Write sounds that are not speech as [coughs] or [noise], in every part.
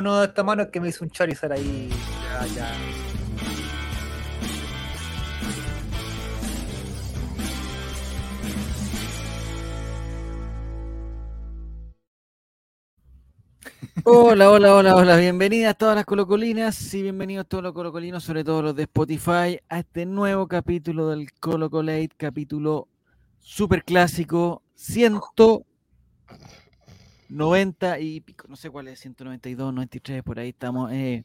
no de esta mano es que me hizo un Charizard ahí. Ya, ya. Hola, hola, hola, hola. Bienvenidas todas las colocolinas y bienvenidos todos los colocolinos, sobre todo los de Spotify, a este nuevo capítulo del Colocolate, capítulo super clásico, 190 y pico, no sé cuál es, 192, 93, por ahí estamos. eh,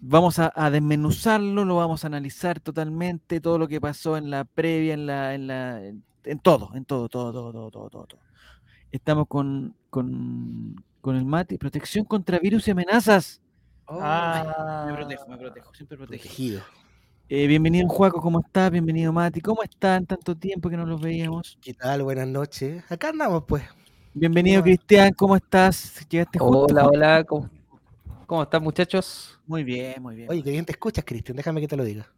vamos a, a desmenuzarlo, lo vamos a analizar totalmente, todo lo que pasó en la previa, en la, en la, en, todo, en todo, todo, todo, todo, todo, todo. todo. Estamos con, con, con el Mati, protección contra virus y amenazas. Ah, Me protejo, me protejo, siempre. Protegido. Eh, bienvenido Juaco, ¿cómo estás? Bienvenido Mati, ¿cómo están? Tanto tiempo que no los veíamos. ¿Qué tal? Buenas noches. Acá andamos, pues. Bienvenido. Cristian, ¿cómo estás? Llegaste justo. Hola, hola, ¿cómo, cómo están muchachos? Muy bien, muy bien. Oye, qué bien te escuchas, Cristian. Déjame que te lo diga.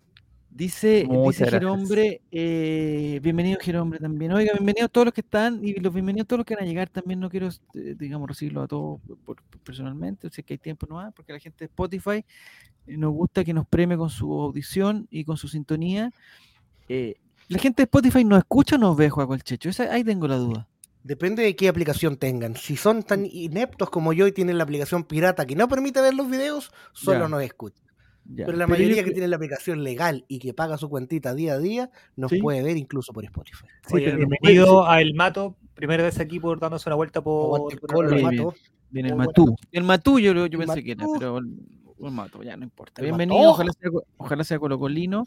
Dice, Muchas dice. Gerombre, eh, bienvenido Gerombre también. Oiga, bienvenidos todos los que están y los bienvenidos todos los que van a llegar. También no quiero, eh, digamos, recibirlos a todos por- por- personalmente, si es que hay tiempo no hay, porque la gente de Spotify eh, nos gusta que nos premie con su audición y con su sintonía. Eh, ¿La gente de Spotify nos escucha o nos ve, Juaco el Checho? Esa, ahí tengo la duda. Depende de qué aplicación tengan. Si son tan ineptos como yo y tienen la aplicación pirata que no permite ver los videos, solo Ya. nos escuchan. Pero la pero yo mayoría que tiene la aplicación legal y que paga su cuentita día a día, nos Sí. puede ver incluso por Spotify. Sí, Oye, pero bienvenido a El Mato, primera vez aquí por dándose una vuelta por. El colo, bien. mato. El Muy Matú. El Matú yo, lo- yo pensé que era, Matú. pero el Matú, ya no importa. Bienvenido, Mató. ojalá sea, ojalá sea Colocolino.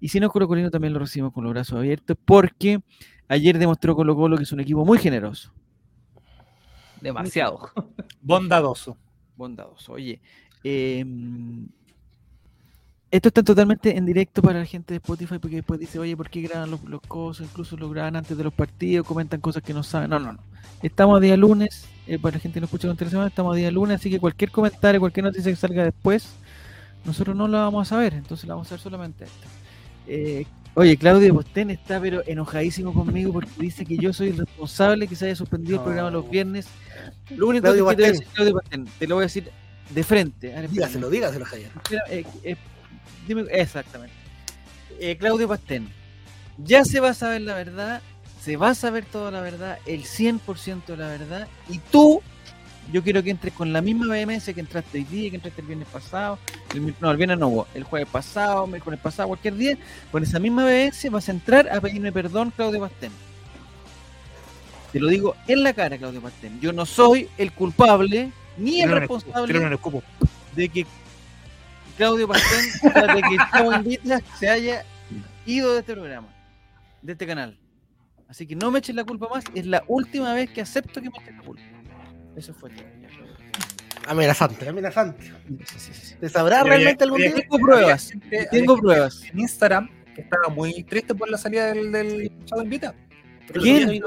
Y si no es Colocolino, también lo recibimos con los brazos abiertos, porque ayer demostró Colo Colo que es un equipo muy generoso, Demasiado. Bondadoso. bondadoso. Oye, em, esto está totalmente en directo para la gente de Spotify, porque después dice, oye, ¿por qué graban los, los cosas? Incluso lo graban antes de los partidos, comentan cosas que no saben. No, no, no. Estamos a día lunes, eh, para la gente que no escucha con semana, estamos a día lunes, así que cualquier comentario, cualquier noticia que salga después, nosotros no la vamos a ver, entonces la vamos a ver solamente esta. Eh, oye, Claudio Postén está pero enojadísimo conmigo porque dice que yo soy el responsable que se haya suspendido el programa los viernes. Lo único Claudio que te voy a decir, Claudio te lo voy a decir de frente. Dígaselo, dígaselo, Javier. Espera, eh, eh, dime- exactamente. Eh, Claudio Pastén, ya se va a saber la verdad, se va a saber toda la verdad, el 100% de la verdad, y tú, yo quiero que entres con la misma vehemencia que entraste hoy día, que entraste el viernes pasado, el no, el viernes no hubo, el jueves pasado, el miércoles pasado, cualquier día, con esa misma vehemencia vas a entrar a pedirme perdón, Claudio Pastén. Te lo digo en la cara, Claudio Pastén. Yo no soy el culpable ni el responsable de que Claudio Pastén, de que [laughs] Chavo Invita se haya ido de este programa, de este canal. Así que no me echen la culpa más, es la última vez que acepto que me echen la culpa. Eso fue. Amenazante, amenazante. Sí, sí, sí, sí. ¿Te sabrá realmente algún día? Tengo pruebas, Había tengo había pruebas. En Instagram, que estaba muy triste por la salida del, del Chavo Invita. ¿Quién?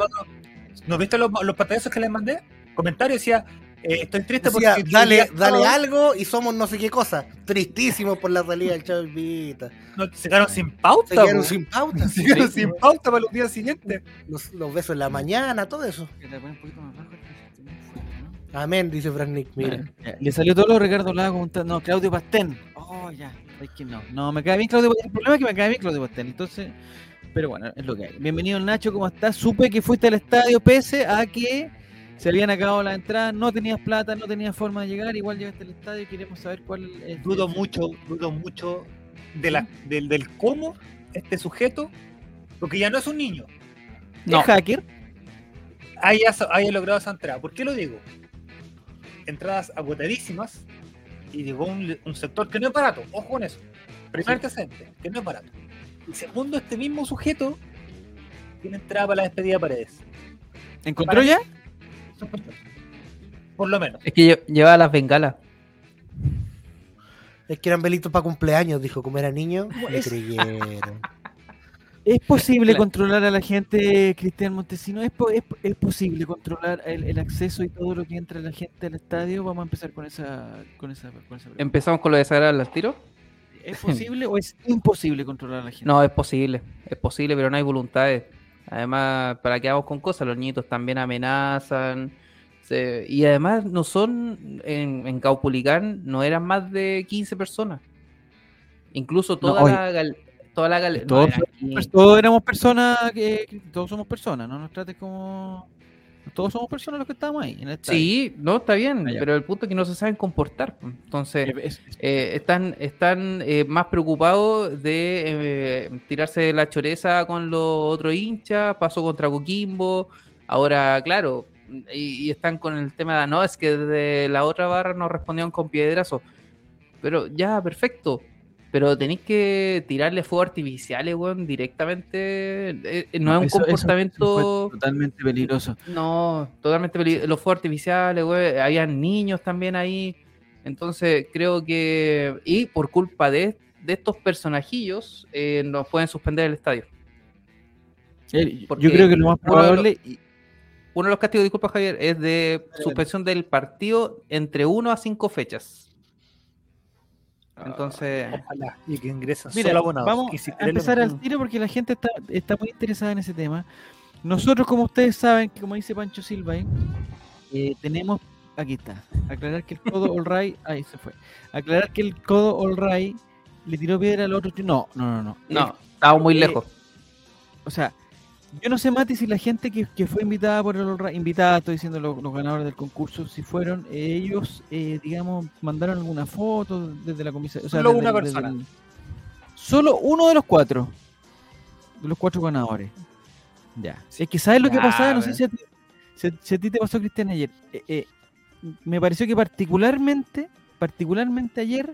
¿No viste los, los pantallazos que les mandé? Comentarios decía, eh, estoy triste Decía, porque. dale, dale algo y somos no sé qué cosa. Tristísimos por la salida del Chavo Invita. no- se quedaron sin pauta. Se quedaron sin pauta. [laughs] Se quedaron sin pauta para los días siguientes. Los, los besos en la mañana, todo eso. Que te pones un poquito más bajo, que se te ve fuerte, ¿no? Amén, dice Fran Nick. Mira. Le salió todo lo Ricardo Lago No, Claudio Pastén. Oh, ya. Es que no. No, me cae bien Claudio Pastén. El problema es que me cae bien Claudio Pastén. Entonces, pero bueno, es lo que hay. Bienvenido Nacho, ¿cómo estás? Supe que fuiste al estadio pese a que se habían acabado las entradas, no tenías plata, no tenías forma de llegar. Igual llegaste al estadio y queremos saber cuál es. Dudo mucho, dudo mucho de la, del, del cómo este sujeto, porque ya no es un niño, ¿Es hacker? haya, haya logrado esa entrada. ¿Por qué lo digo? Entradas agotadísimas y llegó un, un sector que no es barato. Ojo con eso. Primer antecedente, que no es barato. Y segundo, este mismo sujeto tiene entrada para la despedida de paredes. ¿Encontró Para- ya? [laughs] Por lo menos. Es que lle- llevaba las bengalas. Es que eran velitos para cumpleaños, dijo, como era niño. Le Es- creyeron. [laughs] ¿Es posible Claro. controlar a la gente, Cristian Montesino? ¿Es, po- es, es posible controlar el, el acceso y todo lo que entra la gente al estadio? Vamos a empezar con esa, con esa, con esa pregunta. Empezamos con lo desagradable al tiro. ¿Es posible o es imposible controlar a la gente? No, es posible. Es posible, pero no hay voluntades. Además, ¿para qué vamos con cosas? Los niñitos también amenazan. Se- y además no son, en, en Caupolicán no eran más de 15 personas. Incluso toda oye. la gal- toda la gal- no, Todos, eran 15. todos éramos personas, que- todos somos personas, no nos trates como... Todos somos personas los que estamos ahí. En. Sí, no, está bien, Ah, pero el punto es que no se saben comportar. Entonces, Eh, es- es- están, están eh, más preocupados de eh, tirarse de la choreza con los otros hinchas, pasó contra Coquimbo, ahora, claro, y, y están con el tema de, no, es que desde la otra barra nos respondieron con piedrazo, pero ya, perfecto, pero tenéis que tirarle fuego artificiales, weón, directamente, eh, eh, no, es un eso- eso- eso comportamiento... totalmente peligroso. No, totalmente peli- Los fuegos artificiales, güey, habían niños también ahí. Entonces, creo que. Y por culpa de, de estos personajillos, eh, nos pueden suspender el estadio. Eh, Yo creo que lo más uno de los- probable... Uno de los castigos, disculpa Javier, es de suspensión del partido entre 1 a 5 fechas. Entonces, Ojalá. Y que ingresen Mira, solo abonados. vamos si a empezar al tiro porque la gente está, está muy interesada en ese tema. Nosotros, como ustedes saben, como dice Pancho Silva, ahí, eh, tenemos, aquí está, aclarar que el codo [laughs] All Right, ahí se fue, aclarar que el codo All Right le tiró piedra al otro, no, no, no, no. El- no, estamos muy eh, lejos. o sea, yo no sé, Mati, si la gente que, que fue invitada por el invitada, estoy diciendo lo- los, ganadores del concurso, si fueron, eh, ellos, eh, digamos, mandaron alguna foto desde la comisaría. O sea, Solo desde- una persona. solo uno de los cuatro. De los cuatro ganadores. Ya. Es que sabes lo que pasaba, no sé si a, ti, si a- si a ti te pasó, Cristian, ayer. Eh, eh, me pareció que particularmente, particularmente ayer,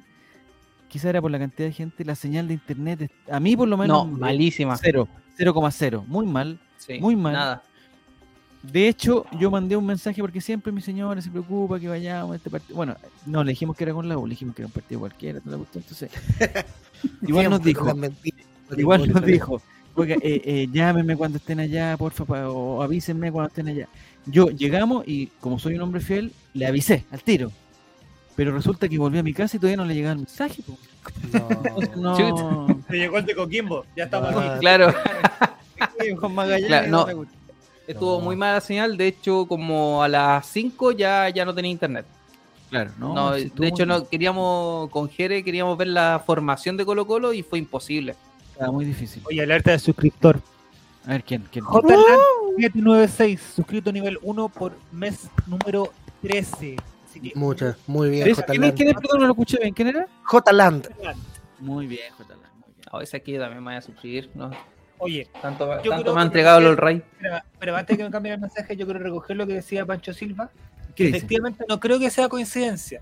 quizá era por la cantidad de gente, la señal de internet, a mí por lo menos, No, malísima. cero, 0,0, muy mal. Sí, muy mal. Nada. De hecho, yo mandé un mensaje porque siempre mi señora se preocupa que vayamos a este partido. Bueno, no, le dijimos que era con la U, le dijimos que era un partido cualquiera, toda la cuestión, entonces. [laughs] igual nos dijo, igual nos dijo, oiga, eh, eh, llámenme cuando estén allá, porfa, pa- o avísenme cuando estén allá. Yo llegamos y como soy un hombre fiel, le avisé al tiro. Pero resulta que volví a mi casa y todavía no le llegaba el mensaje. po. Entonces, no. [laughs] Se llegó el de Coquimbo. Ya estamos Ah. aquí. Claro. Magallanes, Claro, no. gusta. Estuvo No. muy mala señal. De hecho, como a las 5 ya, ya no tenía internet. Claro, no. No, de hecho, no queríamos con Jere, queríamos ver la formación de Colo Colo y fue imposible. Estaba muy difícil. Oye, alerta de suscriptor. A ver quién, quién. JLand796, suscrito nivel 1 por mes número 13. Así que, Muchas, muy bien, ¿Quién, quién, quién es? Land. Perdón, no lo escuché bien. ¿Quién era? J. Land. Muy bien, J. Land, muy bien. A veces aquí también me voy a suscribir. ¿no? Oye, Tanto, Yo tanto creo me ha entregado el Ray. pero, pero antes de que me cambie el mensaje, yo quiero recoger lo que decía Pancho Silva. ¿Qué dice? Efectivamente, no creo que sea coincidencia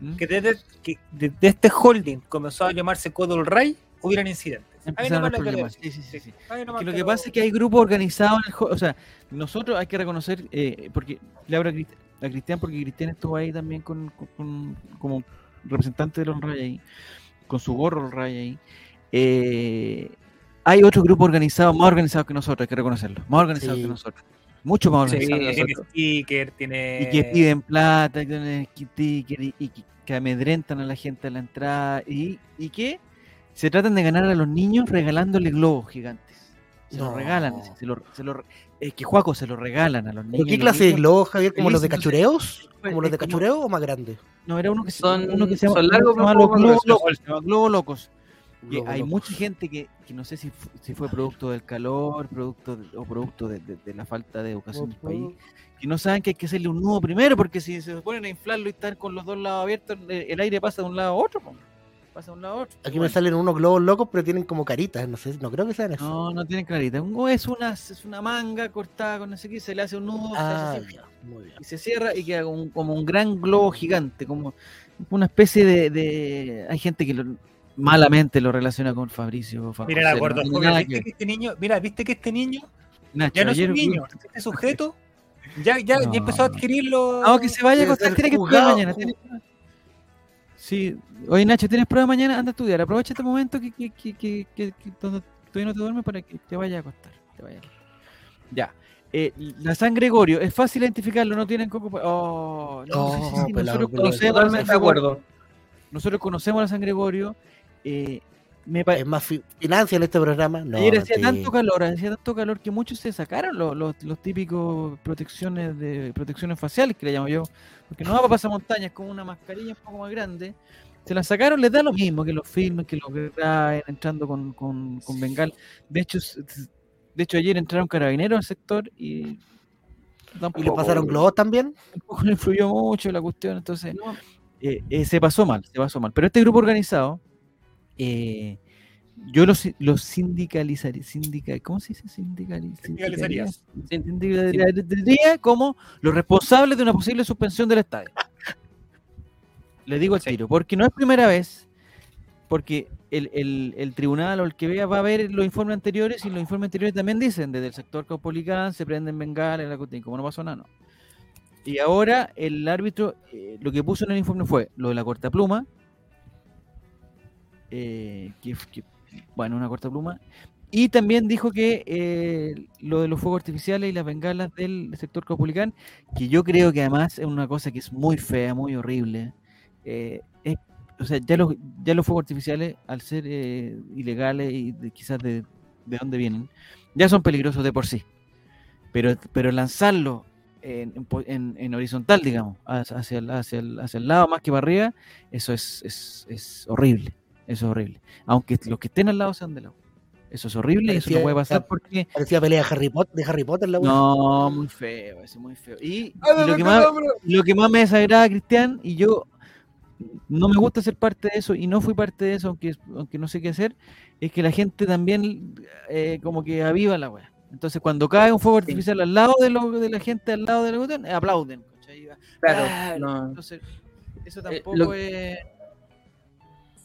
¿Mm? que desde que desde este holding comenzó a llamarse Codol Ray, hubieran incidentes. Empezaron los lo quiero problemas. decir. Sí, sí, sí, sí. Ahí nomás Que lo que quiero- pasa es que hay grupos organizados en el juego. O sea, nosotros hay que reconocer, eh, porque le hablo a Crist- a Cristian, porque Cristian estuvo ahí también con, con- con- como representante de los Ray ahí, con su gorro Ray ahí. Eh, hay otros grupos organizados, más organizados que nosotros, hay que reconocerlo, más organizados Sí. que nosotros. Mucho más Sí, organizados que sticker, tiene. Y que piden plata, que tienen sticker y, y que, que amedrentan a la gente a la entrada y, y que se tratan de ganar a los niños regalándole globos gigantes. Se los regalan, se lo, se lo- es que Juaco se lo regalan a los niños. ¿Pero qué clase de globos, Javier? ¿Como los de cachureos? Pues, ¿Como los de como- cachureo o más grandes? No, era uno que se, Son- uno que se llama, son largos, que se llama pero los poco globos gruesos. locos. se llama globos locos. Hay mucha gente que, que no sé si, si fue producto del calor, producto de- o producto de, de- de la falta de educación del país, que no saben que hay que hacerle un nudo primero, porque si se ponen a inflarlo y estar con los dos lados abiertos, eh, el aire pasa de un lado a otro. po. Pasa de un lado a otro. Aquí me salen unos globos locos, pero tienen como caritas. No sé, no creo que sean eso. No, no tienen go es una, es una manga cortada con no sé qué, se le hace un nudo, se Ah, hace así, ya, muy bien. y se cierra y queda como un, como un gran globo gigante, como una especie de... de- hay gente que lo- malamente lo relaciona con Fabricio. Mira Fabricio, no gordo. tiene nada ¿Viste que- que este niño, mira, viste que este niño Nacho, ya no es un niño, este sujeto ya, ya, No. ya empezó a adquirirlo. Ah, que se vaya a ser tiene que estudiar mañana. tiene- Sí, oye Nacho, ¿tienes prueba mañana? Anda a estudiar. Aprovecha este momento que, que, que, que, que- que donde todavía no te duermes para que te vayas a acostar. te. Ya. Eh, la San Gregorio, es fácil identificarlo, no tienen coco. Oh, no, pelado, nosotros, pelado. conocemos de acuerdo. nosotros conocemos a la San Gregorio. Eh, me Es más fi- financia en este programa. No, Ayer hacía tanto calor, hacía tanto calor que muchos se sacaron los, los, los típicos protecciones de protecciones faciales que le llamo yo, porque no va para pasamontañas como una mascarilla un poco más grande. Se la sacaron, les da lo mismo que los filmen, que los graben entrando con, con, con bengal. De hecho, de hecho ayer entraron carabineros al sector y ¿Y le pasaron globos también? tampoco [laughs] le influyó mucho la cuestión, entonces eh, eh, se pasó mal, se pasó mal. Pero este grupo organizado, eh, yo los, los sindicalizaría, sindica, ¿cómo se dice? Sindicali- Sindicalizarías. Sindicalizaría como los responsables de una posible suspensión del estadio. Le digo al Sí. tiro, porque no es primera vez, porque el, el- el tribunal o el que vea va a ver los informes anteriores y los informes anteriores también dicen, desde el sector caupolicán se prenden bengalas, la como no pasó nada, no. Y ahora el árbitro eh, lo que puso en el informe fue lo de la corta pluma, eh, que, bueno, una corta pluma, y también dijo que eh, lo de los fuegos artificiales y las bengalas del sector caupolicán, que yo creo que además es una cosa que es muy fea, muy horrible. eh, o sea, ya los, ya los fuegos artificiales, al ser eh, ilegales y quizás de, de dónde vienen, ya son peligrosos de por sí. Pero, pero lanzarlo en, en horizontal, digamos, hacia hacia el, hacia, el, hacia el lado más que para arriba, eso es, es, es horrible. Eso es horrible. Aunque los que estén al lado sean de lado. Eso es horrible y eso no puede pasar porque Parecía pelea de Harry Potter, de Harry Potter la wea. no, muy feo, eso muy feo. Y, y lo, que más, lo que más me desagrada, Cristian, y yo no me gusta ser parte de eso, y no fui parte de eso, aunque, aunque no sé qué hacer, es que la gente también eh, como que aviva la weá. Entonces cuando cae un fuego artificial al lado de, lo, de la gente, al lado de la aplauden. ¿cachai? Ah, Claro, no. Entonces, eso Eh, tampoco lo- es...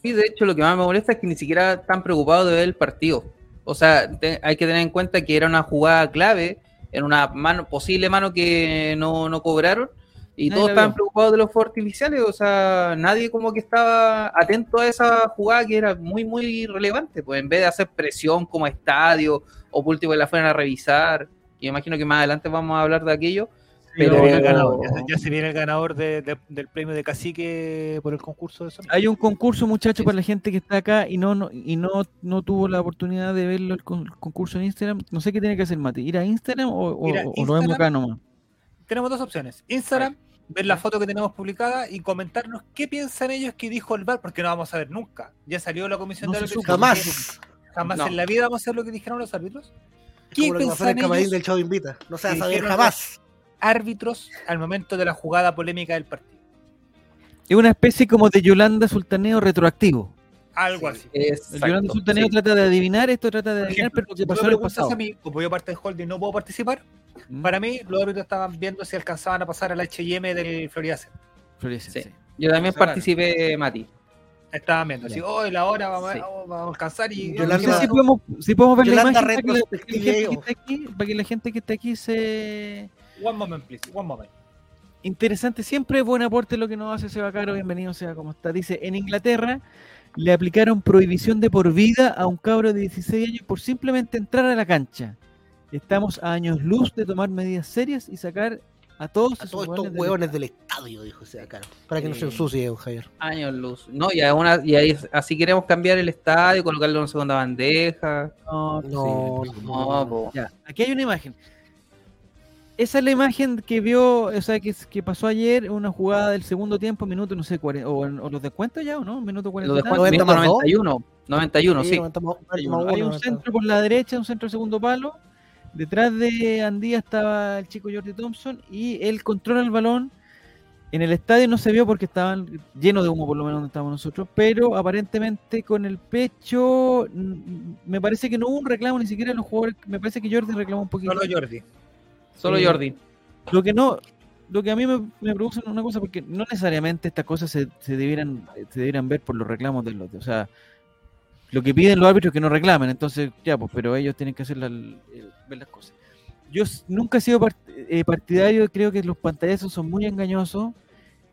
Sí, de hecho, lo que más me molesta es que ni siquiera están preocupados de ver el partido. O sea, te- hay que tener en cuenta que era una jugada clave, en una mano, posible mano que no, no cobraron, y Nadie todos estaban preocupados de los fuegos artificiales. O sea, nadie como que estaba atento a esa jugada que era muy, muy relevante. Pues en vez de hacer presión como estadio, o por último que la fueran a revisar, y me imagino que más adelante vamos a hablar de aquello. Ya Pero- viene el ganador, ya, se- ya se viene el ganador de- de- del premio de cacique por el concurso de sonido. Hay un concurso, muchachos, para la gente que está acá y no, no y no, no tuvo la oportunidad de verlo el, con- concurso en Instagram. No sé qué tiene que hacer, Mati. ¿Ir a Instagram o, o- o lo vemos Instagram. acá nomás? Tenemos dos opciones. Instagram, ver la foto que tenemos publicada y comentarnos qué piensan ellos que dijo el VAR, porque no vamos a ver nunca. Ya salió la comisión No de árbitros. Jamás. Jamás No. en la vida vamos a hacer lo que dijeron los árbitros. ¿Qué Como lo que pasó en el ellos, del Chavo Invita. No se va a saber jamás. Árbitros al momento de la jugada polémica del partido? Es una especie como de Yolanda Sultaneo retroactivo. Algo Sí. así. Exacto, Yolanda Sultaneo sí. trata de adivinar, esto trata de adivinar, ejemplo, pero lo que pasó en pasado. a mí, como yo parte del holding no puedo participar, ¿Mm? para mí los árbitros estaban viendo si alcanzaban a pasar al H&M del Florida Center. Florencia, Sí. sí. Yo también participé, Mati. Estaban viendo, así, hoy la hora vamos, a- Sí. vamos a alcanzar y... No Yolanda- sé si podemos, si podemos ver la Yolanda imagen para que, la, que la gente que aquí, para que la gente que está aquí se... One moment, please, one moment. Interesante, siempre es buen aporte lo que nos hace Seba Caro, bienvenido sea como está. Dice, en Inglaterra le aplicaron prohibición de por vida a un cabro de 16 años por simplemente entrar a la cancha. Estamos a años luz de tomar medidas serias y sacar a todos, A esos todos estos hueones del estadio, dijo ese cara. Para que no se ensucie, Javier. Años luz. No, y, aún a- y ahí, así queremos cambiar el estadio, colocarle una segunda bandeja. No, No, sí, No. Ya, aquí hay una imagen. Esa es la imagen que vio, o sea, que, que pasó ayer, una jugada del segundo tiempo, minuto, no sé, 40, o, o los descuentos ya, ¿o no? Minuto 40. Lo y dejó tanto. en 90 más dos. 91. 91, sí. levantamos uno. Hay uno, un centro por la derecha, un centro segundo palo. Detrás de Andía estaba el chico Jordi Thompson y él controla el balón. En el estadio no se vio porque estaban llenos de humo, por lo menos donde estábamos nosotros, pero aparentemente con el pecho, me parece que no hubo un reclamo ni siquiera de los jugadores. Me parece que Jordi reclamó un poquito. Solo Jordi. Solo Eh, Jordi. Lo que no, lo que a mí me, me produce una cosa, porque no necesariamente estas cosas se, se debieran, se debieran ver por los reclamos de los, o sea, lo que piden los árbitros es que no reclamen, entonces ya, pues, pero ellos tienen que hacer la- el- ver las cosas. Yo nunca he sido part- eh, partidario, creo que los pantallazos son muy engañosos,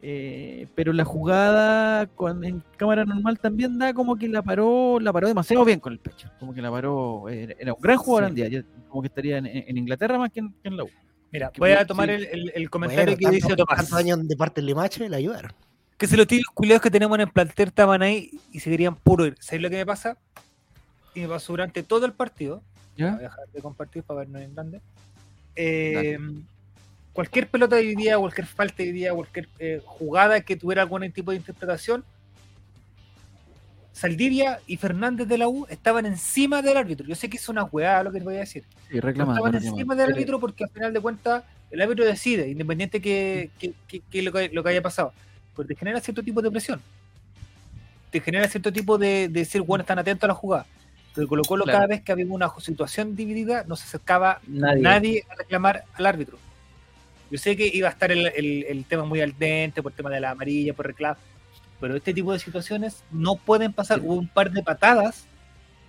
eh, pero la jugada con, en cámara normal también da como que la paró, la paró demasiado bien con el pecho, como que la paró, era, era un gran jugador Sí. Andía, ya- como que estaría en, en Inglaterra más que en, que en la U. Mira, Que voy a tomar sí. el, el- el comentario Bueno, que tanto- dice Tomás. Tantos años de parte del Limache le ayudaron. Que si los tíos culiados que tenemos en el plantel estaban ahí y se querían puro ir. ¿Sabes lo que me pasa? Y me pasó durante todo el partido. Voy a ¿Ya? dejar de compartir para vernos en grande. Eh, cualquier pelota de hoy día, cualquier falta de hoy día, cualquier eh, jugada que tuviera algún tipo de interpretación, Saldivia y Fernández de la U estaban encima del árbitro. Yo sé que es una hueá lo que te voy a decir. Sí, Pero reclamando. estaban reclamando. encima del árbitro porque al final de cuentas el árbitro decide, independiente que, que- que- que lo, que lo que haya pasado. Pues te genera cierto tipo de presión. Te genera cierto tipo de, de decir, bueno, están atentos a la jugada. Pero Colo Colo Claro. cada vez que había una situación dividida, no se acercaba Nadie. nadie a reclamar al árbitro. Yo sé que iba a estar el, el- el tema muy al dente por el tema de la amarilla, por reclamo, pero este tipo de situaciones no pueden pasar. Hubo un par de patadas,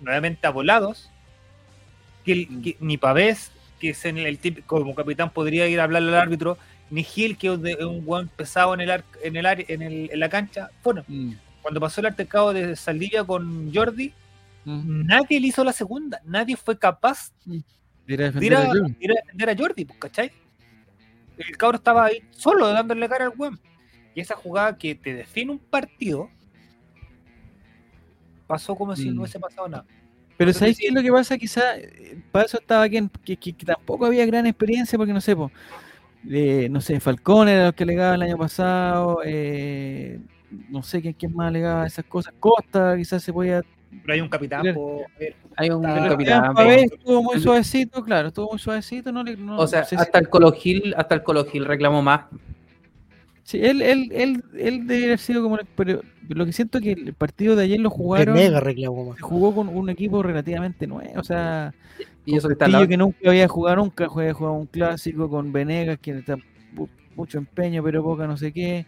nuevamente a volados, que, el- que ni Pavés, que es en el típico, como capitán podría ir a hablarle al árbitro, ni Gil, que es un guan pesado en el, ar- en, el en, el- en la cancha. Bueno, Mm, cuando pasó el altercado de Saldivia con Jordi, mm. nadie le hizo la segunda, nadie fue capaz Ir a de ir defender a, a Jordi. a defender a Jordi, ¿cachai? El cabro estaba ahí solo dándole cara al weón. Y esa jugada que te define un partido pasó como si Mm. no hubiese pasado nada. Pero Entonces, ¿sabéis sí. qué es lo que pasa? Quizá eh, para eso estaba quien que, que- que tampoco había gran experiencia, porque no sé, po, eh, no sé, Falcón era el que alegaba el año pasado, eh, no sé quién, quién más alegaba esas cosas, Costa quizás se podía... Pero hay un capitán, Pero- po, Javier. Hay un Pero capitán. Pavés estuvo muy suavecito, claro, estuvo muy suavecito, no le... No, O sea, no sé si- hasta el Colo Gil, hasta el Colo Gil reclamó más. sí, él, él, él, él debería haber sido como... Pero lo que siento es que el partido de ayer lo jugaron... Venega reclamó más. jugó con un equipo relativamente nuevo, o sea... Y eso que está que nunca había jugado nunca, había jugado un clásico con Venegas, que está mu- mucho empeño, pero poca no sé qué.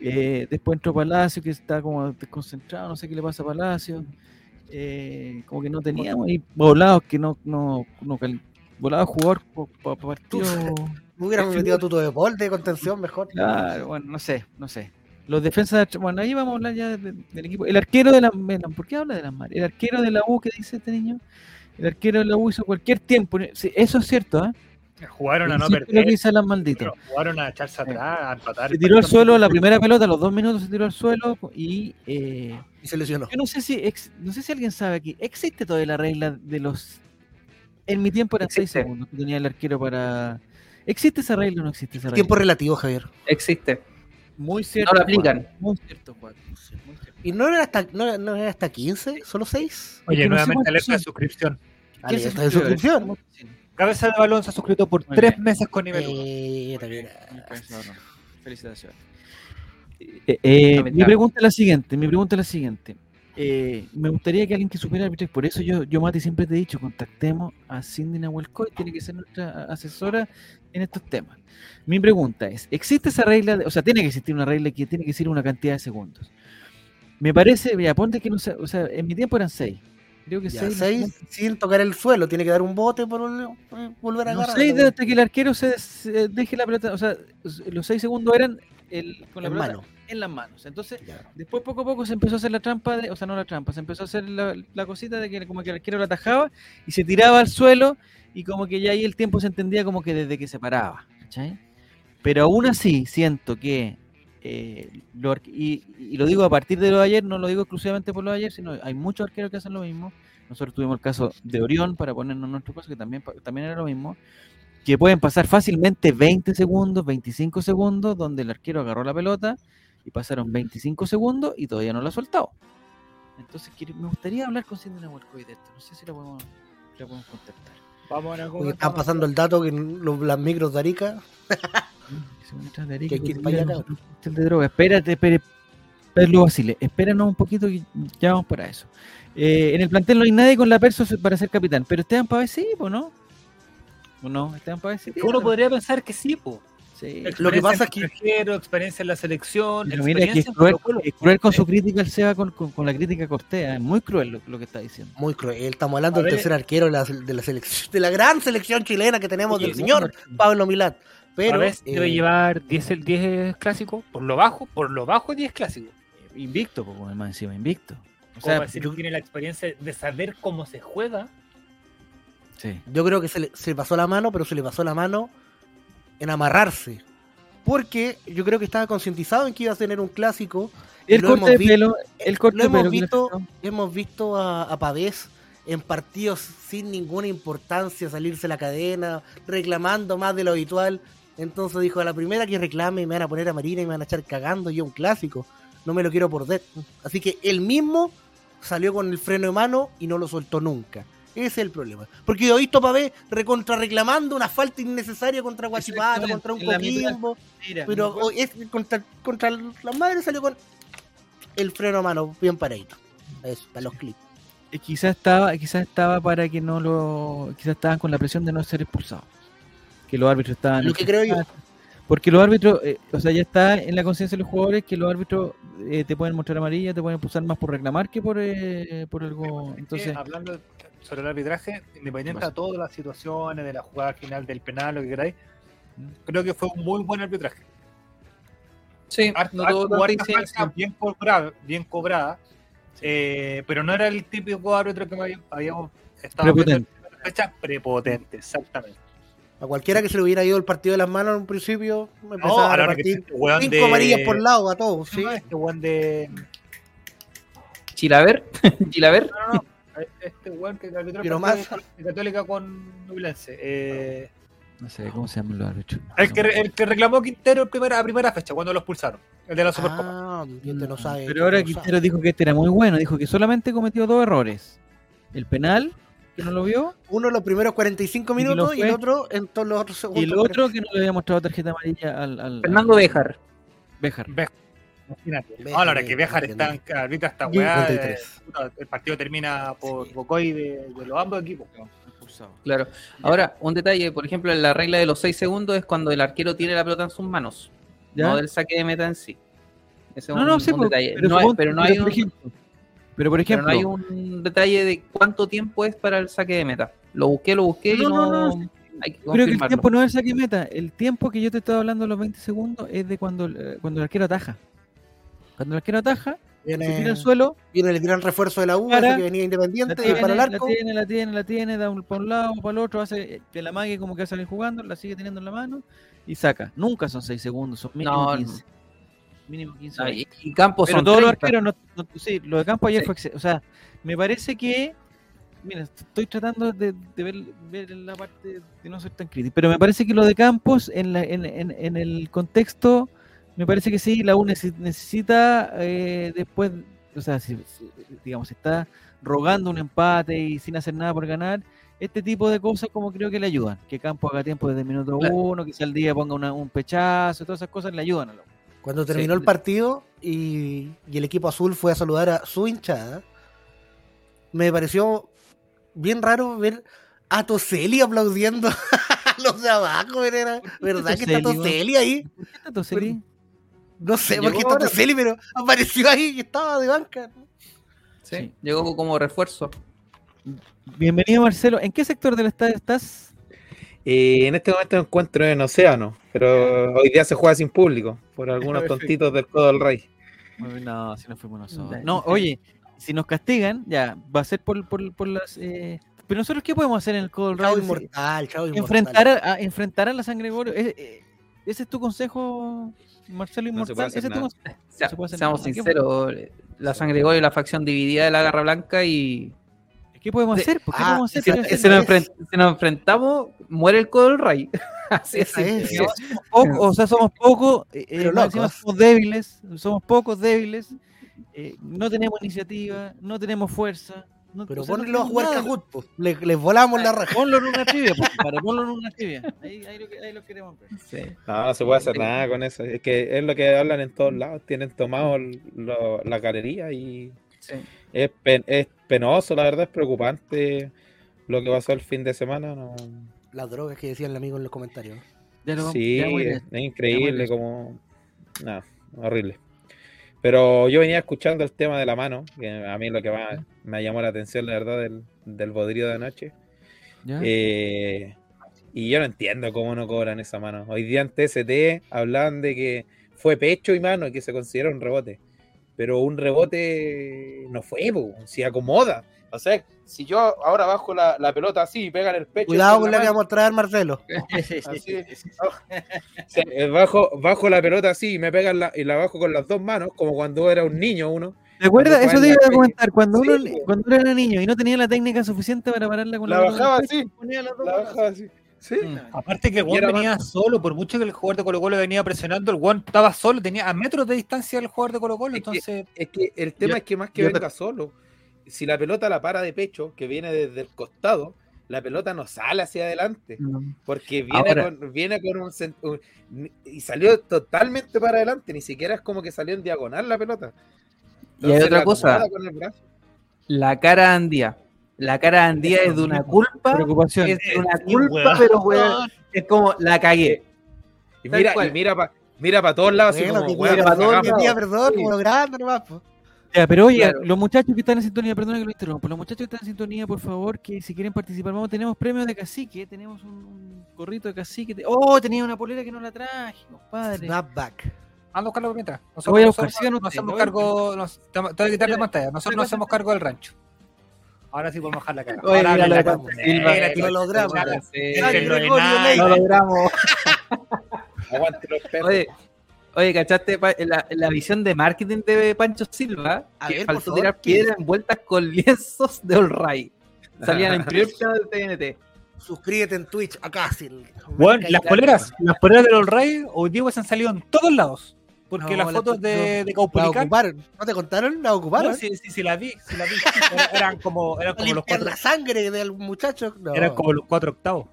Eh, después entró Palacio, que está como desconcentrado, no sé qué le pasa a Palacio. Eh, como que no teníamos ahí volados que no, no, no volados jugador para partido. [laughs] Me hubieran Es metido a Tuto de Paul de contención mejor. Claro, bueno, no sé, no sé. Los defensas, de- bueno, ahí vamos a hablar ya de- del equipo. El arquero de la, ¿por qué habla de las mares? El arquero de la U, que dice este niño? El arquero de la U hizo cualquier tiempo. Sí, eso es cierto, ¿eh? Jugaron a no perder, Maldito. pero jugaron a echarse atrás, a empatar. Se tiró al suelo la primera pelota, a los dos minutos se tiró al suelo y eh, Y se lesionó. yo no sé si ex- no sé si alguien sabe aquí, ¿existe todavía la regla de los en mi tiempo eran seis Existe. segundos que tenía el arquero para ¿existe esa regla o no existe esa regla? Tiempo relativo, Javier. Existe. muy cierto. No lo Juan, aplican. Muy cierto, Juan. muy cierto. ¿Y no era hasta, no, era- no era hasta 15? ¿Solo 6? Oye, nuevamente alerta de suscripción. Vale, ¿Quién se está de suscripción. Cabeza de balón se ha suscrito por Muy tres bien. meses con nivel uno. Eh, también. Felicitaciones. Eh, eh, mi pregunta es la siguiente, mi pregunta es la siguiente. Eh, me gustaría que alguien que supiera arbitraje, por eso yo, yo Mati, siempre te he dicho, contactemos a Cindy Nahuelcoy, tiene que ser nuestra asesora en estos temas. Mi pregunta es, ¿existe esa regla? de- o sea, tiene que existir una regla que tiene que ser una cantidad de segundos. Me parece, ya ponte que no sé, o sea, en mi tiempo eran seis. Creo que Ya, seis. no sé seis cuánto. sin tocar el suelo. Tiene que dar un bote por por volver a No, agarrar. seis de- hasta que el arquero se, se deje la pelota, o sea, los seis segundos eran el, con la En pelota mano. en las manos. Entonces, Ya. Después poco a poco se empezó a hacer la trampa, de, o sea, no la trampa, se empezó a hacer la, la cosita de que como que el arquero lo atajaba y se tiraba al suelo y como que ya ahí el tiempo se entendía como que desde que se paraba. ¿cachai? Pero aún así siento que, eh, lo y, y lo digo a partir de lo de ayer, no lo digo exclusivamente por lo de ayer, sino hay muchos arqueros que hacen lo mismo. Nosotros tuvimos el caso de Orión, para ponernos en nuestro caso, que también, también era lo mismo, que pueden pasar fácilmente 20 segundos, 25 segundos, donde el arquero agarró la pelota y pasaron 25 segundos y todavía no la ha soltado. Entonces me gustaría hablar con Cindy Nahuelcoy de esto. No sé si la podemos, la podemos contactar. Vamos a Porque están pasando el dato que los- las micros de Arica. [laughs] Que se van atrás de Arica, Que hay que ir que para allá, digan nosotros cóctel de droga. Espérate, Pedro Basile, espéranos un poquito que ya vamos para eso. Eh, en el plantel no hay nadie con la perso para ser capitán, pero Esteban Pavés sí, ¿o no? ¿O no? Esteban Pavés sí. Uno podría pensar que sí, po. Sí. Lo que pasa es que experiencia en la selección, Pero mira, que experiencia es en cruel, Colo-Colo. es cruel con su crítica al Seba, con, con, con la crítica a Cortea. Es muy cruel lo, lo que está diciendo. Muy cruel. Estamos hablando A del ver, tercer arquero de la, de la selección, de la gran selección chilena que tenemos Oye, del señor Pablo Milán. Pero a ver, eh, debe llevar 10, el 10 clásicos, por lo bajo, por lo bajo 10 clásicos. Invicto, pues, más encima, invicto. O sea, decir, tiene la experiencia de saber cómo se juega. sí. yo creo que se le, se le pasó la mano, pero se le pasó la mano en amarrarse. porque yo creo que estaba concientizado en que iba a tener un clásico. El lo corte de pelo, el corte lo de hemos pelo. visto, hemos visto a, a Pavés en partidos sin ninguna importancia salirse la cadena, reclamando más de lo habitual. Entonces dijo, a la primera que reclame me van a poner a Marina y me van a echar cagando yo un clásico. No me lo quiero perder. Así que él mismo salió con el freno de mano y no lo soltó nunca. Ese es el problema. Porque yo he visto a Pavés recontra reclamando una falta innecesaria contra Guachipata, Exactamente, contra un la. Coquimbo. Pero me acuerdo- o- es contra, contra las madres salió con el freno a mano bien paradito. Eso, para los clips. eh, quizás estaba, quizás estaba para que no lo, quizás estaban con la presión de no ser expulsados, que los árbitros estaban. Lo que creo yo. Porque los árbitros, eh, o sea, ya está en la conciencia de los jugadores que los árbitros eh, te pueden mostrar amarilla, te pueden expulsar más por reclamar que por eh, por algo. Entonces, hablando sobre el arbitraje, independiente ¿Qué de todas las situaciones, de la jugada final, del penal, lo que queráis, creo que fue un muy buen arbitraje. Sí, no bien cobrada, bien cobrada, eh, pero no era el típico árbitro que habí- habíamos estado viendo en Prepotente. la primera fecha, prepotente, exactamente. A cualquiera que se le hubiera ido el partido de las manos en un principio, me No, a repartir este cinco de- amarillas por lado a todos. ¿Cómo ¿sí? Este weón de. Chilaver, [laughs] Chilaver, No, no, no. Este weón que arbitró de Católica con Nublense. Eh, no sé cómo se llaman los árbitros. el, que, el que reclamó Quintero en primera, a primera fecha, cuando lo expulsaron. El de la Supercopa. Ah, este no sabe. Pero ahora este no Quintero dijo que este era muy bueno, dijo que solamente cometió dos errores. El penal, que no lo vio. Uno los primeros 45 Y lo minutos y, el otro en todos los otros segundos. y el otro que no le había mostrado tarjeta amarilla al, al Fernando al- Bejar. Bejar. Imagínate. No, a la hora ve- que entiendo. está arbitra esta weá. eh, 53. puta, el partido termina por Sí. Bocoy de, de los ambos equipos. Claro. Ahora, un detalle, por ejemplo, en la regla de los 6 segundos es cuando el arquero tiene la pelota en sus manos, ¿Ya? no del saque de meta en sí. Ese es No, un, no, sí, un pues, detalle. pero, No pero no hay un, ejemplo, pero por pero ejemplo, no hay un detalle de cuánto tiempo es para el saque de meta. Lo busqué, lo busqué No, y no, no, no, hay que creo que el tiempo no es el saque meta. El tiempo que yo te estaba hablando, los 20 segundos, es de cuando, el- cuando el arquero ataja. Cuando el arquero ataja, se tira Viene, al suelo, viene el gran refuerzo de la U, Para, que venía la independiente, tiene, para el la arco. tiene, la tiene, la tiene, da un, para un lado, para el otro, hace que la mague como que va a salir jugando, la sigue teniendo en la mano y saca. Nunca son 6 segundos, son mínimo No, no. 15. Mínimo 15. No, y, y Campos Pero son todos los 30. arqueros, no, no- sí, lo de campo ayer Sí. fue. O sea, me parece que. Mira, estoy tratando de, de ver, ver la parte de no ser tan crítico, pero me parece que lo de Campos, en, la- en, en- en el contexto, me parece que sí, la U necesi- necesita eh, después, o sea, si, si, digamos, está rogando un empate y sin hacer nada por ganar, este tipo de cosas como creo que le ayudan. Que Campos haga tiempo desde el minuto Claro. uno, que al día ponga una- un pechazo, todas esas cosas le ayudan a la U. Cuando terminó Sí. el partido y, y el equipo azul fue a saludar a su hinchada, me pareció bien raro ver a Toseli aplaudiendo [laughs] a los de abajo. Era, ¿Verdad que está Toselli, Toseli ahí? ¿Por qué está Toselli? No sé por qué está. Toseli, pero apareció ahí y estaba de banca. Sí, Sí. Llegó como refuerzo. Bienvenido Marcelo. ¿En qué sector del estadio estás? Y en este momento me encuentro en Océano, pero hoy día se juega sin público, por [laughs] algunos tontitos del Codo del Rey. No, si no fuimos nosotros. No, oye, si nos castigan, ya, va a ser por, por, por las... eh, Pero nosotros, ¿qué podemos hacer en el Cold Chavo inmortal, chavo inmortal. Enfrentar a, a- enfrentar a la San Gregorio. ¿Ese, eh, ese es tu consejo, Marcelo No se Inmortal? puede hacer ¿Ese es tu nada. consejo? Se- puede hacer seamos nada. ¿Qué sinceros, la San Gregorio y la facción dividida de la Garra Blanca y ¿Qué podemos De- hacer? ¿Por qué Ah, podemos hacer? si, nos, si enfrentamos, muere el Codo del Rey. Así es. Es. poco- o sea, somos pocos, eh, eh, somos débiles, somos pocos débiles, eh, no tenemos iniciativa, no tenemos fuerza. no- Pero o sea, no ponlo a jugar. Kahoot. Le- les volamos la raja. Ponlo en una [laughs] trivia, pues, para ponlo en una trivia. Ahí, ahí lo, que- ahí lo queremos ver. Sí. No, no se puede hacer nada con eso. Es que es lo que hablan en todos lados. Tienen tomado lo- la galería y Sí. Es, pen- es penoso, la verdad, es preocupante lo que pasó el fin de semana. No. Las drogas que decía el amigo en los comentarios. Lo Sí, es, increíble Ya como... No, horrible. Pero yo venía escuchando el tema de la mano, que a mí lo que más me llamó la atención, la verdad, del, del bodrio de anoche. Eh, y yo no entiendo cómo no cobran esa mano. Hoy día en TST hablan de que fue pecho y mano y que se considera un rebote. Pero un rebote no fue, po, si acomoda. O sea, si yo ahora bajo la, la pelota así y pega en el pecho. Cuidado con la que mano, vamos a traer, Marcelo. [laughs] así, oh. O sea, eh, bajo, bajo la pelota así y me pega en la, y la bajo con las dos manos, como cuando era un niño uno. ¿Te acuerdas? Eso te iba la a comentar. Cuando Sí, uno, cuando uno era niño y no tenía la técnica suficiente para pararla con la, La bajaba pecho, así. ponía las dos La manos bajaba así. Sí. Mm. Aparte que Juan venía solo, por mucho que el jugador de Colo Colo venía presionando, el Juan estaba solo, tenía a metros de distancia el jugador de Colo Colo, Es que- entonces Es que el tema Yo- es que más que te- venga solo, si la pelota la para de pecho, que viene desde el costado, la pelota no sale hacia adelante. Porque viene, Ahora- con, viene con un, cent- un- Y salió totalmente para adelante, ni siquiera es como que salió en diagonal la pelota. Y hay otra cosa. acomoda con el brazo. La cara andía. La cara andía es de una culpa. Preocupación. Es de una Sí, culpa, pero weón, es como la cagué. Y mira, y mira para mira pa todos lados, así Bueno, como, que weón, pida para perdón, todos que pida perdón, Sí. como lo grande nomás, po. Ya, pero oye, Claro. los muchachos que están en sintonía, perdona que lo interrumpa, los muchachos que están en sintonía, por favor, que si quieren participar, vamos, tenemos premios de cacique, tenemos un, un gorrito de cacique. te- Oh, tenía una polera que no la traje, compadre. Snapback. anda a buscarlo por mientras. Lo voy a buscar, nosotros sigan no ustedes, hacemos cargo, nos, te, te voy a quitar de Mira, pantalla, nosotros mira, no hacemos cargo del rancho. Ahora sí podemos bajar la cara. Oye, Ahora mira lo la Silva. Logramos. Lo logramos. [laughs] Aguante los perros. Oye, oye, ¿cachaste la, la visión de marketing de Pancho Silva? A que ver, por faltó favor, tirar piedras envueltas con lienzos de All Right. Salían en primer [laughs] plano del TNT. Suscríbete en Twitch, acá, sí. Bueno, las poleras, las poleras de los Rey hoy día se han salido en todos lados. Porque No, las la- fotos de, no. de La Caupolicán, ocuparon. ¿No te contaron? La ocuparon. no, sí, sí, sí, la vi, sí la vi. Era- Eran como, eran [laughs] como los cuatro, la sangre del muchacho. No. eran como los cuatro octavos.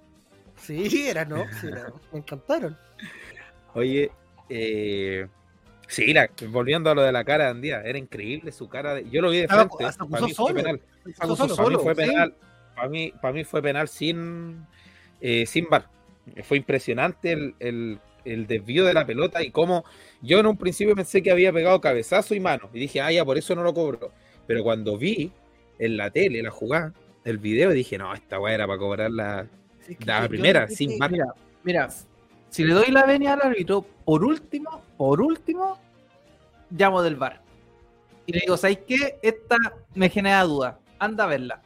Sí, era, ¿no? Sí, era. Me encantaron. Oye, eh, sí, la- volviendo a lo de la cara de Andía, era increíble su cara. De, yo lo vi de Estaba- frente. Para mí fue solo. penal. Se Para mí solo, fue sí. penal. Para mí, para mí fue penal sin, eh, sin bar. Fue impresionante el, el- el desvío de la pelota y cómo yo en un principio pensé que había pegado cabezazo y mano. Y dije, ah, ya, por eso no lo cobro. Pero cuando vi en la tele la jugada, el video, dije, no, esta weá era para cobrar la, Sí, la primera, sin bar. Mira, mira, si le doy la venia al árbitro, por último, por último, llamo del bar. Y le digo, ¿sabes qué? Esta me genera duda. Anda a verla.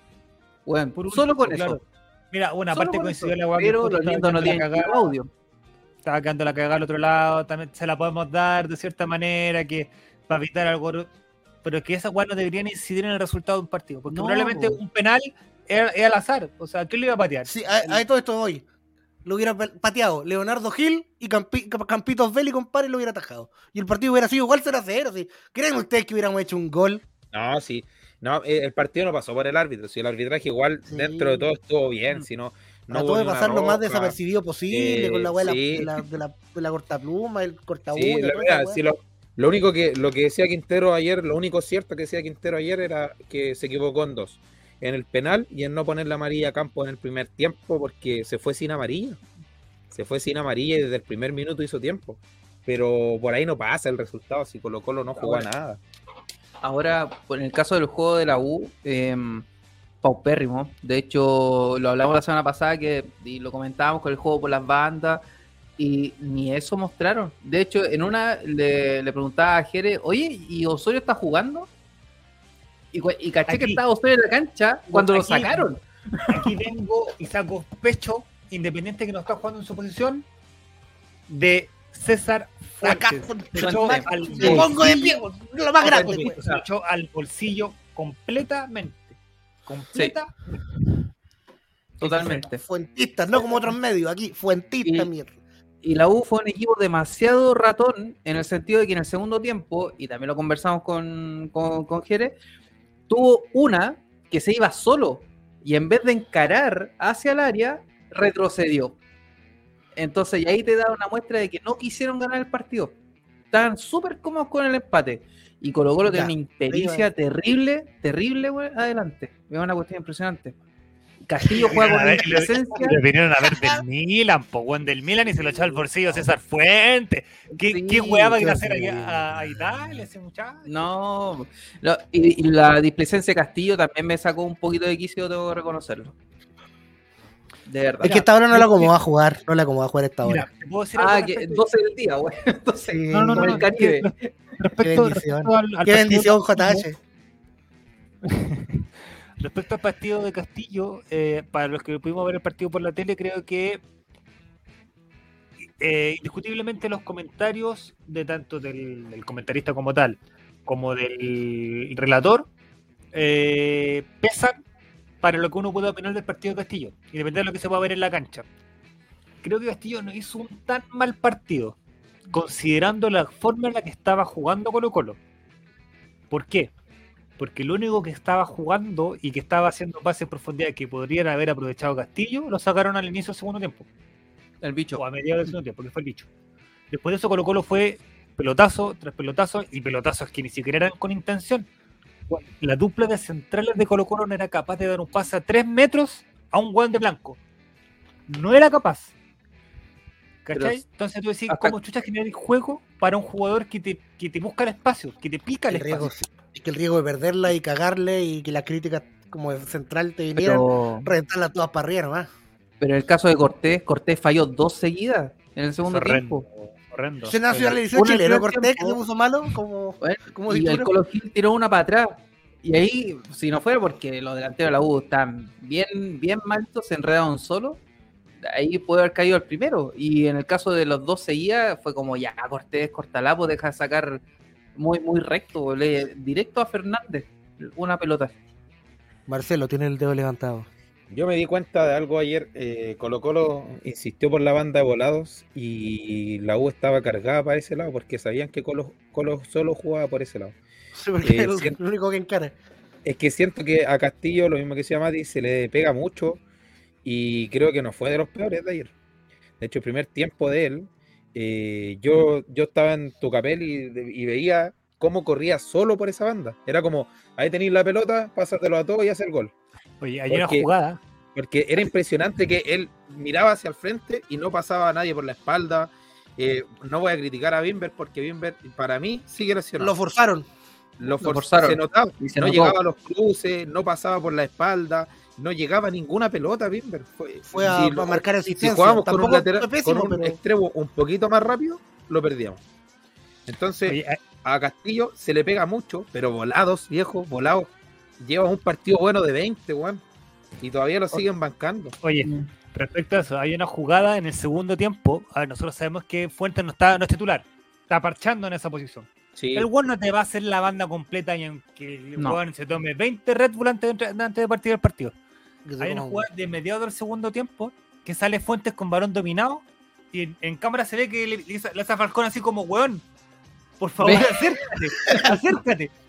Bueno, Por solo último, con claro. eso. Mira, una Solo parte coincidió la weá que Pero los lindos no tienen audio. Estaba quedando la cagada al otro lado, también se la podemos dar de cierta manera que para evitar algo. Pero que esa weá no deberían incidir en el resultado de un partido. Porque No, probablemente po. un penal es, es al azar. O sea, ¿quién lo iba a patear? Sí, a, a todo esto voy. Lo hubiera pa- pateado Leonardo Gil y Campi- Camp- Campitos Belli, compadre, lo hubiera atajado. Y el partido hubiera sido igual 0 a 0. ¿sí? ¿Creen ustedes que hubiéramos hecho un gol? No, sí. No, eh, el partido no pasó por el árbitro. Si el arbitraje igual Sí. dentro de todo estuvo bien, si no, Trató de pasar lo más desapercibido posible Eh, con la weá de la- sí. de, la, de, la, de la cortapluma, el corta Sí, la verdad, lo, lo único que lo que decía Quintero ayer, lo único cierto que decía Quintero ayer era que se equivocó en dos. En el penal y en no poner la amarilla a campo en el primer tiempo porque se fue sin amarilla. Se fue sin amarilla y desde el primer minuto hizo tiempo. Pero por ahí no pasa el resultado, si Colo Colo no jugó a nada. Ahora, en el caso del juego de la U, eh, paupérrimo. De hecho, lo hablamos la semana pasada que y lo comentábamos con el juego por las bandas y ni eso mostraron. De hecho, en una le, le preguntaba a Jere, oye, ¿y Osorio está jugando? Y, caché que estaba Osorio en la cancha cuando lo sacaron. Aquí vengo y saco pecho, independiente que no está jugando en su posición, de César Acá, Fuentes. Al me pongo de pie, lo más grande. se pues. echó al bolsillo completamente. Completa. Totalmente. Fuentistas, no como otros medios. Aquí, fuentistas, Y- mierda. Y la U fue un equipo demasiado ratón en el sentido de que en el segundo tiempo, y también lo conversamos con, con, con Jere, tuvo una que se iba solo y en vez de encarar hacia el área, retrocedió. Entonces, y ahí te da una muestra de que no quisieron ganar el partido. Estaban súper cómodos con el empate. Y Colo Colo tiene una impericia terrible, terrible, güey, adelante. Es una cuestión impresionante. Castillo juega con presencia. Le vinieron a ver del Milan, po, weón, del Milan y se lo echó al bolsillo César Fuentes. ¿Qué, Sí, qué weá va a ir a hacer a, a Italia ese muchacho? No, lo- y, y la displicencia de Castillo también me sacó un poquito de quicio, tengo que reconocerlo. De verdad. Es que esta hora no la acomoda a jugar. No la acomoda a jugar esta Mira, hora. ¿te puedo decir algo Ah, que respecto? 12 del día, güey. [laughs] Entonces, Sí, No, no, no, como no, el Caribe. Respecto, bendición. respecto al, al Qué partido- bendición, JH. [laughs] respecto al partido de Castillo, eh, para los que pudimos ver el partido por la tele, creo que eh, indiscutiblemente los comentarios de tanto del, del comentarista como tal, como del relator, eh, pesan para lo que uno puede opinar del partido de Castillo, independientemente de lo que se pueda ver en la cancha. Creo que Castillo no hizo un tan mal partido, considerando la forma en la que estaba jugando Colo Colo. ¿Por qué? Porque lo único que estaba jugando y que estaba haciendo pases en profundidad que podrían haber aprovechado Castillo, lo sacaron al inicio del segundo tiempo. El bicho. O a mediados del segundo tiempo, porque fue el bicho. Después de eso Colo Colo fue pelotazo tras pelotazo y pelotazos que ni siquiera eran con intención. La dupla de centrales de Colo Colo no era capaz de dar un pase a 3 metros a un guante blanco. No era capaz. ¿Cachai? Pero Entonces tú decís, ¿cómo chucha generar el juego para un jugador que te, que te busca el espacio, que te pica el El riesgo, espacio? es que el riesgo de perderla y cagarle y que la crítica como de central te vinieran, Pero, reventarla todas para arriba nomás. pero en el caso de Cortés, Cortés falló dos seguidas en el segundo Horrendo, tiempo. horrendo. Se nacionalizó Una chileno al Cortés, que se puso malo, como, Bueno, como y el. Colo Gil tiró una para atrás. Y ahí, si no fuera porque los delanteros de la U están bien, bien maltos, se enredaron solo, ahí puede haber caído el primero. Y en el caso de los dos seguidas, fue como ya, Cortés, Cortalapo, deja de sacar muy, muy recto, le- directo a Fernández, una pelota. Marcelo tiene el dedo levantado. Yo me di cuenta de algo ayer. eh, Colo Colo insistió por la banda de volados y la U estaba cargada para ese lado porque sabían que Colo, Colo solo jugaba por ese lado. [laughs] Sí, Eh, es siento- lo único que encara. Es que siento que a Castillo, lo mismo que decía Mati, se le pega mucho y creo que no fue de los peores de ayer. De hecho, el primer tiempo de él, eh, yo, yo estaba en Tucapel y, y veía cómo corría solo por esa banda. Era como, ahí tenéis la pelota, pásatelo a todos y hace el gol. Oye, hay una Porque- jugada. Porque era impresionante que él miraba hacia el frente y no pasaba a nadie por la espalda. Eh, no voy a criticar a Bimber porque Bimber para mí sigue lesionado. Lo forzaron. Lo, for- forzaron. Se notaba. Y se no notó. llegaba a los cruces, no pasaba por la espalda, no llegaba ninguna pelota, Bimber. Fue, Fue a, si a marcar si asistencia. jugábamos con un, Tampoco lateral- fue pésimo, con un pero extremo un poquito más rápido, lo perdíamos. Entonces, Oye, eh, a Castillo se le pega mucho, pero volados, viejo, volados. Lleva un partido bueno de 20, weón. Y todavía lo siguen bancando. oye, respecto a eso, hay una jugada en el segundo tiempo. A ver, nosotros sabemos que Fuentes no está, no es titular. Está parchando en esa posición. Sí. El weón no te va a hacer la banda completa y aunque el No. weón se tome 20 Red Bull antes de, antes de partir el partido. Hay una jugada de mediados del segundo tiempo que sale Fuentes con balón dominado y en, en cámara se ve que le, le hace a Falcón así como, weón, por favor, Ve. acércate, acércate. [laughs]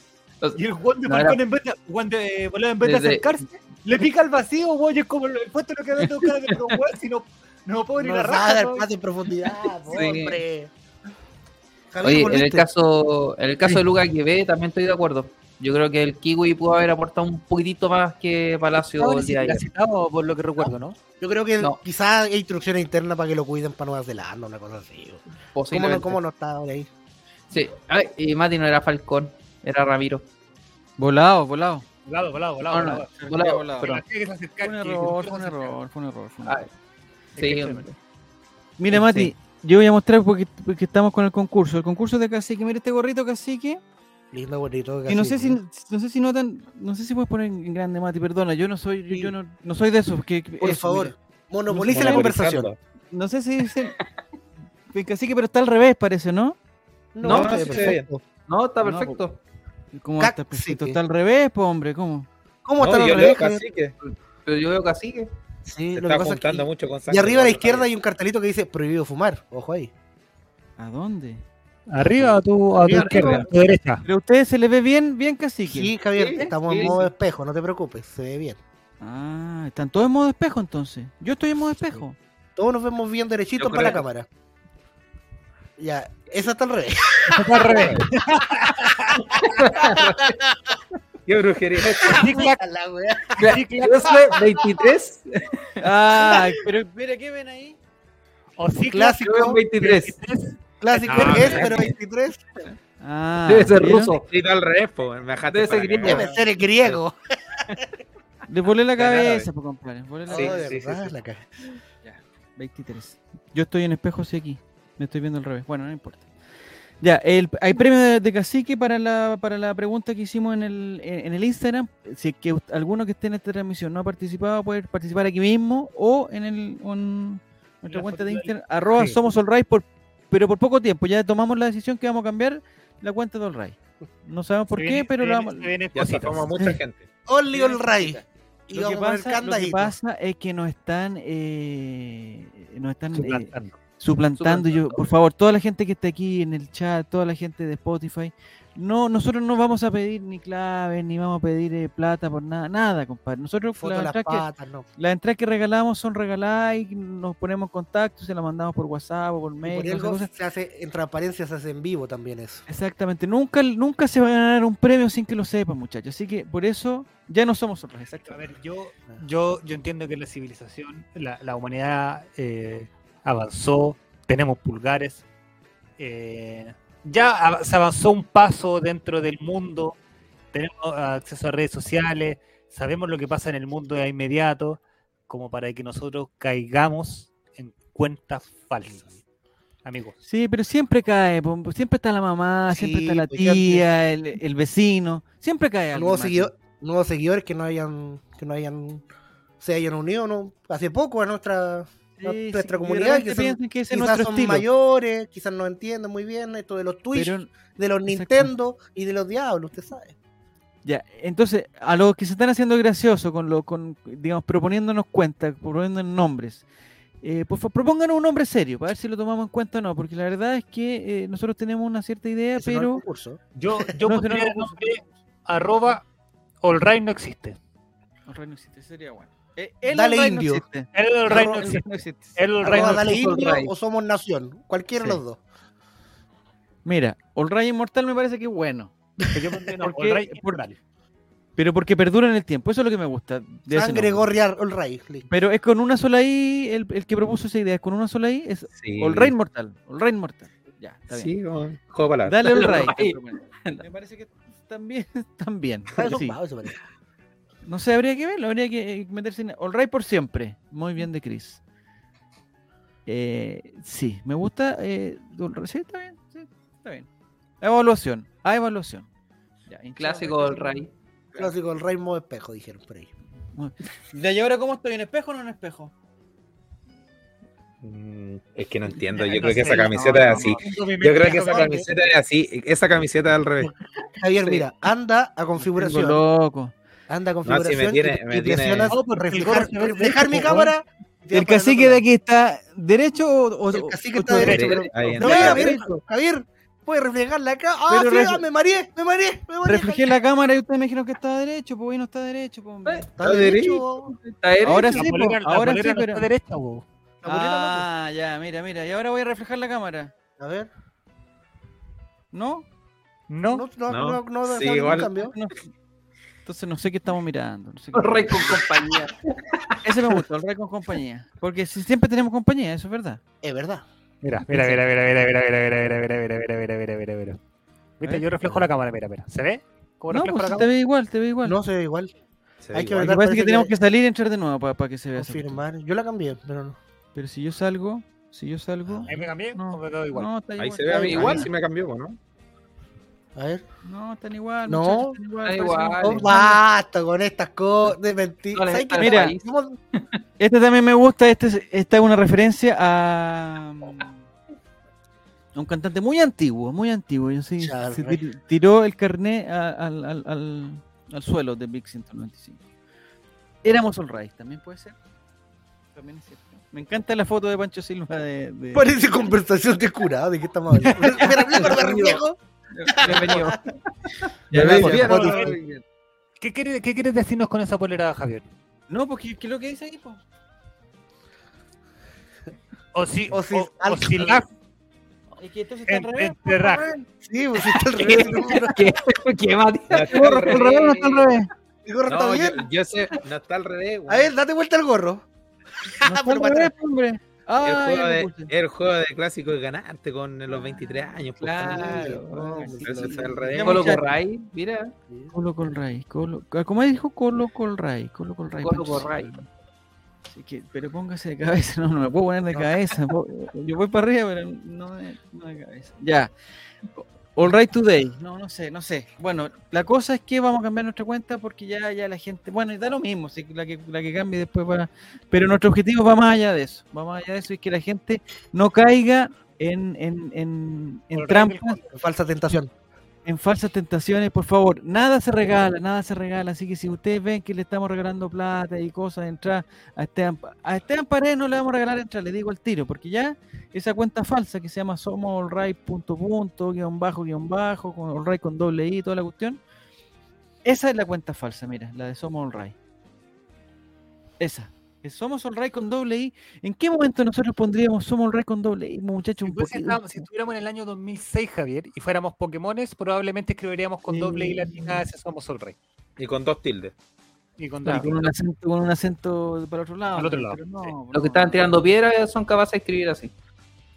Y el weón de No, Falcón era- en vez de, weón de, Bolero, en vez de Desde- acercarse, le pica al vacío, weón, y es como el Fuentes lo que va a tocar de pero weón, si no, no puedo ni No la raja. dar pase en profundidad, [laughs] Sí. hombre. Oye, en el ¿volviste? caso, en el caso de Lucas ve también estoy de acuerdo. Yo creo que el Kiwi pudo haber aportado un poquitito más que Palacio el día de ayer. por lo que recuerdo, ¿no? Yo creo que No. quizás hay instrucciones internas para que lo cuiden para Nueva Zelanda, una cosa así. ¿Cómo no, cómo no está ahí? Sí. Ay, y Mati no era Falcón, era Ramiro. Volado, volado. Volado, volado, volado. No, no, volado. volado, volado. Pero que acercar, Fue un que- error, fue un error, fue un error. fue un Ah, error. Sí, que- hombre. Mira, Mati, yo voy a mostrar porque, porque estamos con el concurso. El concurso de cacique. Mira este gorrito cacique. Lindo, bonito. Y no sé si no sé si notan, no sé si puedes poner en grande, Mati, perdona, yo no soy, yo, Sí. yo no, no soy de esos que Por eso, favor, mira. monopolice la conversación. No sé si dicen el cacique, pero está al revés, parece, ¿no? No, está sí se ve perfecto. No, está No, perfecto. ¿Cómo está perfecto? Está al revés, pues, hombre, ¿cómo? ¿Cómo No, está al revés, cacique. Pero yo veo cacique. Sí, Se lo está que pasa es que- juntando mucho con Y sangre, arriba a la izquierda hay un cartelito que dice prohibido fumar. Ojo ahí. ¿A dónde? Arriba a tu, a tu izquierda, a tu derecha. Pero a ustedes se les ve bien, bien cacique. Sí, Javier, Sí, estamos sí, en modo espejo, no te preocupes, se ve bien. Ah, están todos en modo espejo entonces. Yo estoy en modo espejo. Todos nos vemos bien derechitos para la cámara. Ya, esa está al revés. [laughs] Está al revés. Qué brujería. Soy 23. Ah, pero mira, ¿qué ven ahí? O sí, Clásico. Yo veo 23. Clásico Ah, es, pero 23. Ah, Debe ser ¿vieron? ruso. Sí, al revés, dejaste Debe ser griego. Debe ser el griego. [laughs] Le volé la cabeza, pues, compadre. volé la Sí, cabeza. sí, verdad, sí. la caga. 23. Yo estoy en espejo, sí, aquí. Me estoy viendo al revés. Bueno, no importa. Ya, el, hay premio de, de cacique para la, para la pregunta que hicimos en el, en el Instagram. Si es que ust- alguno que esté en esta transmisión no ha participado, puede participar aquí mismo o en el en nuestra La cuenta de Instagram, arroba sí. somos All Right por, pero por poco tiempo. Ya tomamos la decisión que vamos a cambiar la cuenta de All Right. No sabemos por Se qué, viene- pero se la viene- vamos. a mucha gente. Only all right. Y Lo que, vamos a poner pasa, lo que pasa es que nos están, eh, nos están eh, Suplantando. suplantando. Yo, por favor, toda la gente que está aquí en el chat, toda la gente de Spotify, no, nosotros no vamos a pedir ni claves, ni vamos a pedir eh, plata por nada, nada, compadre. Nosotros Foto las las entradas, que, patas, no. las entradas que regalamos son regaladas y nos ponemos en contacto, se las mandamos por WhatsApp o por Y mail. por no sé, algo cosas. se hace, en transparencia se hace en vivo también eso. Exactamente, nunca, nunca se va a ganar un premio sin que lo sepan, muchachos. Así que por eso ya no somos otros. A Exactamente. ver, yo, yo, yo entiendo que la civilización, la, la humanidad eh, avanzó, tenemos pulgares, eh, ya se avanzó un paso dentro del mundo, tenemos acceso a redes sociales, sabemos lo que pasa en el mundo de inmediato, como para que nosotros caigamos en cuentas falsas. Amigos, Sí, pero siempre cae, siempre está la mamá, siempre está la pues, tía, el, el vecino, siempre cae algo. Nuevos, seguido- nuevos seguidores que no hayan, que no hayan, se hayan unido ¿no? hace poco a nuestra, nuestra comunidad, que son- que ese es quizás nuestro son estilo. mayores, quizás no entienden muy bien esto de los Twitch, Pero, de los Nintendo y de los Diablos, usted sabe. ya, entonces, a los que se están haciendo graciosos con lo, con, digamos, proponiéndonos cuentas, proponiéndonos nombres, eh, por favor, propónganos un nombre serio, para ver si lo tomamos en cuenta o no, porque la verdad es que eh, nosotros tenemos una cierta idea, Ese no es el pero yo, yo [laughs] No, que no pondría el nombre arroba allright no existe. el rey no existe, sería bueno. Eh, el Dale no indio. El allright no existe. No existe. El Arroba no dale existe. indio o somos nación, cualquiera de Sí. los dos. Mira, All Right Inmortal me parece que es bueno. Porque- por-. Pero porque perdura en el tiempo, eso es lo que me gusta. de Sangre. Gorriar All listo. Pero es con una sola I, el, el que propuso esa idea es con una sola I, es Sí. All Right Mortal. All Right Mortal. Ya, está bien. Sí, como- juego de palabras. Dale All propongo. Me parece que también, [laughs] también. Ah, eso Sí. eso parece. No sé, habría que verlo, habría que eh, meterse en All Right por siempre. Muy bien de Chris. Eh, sí, me gusta. Eh, sí, está bien, sí, está bien. Evaluación, a evaluación. Ya, Clásico del Ray. Clásico el Rey modo espejo, dijeron por ahí. Ya, ¿y [laughs] ahora cómo estoy? ¿En espejo o no en espejo? Mm, Es que no entiendo. No Yo creo que esa no, camiseta es así. Yo creo que esa camiseta es así. Esa camiseta es al revés. Javier, Sí. mira, anda a Tengo configuración. loco. Anda No, configuración. me tiene- y, me y tiene- presionas No, reflejar, ve reflejar mi cámara. ¿El cacique de aquí está derecho o, o- El cacique está derecho. No, mira, Javier, puede reflejar la cámara. Ah, Pero sí, ah, me mareé, me mareé, me mareé. Reflejé la cámara y ustedes me dijeron que estaba derecho, pues hoy no está derecho. pues, hombre. Está Está derecho. Está derecho. Ahora sí, pues, la ahora sí, pero... está derecha, Ah, ya, mira, mira. Y ahora voy a reflejar la cámara. no, A ver. ¿No? No, No, no, No. no, no, Entonces no sé qué estamos mirando. no sé qué- El Ray con compañía. Ese me gusta, el rey con compañía. Porque si siempre tenemos compañía, eso es verdad. Es verdad. Mira, mira, mira, mira, mira, mira, mira, mira, mira, mira, mira, mira, mira, mira, mira, mira. Viste, yo reflejo la cámara, mira, mira. ¿Se ve? ¿Cómo No, pues la te cámara? ve igual, te ve igual. No se ve igual. Se ve Hay que igual. Que verdad, es que parece tenemos que- que salir y entrar de nuevo para, que se vea. Confirmar. Yo la cambié, pero no. Pero si yo salgo, si yo salgo. ¿Ahí me cambié No, o me quedo igual? No, está Ahí igual. se ve a mí igual si me cambió, ¿no? A ver. No, están igual. No, muchachos, están igual. están igual. no- basta con estas cosas de mentir. No les ¿Sabes qué? está Mira. el país. ¿Cómo- Este también me gusta. Este es- esta es una referencia a, un cantante muy antiguo, muy antiguo. Yo se tir- tiró el carnet al, al- al- al suelo de Big 195. Éramos All Right, también puede ser. También es cierto. Me encanta la foto de Pancho Silva de. de- Parece conversación de curado. ¿De qué estamos hablando? [laughs] ¿Me Bienvenido. [laughs] ¿Qué quieres, ¿Qué quieres decirnos con esa polera, Javier? No, porque ¿qué es lo que dice ahí? po? O si, O o, si- o al- si la Es que entonces está al revés. en. Sí, pues está al revés. [laughs] ¿Qué, qué Matías? Está Gorro, está al revés, no está al revés. ¿El gorro está No, yo, bien? yo sé, no está al revés. A ver, date vuelta al gorro. [laughs] No está al revés, atrás. El Ah, juego, de, el juego de clásico es ganarte con los 23 años. pues, Claro. Ya, Colo. Corray, mira. Colo Colray, Colo, ¿cómo dijo? Colo Colray, Colo Colray. Colo. Corray. Así que, pero póngase de cabeza, [laughs] no, no me puedo poner de cabeza. Yo voy para arriba, pero no de, no de cabeza. Ya. All right today. No, no sé, no sé. Bueno, la cosa es que vamos a cambiar nuestra cuenta porque ya, ya la gente, bueno, da lo mismo, si la que, la que cambie después va. Pero nuestro objetivo va más allá de eso. Va más allá de eso y que la gente no caiga en, en, en, en trampas, Falsa tentación. En falsas tentaciones, por favor. Nada se regala, nada se regala. Así que si ustedes ven que le estamos regalando plata y cosas entrar a Esteban, a Esteban Paredes no le vamos a regalar entrar, le digo al tiro, porque ya esa cuenta falsa que se llama somos allright punto punto, guion bajo, guion bajo, con allright con doble i, toda la cuestión. Esa es la cuenta falsa, mira, la de somos allright. Esa. Somos allright con doble i. ¿En qué momento nosotros pondríamos somos allright con doble i, muchachos? Si, estuviéramos en el año 2006, Javier, y fuéramos Pokémones, probablemente escribiríamos con doble I latina ese somos el rey. Y con dos tildes. Y con y doble con un acento, con un acento para otro lado. Al otro lado, no, sí. no, Los que estaban tirando piedras son capaces de escribir así.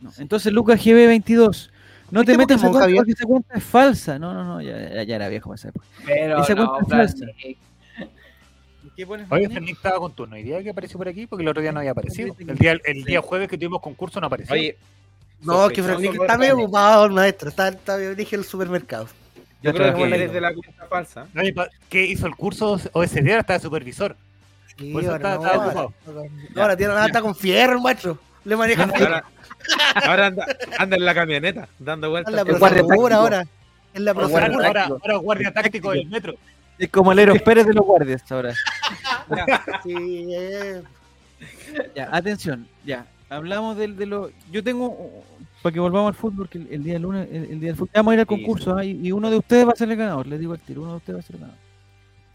no. Entonces, Lucas GB22, no te ¿Viste metas en cuenta Javier? porque esa cuenta es falsa. No, no, no, ya, era viejo esa época. Pero Esa no, cuenta es falsa. ¿Qué Dani? Fernick estaba con turno. ¿Y día que apareció por aquí? Porque el otro día no había aparecido. El día, el día jueves que tuvimos concurso no apareció. Oye, No, que lo está medio ocupado, el maestro. Está, está dije el supermercado. Yo Ya creo que eres de la cuenta falsa. ¿Qué hizo el curso o ese día? Estaba de supervisor. Sí, Por eso ahora está- no, está ahora- ocupado. no, ahora tiene, ahora está con fierro, el maestro. Le maneja Ahora, ahora anda, anda en la camioneta, dando en vueltas. la táctico. procedura ahora. En la Ahora, ahora, ahora guardia táctico del metro. Es como el Eros [laughs] Pérez de los guardias ahora. [laughs] Sí, eh. Ya, atención, ya. Hablamos del, de lo. Yo tengo. Para que volvamos al fútbol, porque el, el día del lunes, el, el día del fútbol. Vamos a ir al Sí, concurso, ¿ah? y, y uno de ustedes va a ser el ganador. Les digo al tiro, uno de ustedes va a ser el ganador.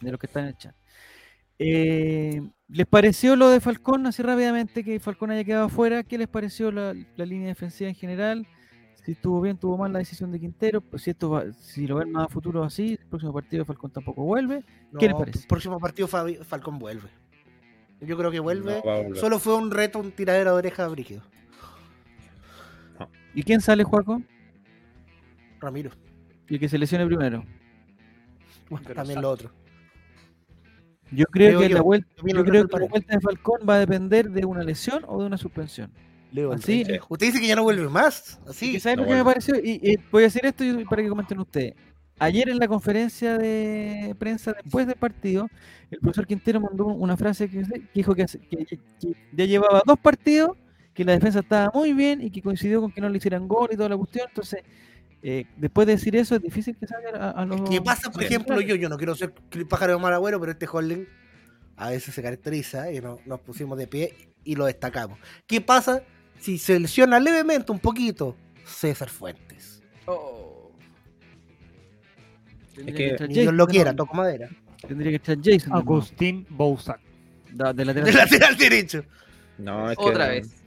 De los que están en el chat. Eh, ¿Les pareció lo de Falcón así rápidamente que Falcón haya quedado afuera? ¿Qué les pareció la, la línea defensiva en general? Si estuvo bien, tuvo mal la decisión de Quintero. Pues si esto va- si lo ven más a futuro así, el próximo partido Falcón tampoco vuelve. ¿Qué les No, parece? el próximo partido Fabi- Falcón vuelve. Yo creo que vuelve. No. Solo fue un reto, un tiradero de oreja brígido. ¿Y quién sale, Juaco? Ramiro. Y el que se lesione primero. Bueno, también lo otro. Yo creo Creo que yo. la vuelta, Yo creo que la vuelta de Falcón va a depender de una lesión o de una suspensión. Leo el Así, rey. Usted dice que ya no vuelve más. y Así. que ¿sabes no lo que me pareció? Y, y voy a decir esto para que comenten ustedes. Ayer en la conferencia de prensa después del partido, el profesor Quintero mandó una frase que, que dijo que, hace- que- que ya llevaba dos partidos, que la defensa estaba muy bien y que coincidió con que no le hicieran gol y toda la cuestión. Entonces, eh, después de decir eso, es difícil que salga a, a los. ¿Qué pasa, por ejemplo, yo, yo no quiero ser pájaro de mal agüero, pero este holding a veces se caracteriza y no- nos pusimos de pie y lo destacamos. ¿Qué pasa si se lesiona levemente un poquito César Fuentes? Tendría que- entrar Ni Dios Jason lo quiera, toco madera. Tendría que estar Jason. Agustín Bouzac. De lateral. [laughs] De lateral derecho. No, es que Otra vez.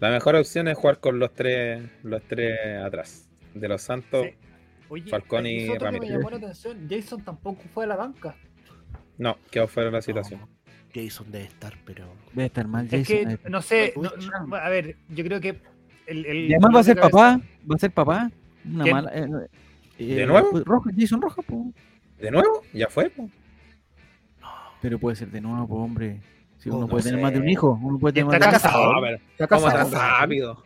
La mejor opción es jugar con los tres, los tres atrás. De los Santos. Sí. Oye, Falcón y es que Ramírez. me llamó la atención. Jason tampoco fue a la banca. No, quedó fuera de la situación. Jason debe estar, pero. Debe estar mal Jason. Es que, no sé, Uy, no- no, a ver, yo creo que el, el Y además va a ser papá, va a ser papá. Una ¿Quién? mala. eh, eh, ¿De nuevo? pues, Roja, Jason Roja, pues. ¿De nuevo? ¿Ya fue? po? Pero puede ser de nuevo, pues, hombre. Si Oh, uno no puede tener sé. más de un hijo, uno puede tener Está más de un casado. No, pero Está ¿cómo casado. rápido?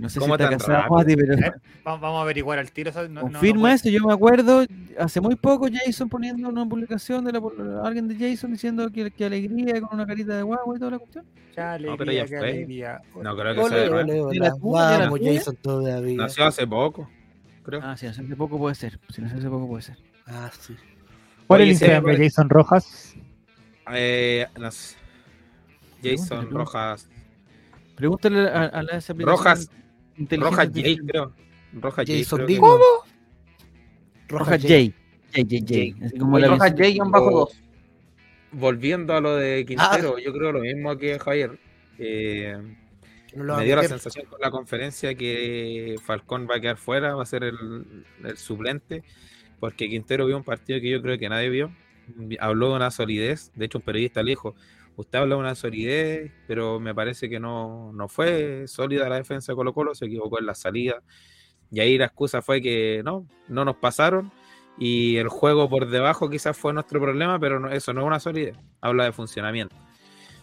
No sé si ¿Cómo está rápido? Mati, pero Eh, [laughs] Vamos, a averiguar al tiro. No- no- no confirma puede- eso. Yo me acuerdo hace muy poco Jason poniendo una publicación de la, alguien de Jason diciendo que, que alegría con una carita de guagua y toda la cuestión. Qué alegría, pero ya qué fue. alegría. No creo que Ole, sea. ole, ¿no? ole. ¿De la la Vamos? Jason todavía. Nació hace poco. Creo. Ah, sí, hace poco puede ser. Si no hace poco puede ser. Ah, sí. ¿Cuál es el Instagram de Jason Rojas? Eh, no sé. Jason. Rojas. Pregúntale a, a las aplicaciones Rojas. Inteligentes Rojas J, artificiales. creo. Rojas J. Jason creo que- Digno. Rojas J. J, J, J. Así como la Roja versión- J-2. Volviendo a lo de Quintero, yo creo lo mismo que Javier. Eh, No lo me dio la sensación con la conferencia que Falcón va a quedar fuera, va a ser el, el suplente, porque Quintero vio un partido que yo creo que nadie vio. Habló de una solidez, de hecho un periodista le dijo, usted habla de una solidez, pero me parece que no, no fue sólida la defensa de Colo Colo, se equivocó en la salida. Y ahí la excusa fue que no, no nos pasaron y el juego por debajo quizás fue nuestro problema, pero no- eso no es una solidez, habla de funcionamiento.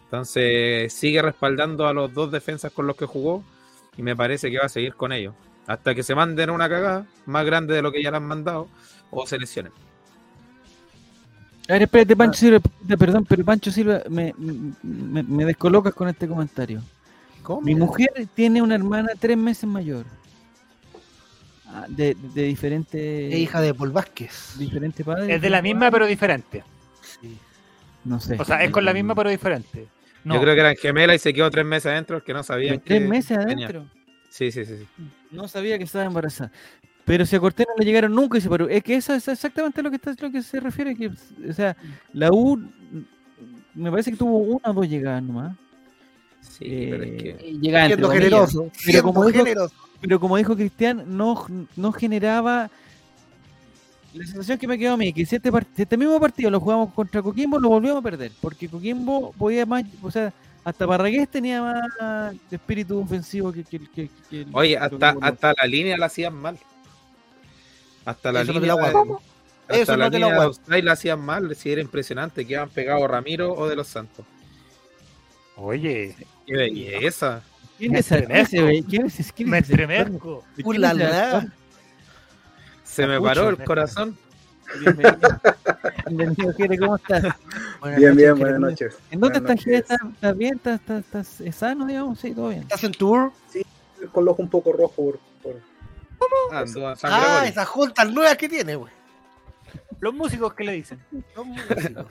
Entonces sigue respaldando a los dos defensas con los que jugó y me parece que va a seguir con ellos. Hasta que se manden una cagada más grande de lo que ya le han mandado o se lesionen. A ver, espérate, Pancho Silva, perdón, pero Pancho Silva, me, me, me descolocas con este comentario. ¿Cómo? Mi mujer tiene una hermana tres meses mayor. Ah, De, de diferente, Es hija de Paul Vázquez. diferente padre. Es de la misma pero diferente. Sí. No sé. O sea, es con la misma pero diferente. No, Yo creo que eran gemelas y se quedó tres meses adentro, que no sabían. Tres que meses tenía. adentro. Sí, sí, sí. sí. No sabía que estaba embarazada. Pero si a Cortés no le llegaron nunca, dice, pero es que eso es exactamente lo que está, lo que se refiere. Que, o sea, la U me parece que tuvo una o dos llegadas nomás. Sí, Eh, pero es que. Entre Siendo generoso. Siendo como dijo- generoso. Pero como dijo Cristian, no, no generaba la sensación que me quedó a mí, que si este, part- si este mismo partido lo jugamos contra Coquimbo, lo volvíamos a perder, porque Coquimbo podía más, o sea, hasta Parragués tenía más espíritu ofensivo que, que, que- que el- Oye, hasta, Coquimbo. hasta la línea la hacían mal. Hasta la Eso no te línea. de- hasta Eso la no te de hacían mal. Si era impresionante, que iban pegados Ramiro o de los Santos. Oye, Qué belleza. ¿Quién me es ese? ¿Quién es ese? ¿Quién me es ese? estremezco. Se me paró el corazón. Bienvenido. Bienvenido, Jere, ¿cómo estás? Buenas Bien, noches, bien, buenas noches. ¿En dónde Buenas estás, Jere? ¿Estás, estás bien? ¿Estás, sano, digamos? Sí, todo bien. ¿Estás en tour? Con los ojos un poco rojo por, por- Ando a San Ah, Gregorio. esas juntas nuevas que tiene, güey. Los músicos, ¿qué le dicen?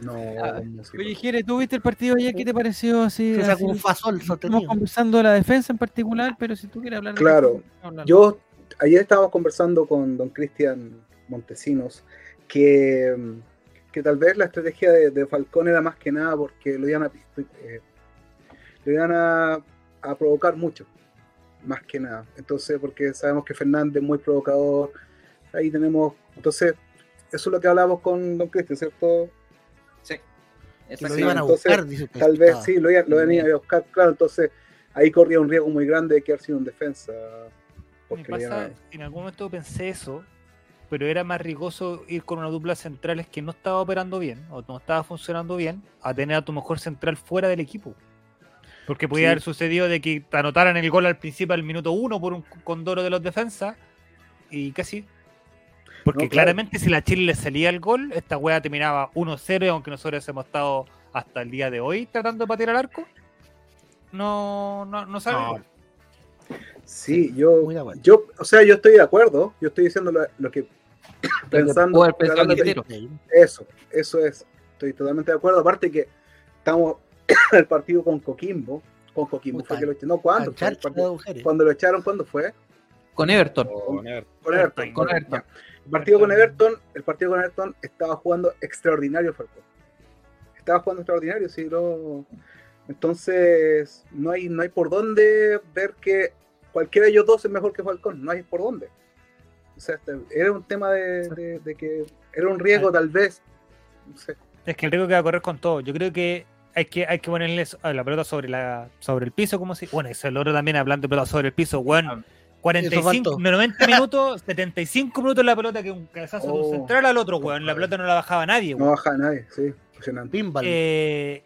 No, Ah. Oye, Jere, ¿tú viste el partido ayer? ¿Qué te pareció así? Se así? sacó un fasol Estamos conversando de la defensa en particular, pero si tú quieres hablar de Claro. la defensa, Yo ayer estábamos conversando con don Cristian Montesinos que, que tal vez la estrategia de, de Falcón era más que nada porque lo iban a, eh, lo iban a, a provocar mucho, más que nada. Entonces, porque sabemos que Fernández es muy provocador, ahí tenemos, entonces, eso es lo que hablábamos con don Cristian, ¿cierto? Que lo Sí, iban a entonces, buscar, dice. Tal vez Ah. sí, lo, lo venía a buscar, claro, entonces ahí corría un riesgo muy grande de quedar sin un defensa. Me pasa, en algún momento pensé eso, pero era más riesgoso ir con una dupla centrales que no estaba operando bien o no estaba funcionando bien a tener a tu mejor central fuera del equipo. Porque podía Sí. haber sucedido de que te anotaran el gol al principio al minuto uno por un condoro de los defensas y casi. Porque No, claro. claramente si la Chile le salía el gol, esta wea terminaba 1-0 y aunque nosotros hemos estado hasta el día de hoy tratando de patear al arco, no, no, no sabe. No. Sí, yo, yo, o sea, yo estoy de acuerdo, yo estoy diciendo lo, lo que pensando, eso, eso es, estoy totalmente de acuerdo, aparte que estamos [coughs] el partido con Coquimbo, con Coquimbo, Puta, fue que lo echaron, no, ¿cuándo? partido? Cuando lo echaron, ¿cuándo fue? Con Everton. Con Everton. Con Everton. Con. Everton. El partido con Everton, el partido con Everton estaba jugando extraordinario Falcón. Estaba jugando extraordinario, sí, no. Entonces, no hay, no hay por dónde ver que cualquiera de ellos dos es mejor que Falcón, no hay por dónde. O sea, este, era un tema de, de- de que era un riesgo tal vez. No sé. Es que el riesgo que va a correr con todo. Yo creo que hay que, hay que ponerle la pelota sobre la sobre el piso, como si. Bueno, eso es lo otro también hablando de pelota sobre el piso, weón. Ah, 45, faltó. 90 [laughs] minutos, 75 minutos la pelota que un cabezazo de Oh. un central al otro, weón. La pelota no la bajaba nadie, No weón. baja a nadie, sí, impresionante. Eh,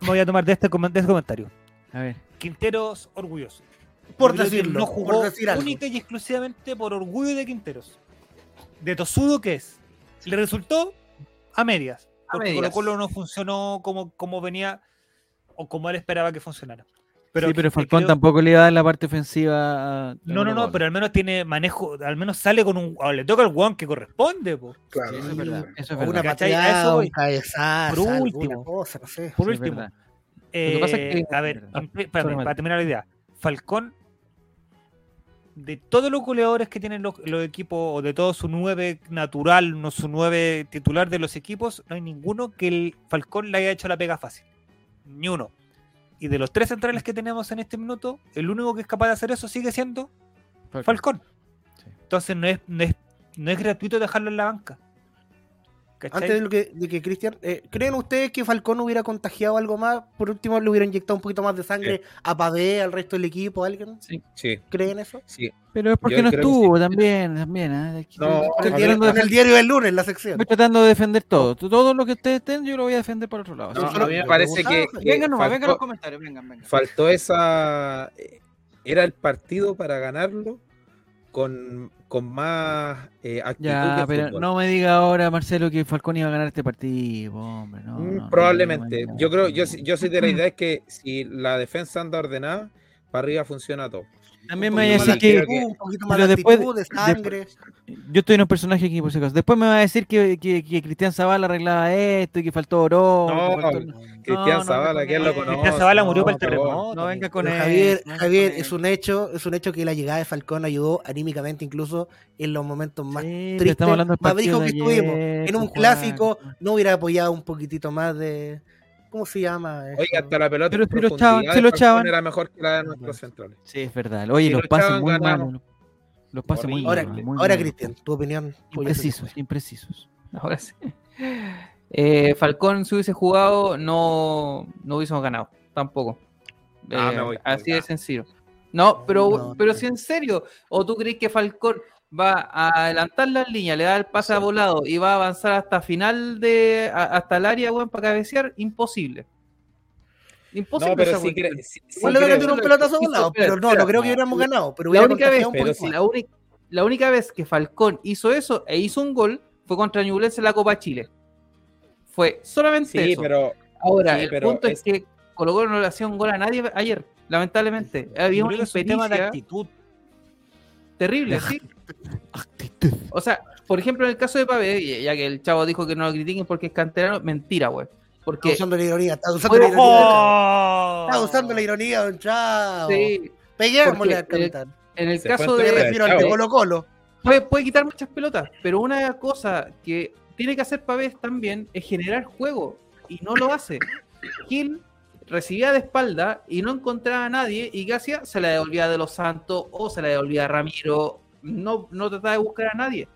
voy a tomar de este, de este comentario. A ver. Quinteros orgulloso. por Yo decirlo, no por jugó decir algo. única y exclusivamente por orgullo de Quinteros. De tosudo que es. Le resultó a medias. A Porque. Colo Colo no funcionó como, como venía o como él esperaba que funcionara. Pero, sí, pero Falcón creo- tampoco le iba a dar la parte ofensiva. a- No, no, no, pero al menos tiene manejo, al menos sale con un. o le toca al guan que corresponde, po. Claro. Sí, eso es verdad. Eso es verdad. ¿cachai? A pateada, eso voy. un cabezazo, Por último. cosa, no sé. Por último, eh, Lo que pasa es que- a ver, Ah, solamente. para terminar la idea, Falcón, de todos los goleadores que tienen los, los equipos, o de todo su nueve natural, no su nueve titular de los equipos, no hay ninguno que el Falcón le haya hecho la pega fácil. Ni uno. Y de los tres centrales que tenemos en este minuto, el único que es capaz de hacer eso sigue siendo Falcón. Sí. Entonces no es, no es, no es gratuito dejarlo en la banca. ¿Cachai? Antes de, lo que, de que Cristian, eh, ¿creen ustedes que Falcón hubiera contagiado algo más? Por último, le hubiera inyectado un poquito más de sangre a Padé, al resto del equipo, a alguien. Sí, ¿Creen eso? sí. Pero es porque Yo no estuvo también, también. Aquí No, estoy, tratando de, en el diario del lunes, la sección. estoy tratando de defender todo. Todo lo que ustedes estén, yo lo voy a defender por otro lado. No, a mí me parece que, Ah, que vengan nomás, vengan los faltó, comentarios, vengan, vengan. faltó esa. eh, Era el partido para ganarlo con, con más eh, actitud. Ya, de pero fútbol. no me diga ahora, Marcelo, que Falcón iba a ganar este partido, hombre. No, Mm, no, Probablemente. no yo creo, yo, yo soy de la [laughs] idea es que si la defensa anda ordenada, para arriba funciona todo. También me va a decir que un poquito más pero de después- actitud, de sangre. yo estoy en un personaje aquí por si acaso. Después me va a decir que, que, que Cristian Zavala arreglaba esto y que faltó oro. No, faltó- Cristian no, Zavala, no, ¿quién lo no, conoce? Cristian Zavala murió por el terremoto. No venga con él. Javier, es un hecho, es un hecho que la llegada de Falcón ayudó anímicamente incluso en los momentos más Sí, tristes, estamos hablando del más brígidos que estuvimos. En un clásico no hubiera apoyado un poquitito más de ¿cómo se llama? Oye, eso? hasta la pelota Pero si lo echaban, de si lo Falcón echaban. era mejor que la de nuestros centrales. Sí, es verdad. Oye, Si los lo pases muy malos. Los pases muy. Ahora, malos. muy ahora. Cristian, tu opinión. Hacer- Imprecisos, imprecisos. Ahora sí. Eh, Falcón, si hubiese jugado, no, no hubiésemos ganado. Tampoco. Ah, Eh, me voy. así de sencillo. No, pero, No, pero no. si en serio, o tú crees que Falcón va a adelantar las líneas, le da el pase a volado y va a avanzar hasta final de a- hasta el área, weón, para cabecear, imposible. Imposible. No, pero esa sí, creo. hubiera un pelotazo volado, pero no, no creo que hubiéramos ganado, pero La hubiera única vez, pero sí, la, única, la única vez que Falcón hizo eso e hizo un gol fue contra Ñublense en la Copa Chile. Fue solamente Sí, eso. pero Ahora, sí, el pero punto es... es- que Colo Colo no le hacía un gol a nadie ayer, lamentablemente. Había una que tema de impericia actitud. Terrible, sí. O sea, por ejemplo, en el caso de Pavé, ya que el chavo dijo que no lo critiquen porque es canterano, mentira, güey. Está Porque usando la ironía, está usando la ironía. ¡Oh! Está usando la ironía, don Chavo. sí, Peguémosle al capitán. en el Se caso Me de... refiero al de Chavo. Colo Colo. puede, puede quitar muchas pelotas, pero una cosa que tiene que hacer Pavés también es generar juego y no lo hace. Gil recibía de espalda y no encontraba a nadie y ¿qué hacía? Se la devolvía de los Santos o se la devolvía a Ramiro. No, no trataba de buscar a nadie.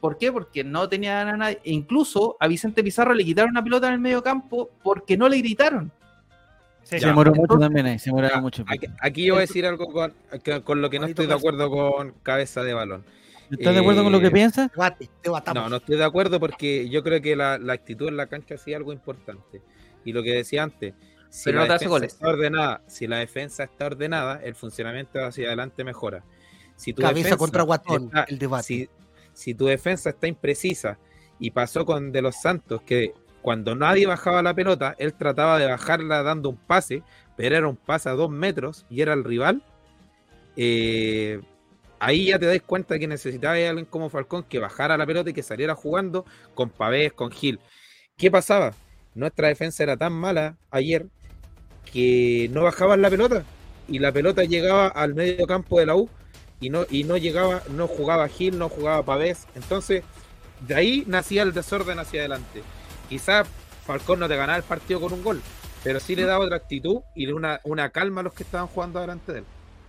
¿Por qué? Porque no tenía a nadie. E incluso a Vicente Pizarro le quitaron una pelota en el medio campo porque no le gritaron. Sí, Se demoró mucho también ahí, se demoraba Ya, mucho. aquí, aquí yo voy a decir algo con, con lo que no estoy de acuerdo con cabeza de balón. ¿Estás de acuerdo con lo que eh, piensas? No, no estoy de acuerdo porque yo creo que la, la actitud en la cancha sí es algo importante. Y lo que decía antes, si Pero la no te hace defensa goles. está ordenada, si la defensa está ordenada, el funcionamiento hacia adelante mejora. Si tu Cabeza defensa contra Guatón, está- el debate. Si, si tu defensa está imprecisa y pasó con De los Santos que cuando nadie bajaba la pelota, él trataba de bajarla dando un pase, pero era un pase a dos metros y era el rival. eh, ahí ya te das cuenta que necesitaba a alguien como Falcón que bajara la pelota y que saliera jugando con Pavés, con Gil. ¿Qué pasaba? Nuestra defensa era tan mala ayer que no bajaban la pelota y la pelota llegaba al medio campo de la U y no, y no llegaba, no jugaba Gil, no jugaba Pavés. Entonces, de ahí nacía el desorden hacia adelante. Quizá Falcón no te ganaba el partido con un gol, pero sí le daba otra actitud y una, una calma a los que estaban jugando delante de él.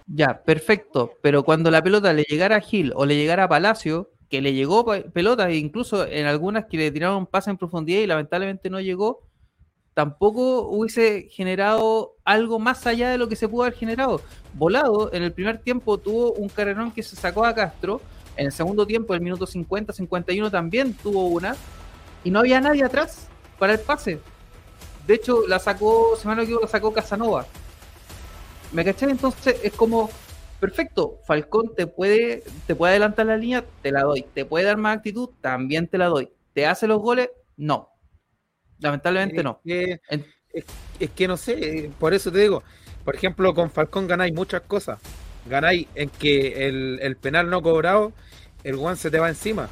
Ya, perfecto. Pero cuando la pelota le llegara a Gil o le llegara a Palacio, que le llegó pelota, e incluso en algunas que le tiraron un pase en profundidad y lamentablemente no llegó, tampoco hubiese generado algo más allá de lo que se pudo haber generado. Volado, en el primer tiempo tuvo un carrerón que se sacó a Castro. En el segundo tiempo, el minuto 50, 51 también tuvo una. Y no había nadie atrás para el pase. De hecho, la sacó, si me la sacó Casanova. ¿Me cachai? Entonces es como, perfecto, Falcón te puede, te puede adelantar la línea, te la doy. Te puede dar más actitud, también te la doy. ¿Te hace los goles? No. Lamentablemente no. Es que, En- es, es que no sé, por eso te digo, por ejemplo, con Falcón ganáis muchas cosas. Ganáis en que el, el penal no cobrado, el Juan se te va encima.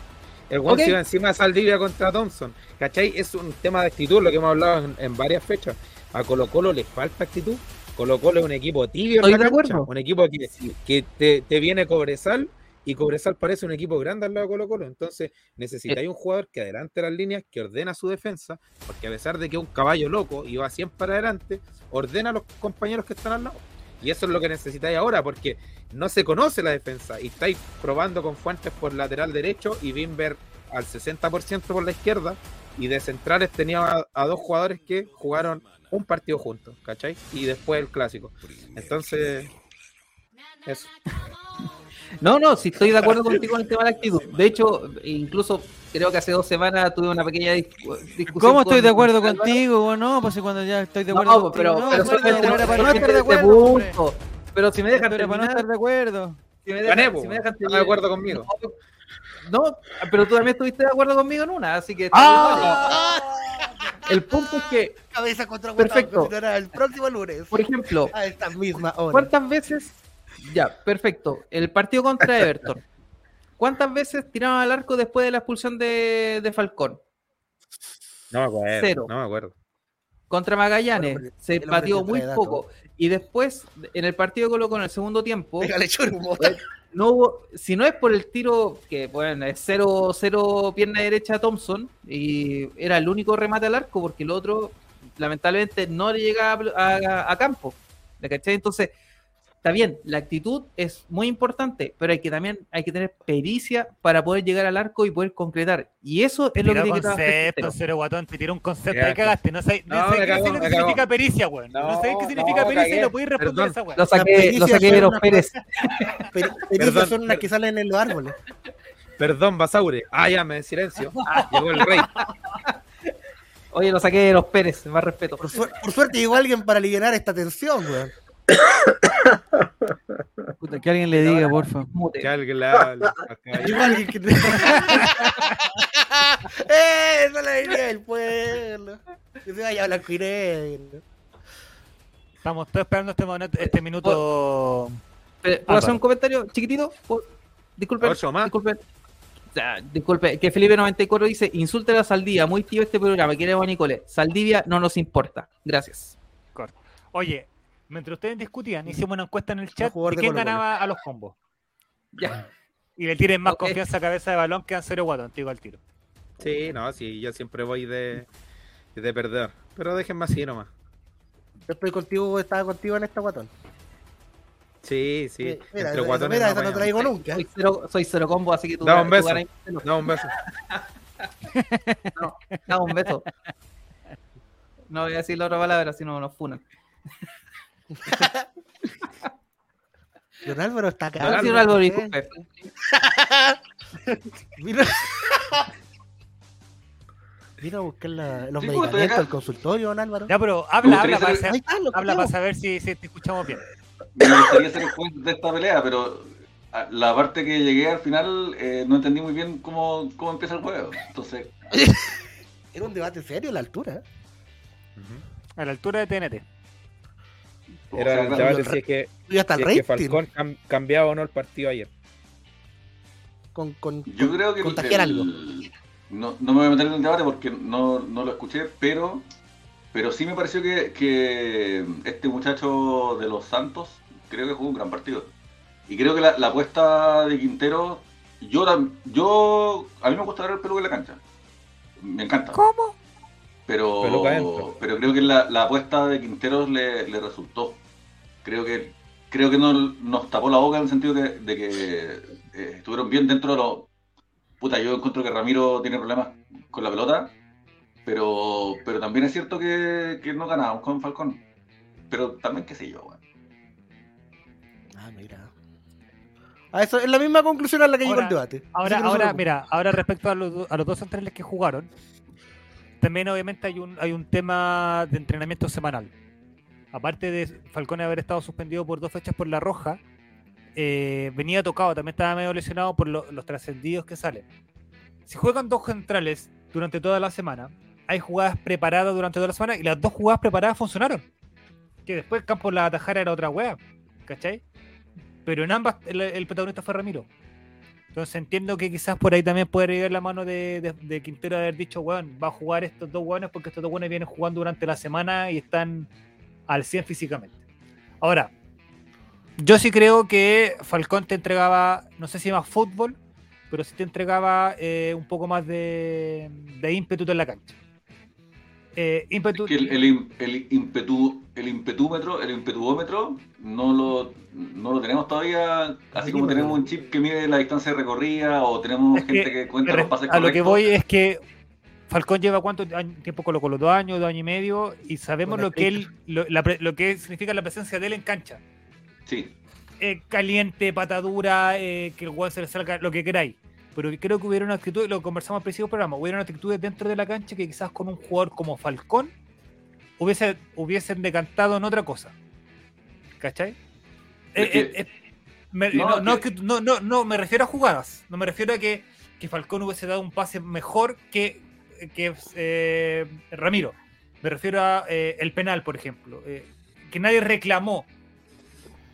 El Juan se va encima de Saldivia contra Thompson. ¿Cachai? Es un tema de actitud, lo que hemos hablado en, en varias fechas. A Colo Colo le falta actitud. Colo Colo es un equipo tibio en la cancha, un equipo que, que te, te viene Cobresal y Cobresal parece un equipo grande al lado de Colo Colo. Entonces necesitáis un jugador que adelante las líneas, que ordena su defensa, porque a pesar de que es un caballo loco y va siempre para adelante, ordena a los compañeros que están al lado. Y eso es lo que necesitáis ahora, porque no se conoce la defensa y estáis probando con Fuentes por lateral derecho y Bimber al 60% por la izquierda. Y de centrales tenía a, a dos jugadores que jugaron un partido juntos, ¿cachai? Y después el clásico. Entonces, eso. No, no, sí estoy de acuerdo contigo en el tema de la actitud. De hecho, incluso creo que hace dos semanas tuve una pequeña dis- discusión. ¿Cómo estoy con- de acuerdo con contigo o no? Pues cuando ya estoy de No, acuerdo contigo, pero, no, pero pues, no para no solamente estar de acuerdo, punto. Pero si me dejan Pero para no estar de acuerdo. Si me dejan- po, si me dejan ¿estás de acuerdo conmigo? No, pero tú también estuviste de acuerdo conmigo en una, así que. ¡Ah! El punto es que, Cabeza contra Perfecto. El próximo lunes. por ejemplo, A esta misma hora. ¿cuántas veces. Ya, perfecto. El partido contra [laughs] Everton. ¿Cuántas veces tiraron al arco después de la expulsión de, de Falcón? No me acuerdo. Cero. No me acuerdo. Contra Magallanes se batió muy poco. Y después, en el partido de Colo Colo en el segundo tiempo, churbo. no hubo, si no es por el tiro que, bueno, es 0 cero pierna derecha a Thompson, y era el único remate al arco, porque el otro, lamentablemente, no le llega a, a- a campo. ¿Me cachai? Entonces, está bien, la actitud es muy importante, pero hay que también hay que tener pericia para poder llegar al arco y poder concretar. Y eso es lo que tiene que cero guatón, te tiró un concepto, ahí cagaste, no sabes, no No, me qué significa- pericia, weón. No, No, sabes qué significa no, pericia y no podéis responder Perdón. esa weón. Lo saqué, pericia lo saqué de los unas Pérez. [laughs] Pericias Perdón, son las que salen en los árboles. Perdón, Basaure. Ah, ya, me en silencio. [laughs] Ah, llegó el rey. Oye, lo saqué de los Pérez, más respeto. Por, por suerte llegó alguien para aliviar esta tensión, weón. Puta, que alguien le diga, porfa. Que alguien [laughs] alguien que... [laughs] ¡Eh! Esa es la alegría del pueblo. Que se vaya blanco y negro. Estamos todos esperando este, momento- este minuto. Eh, ¿Puedo hacer un comentario chiquitito? ¿Puedo? Disculpen. Más. Disculpen. Disculpe, que Felipe94 dice, insulte a Saldivia, muy tío este programa, queremos a Nicole. Saldivia no nos importa. Gracias. Oye, mientras ustedes discutían, hicimos una encuesta en el chat de de quién ganaba a los combos. Ya. Y le tiren más confianza a cabeza de balón que a cero guatón, te digo al tiro. Sí, no, sí, yo siempre voy de, de perder. Pero déjenme así nomás. Yo estoy contigo, estaba contigo en esta guatón. Sí, sí. Eh, Mira, Entre esa- mira, no esa no traigo nunca. Soy cero, soy cero combo, así que tú, Da un beso. [laughs] No, un beso. Da un beso. No voy a decir la otra palabra, si no nos funan. Don Álvaro está acá. No, Álvaro, disculpe. Vino... Vino a buscar la- los Sí, medicamentos al consultorio, don Álvaro. Ya, pero habla, habla para, saber- está, habla para saber si, si te escuchamos bien. Me gustaría ser el juez de esta pelea, pero a- la parte que llegué al final eh, no entendí muy bien cómo, cómo empieza el juego. Entonces, [laughs] Era un debate serio a la altura. ¿eh? A la altura de TNT. Era el debate si es que, Y hasta si el es que rating. Falcón cam- cambiaba o no el partido ayer. Con, con, yo con- creo que el- contagiar el- algo. No, no me voy a meter en el debate porque no, no lo escuché, pero, pero sí me pareció que, que este muchacho de los Santos creo que jugó un gran partido. Y creo que la, la apuesta de Quintero, yo, yo a mí me gusta ver el peluca en la cancha. Me encanta. ¿Cómo? Pero, pero creo que la, la apuesta de Quinteros le, le resultó. Creo que creo que no, nos tapó la boca en el sentido de, de que eh, estuvieron bien dentro de los... Puta, yo encuentro que Ramiro tiene problemas con la pelota, pero, pero también es cierto que, que no ganábamos con Falcón. Pero también qué sé yo, weón. Ah, mira. Ah, eso es la misma conclusión a la que llegó el debate. Ahora, ahora, mira, ahora respecto a los, a los dos centrales que jugaron, también obviamente hay un, hay un tema de entrenamiento semanal. Aparte de Falcón haber estado suspendido por dos fechas por la roja, eh, venía tocado, también estaba medio lesionado por lo- los trascendidos que salen. Si juegan dos centrales durante toda la semana, hay jugadas preparadas durante toda la semana y las dos jugadas preparadas funcionaron. Que después el campo la atajara era otra wea, ¿cachai? Pero en ambas el protagonista fue Ramiro. Entonces entiendo que quizás por ahí también puede ir la mano de, Quintero de haber dicho, weón, va a jugar estos dos weones porque estos dos weones vienen jugando durante la semana y están al 100 físicamente. Ahora, yo sí creo que Falcón te entregaba, no sé si más fútbol, pero sí te entregaba eh, un poco más de ímpetu en la cancha. Eh, ímpetu, Es que el, el, im- el impetu, el impetúmetro, el impetuómetro, no lo, no lo tenemos todavía, así como tenemos un chip que mide la distancia recorrida o tenemos Es gente que- que, cuenta los pases a lo que correctos. voy es que Falcón lleva cuánto tiempo con los dos años, dos años y medio, y sabemos Con lo que él, lo, la lo que significa la presencia de él en cancha. Sí, Eh, caliente, patadura, eh, que el weón se le salga, lo que queráis. Pero creo que hubiera una actitud, lo conversamos al principio del programa, hubiera una actitud dentro de la cancha que quizás con un jugador como Falcón hubiese, hubiesen decantado en otra cosa. ¿Cachai? Es Eh, que- eh, eh, me, No, no, no, que- es que- no, no, no, me refiero a jugadas. No me refiero a que, que Falcón hubiese dado un pase mejor que, que eh, Ramiro. Me refiero a eh, el penal, por ejemplo. eh, que nadie reclamó.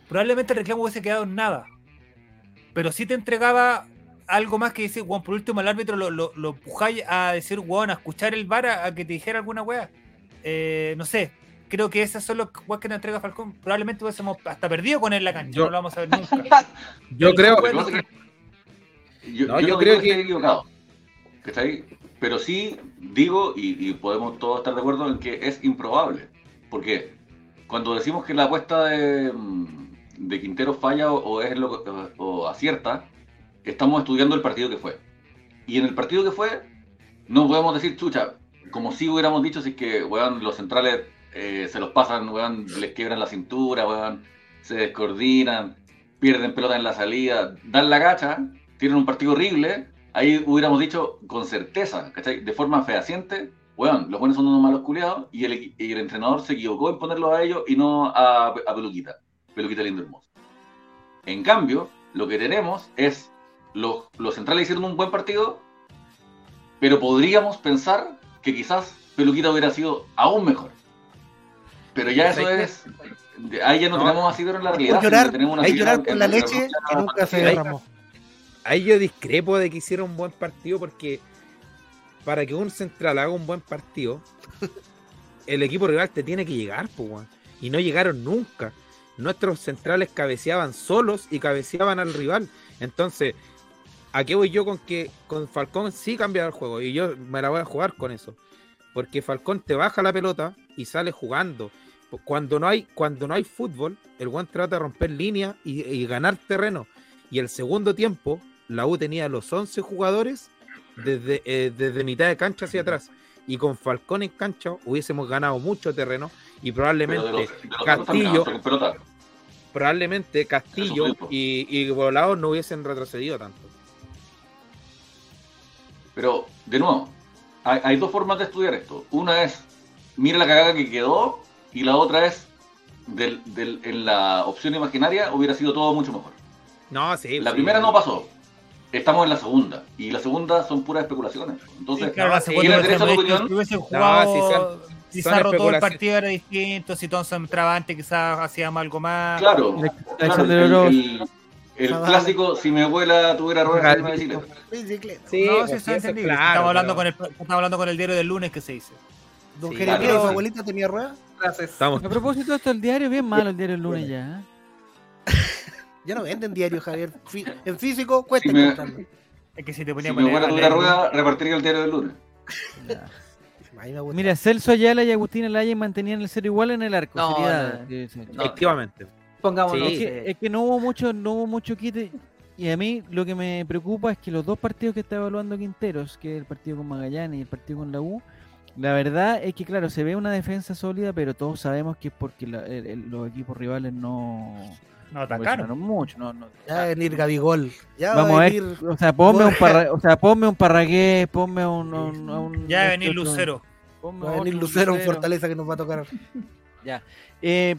Probablemente el reclamo hubiese quedado en nada. Pero sí te entregaba algo más que decir, Juan, por último el árbitro lo, lo, lo empujáis a decir, Juan, a escuchar el VAR a, a que te dijera alguna wea. Eh, no sé, creo que esas son las weas que nos entrega Falcón. Probablemente hubiésemos hasta perdido con él la cancha, Yo- no lo vamos a ver nunca. [laughs] Yo creo, es que- yo, No, yo yo no creo que equivocado. ¿cachai? Pero sí digo, y, y podemos todos estar de acuerdo en que es improbable. Porque cuando decimos que la apuesta de, mm, de Quintero falla o, o es lo, o, o acierta, estamos estudiando el partido que fue. Y en el partido que fue, no podemos decir, chucha, como si hubiéramos dicho, si es que weón, los centrales eh, se los pasan, weón, les quiebran la cintura, weón, se descoordinan, pierden pelota en la salida, dan la gacha, tienen un partido horrible, ahí hubiéramos dicho con certeza, ¿cachai? De forma fehaciente, weón, los buenos son unos malos culiados y el, y el entrenador se equivocó en ponerlos a ellos y no a, a Peluquita, Peluquita lindo hermoso. En cambio, lo que tenemos es, los, los centrales hicieron un buen partido, pero podríamos pensar que quizás Peluquita hubiera sido aún mejor. Pero ya eso ¿Sabes es, ahí ya no, No. tenemos asidero en la realidad, Hay llorar, tenemos una hay llorar en la la leche que nunca se derramó. ahí yo discrepo de que hicieron un buen partido porque para que un central haga un buen partido, [laughs] el equipo rival te tiene que llegar, pues, weón. Y no llegaron nunca. Nuestros centrales cabeceaban solos y cabeceaban al rival. Entonces, ¿a qué voy yo con que con Falcón sí cambia el juego? Y yo me la voy a jugar con eso. Porque Falcón te baja la pelota y sale jugando. Cuando no hay, cuando no hay fútbol, el buen trata de romper líneas y, y ganar terreno. Y el segundo tiempo, la U tenía los 11 jugadores desde, eh, desde mitad de cancha hacia atrás. Y con Falcón en cancha hubiésemos ganado mucho terreno y probablemente de los, de los otros Castillo, también, probablemente Castillo y, y Volados no hubiesen retrocedido tanto. Pero, de nuevo, hay, hay dos formas de estudiar esto. Una es, mira la cagada que quedó, y la otra es, del, del- en la opción imaginaria hubiera sido todo mucho mejor. No, sí. La sí. primera no pasó. Estamos en la segunda. Y la segunda son puras especulaciones. Entonces, Sí, claro, la sí, segunda ¿tienes versión derecho a tu es que opinión? Si hubiesen No, jugado sí, son- Pizarro todo el partido era distinto, si Thompson entraba antes quizás hacíamos algo más. claro, claro, el, el- el clásico, si mi abuela tuviera ruedas una bicicleta. Bicicleta. Sí, no, pues, sí, eso es entendible. claro, estamos, hablando pero- con el, estamos hablando con el diario del lunes que se dice. Don Sí, Jeremías, claro. ¿su abuelita tenía ruedas? Estamos, A propósito de esto, el diario, bien malo el diario el lunes ya. ¿eh? [laughs] Ya no venden diario, Javier. Fi- En físico cuesta me- encontrarlo. Es que si te Si poníamos mi abuela tuviera ruedas, repartiría el diario del lunes. Mira, Celso Ayala y Agustín Alaya mantenían el cero igual en el arco. No, no. Sí. No. efectivamente. Pongámonos. Sí. Es, que, es que no hubo mucho, no hubo mucho quite. Y a mí lo que me preocupa es que los dos partidos que está evaluando Quinteros, que es el partido con Magallanes y el partido con la U, la verdad es que claro, se ve una defensa sólida, pero todos sabemos que es porque la- el- el- los equipos rivales no No, atacaron. mucho. No, no. Ya va a venir Gabigol. Ya Vamos va a a ver, venir. o sea, ponme un, parra, o sea, ponme un Parragués, ponme un, [laughs] un- un- Ya va a este venir Lucero. ponme Va a venir Lucero en Fortaleza que nos va a tocar. [laughs] Eh,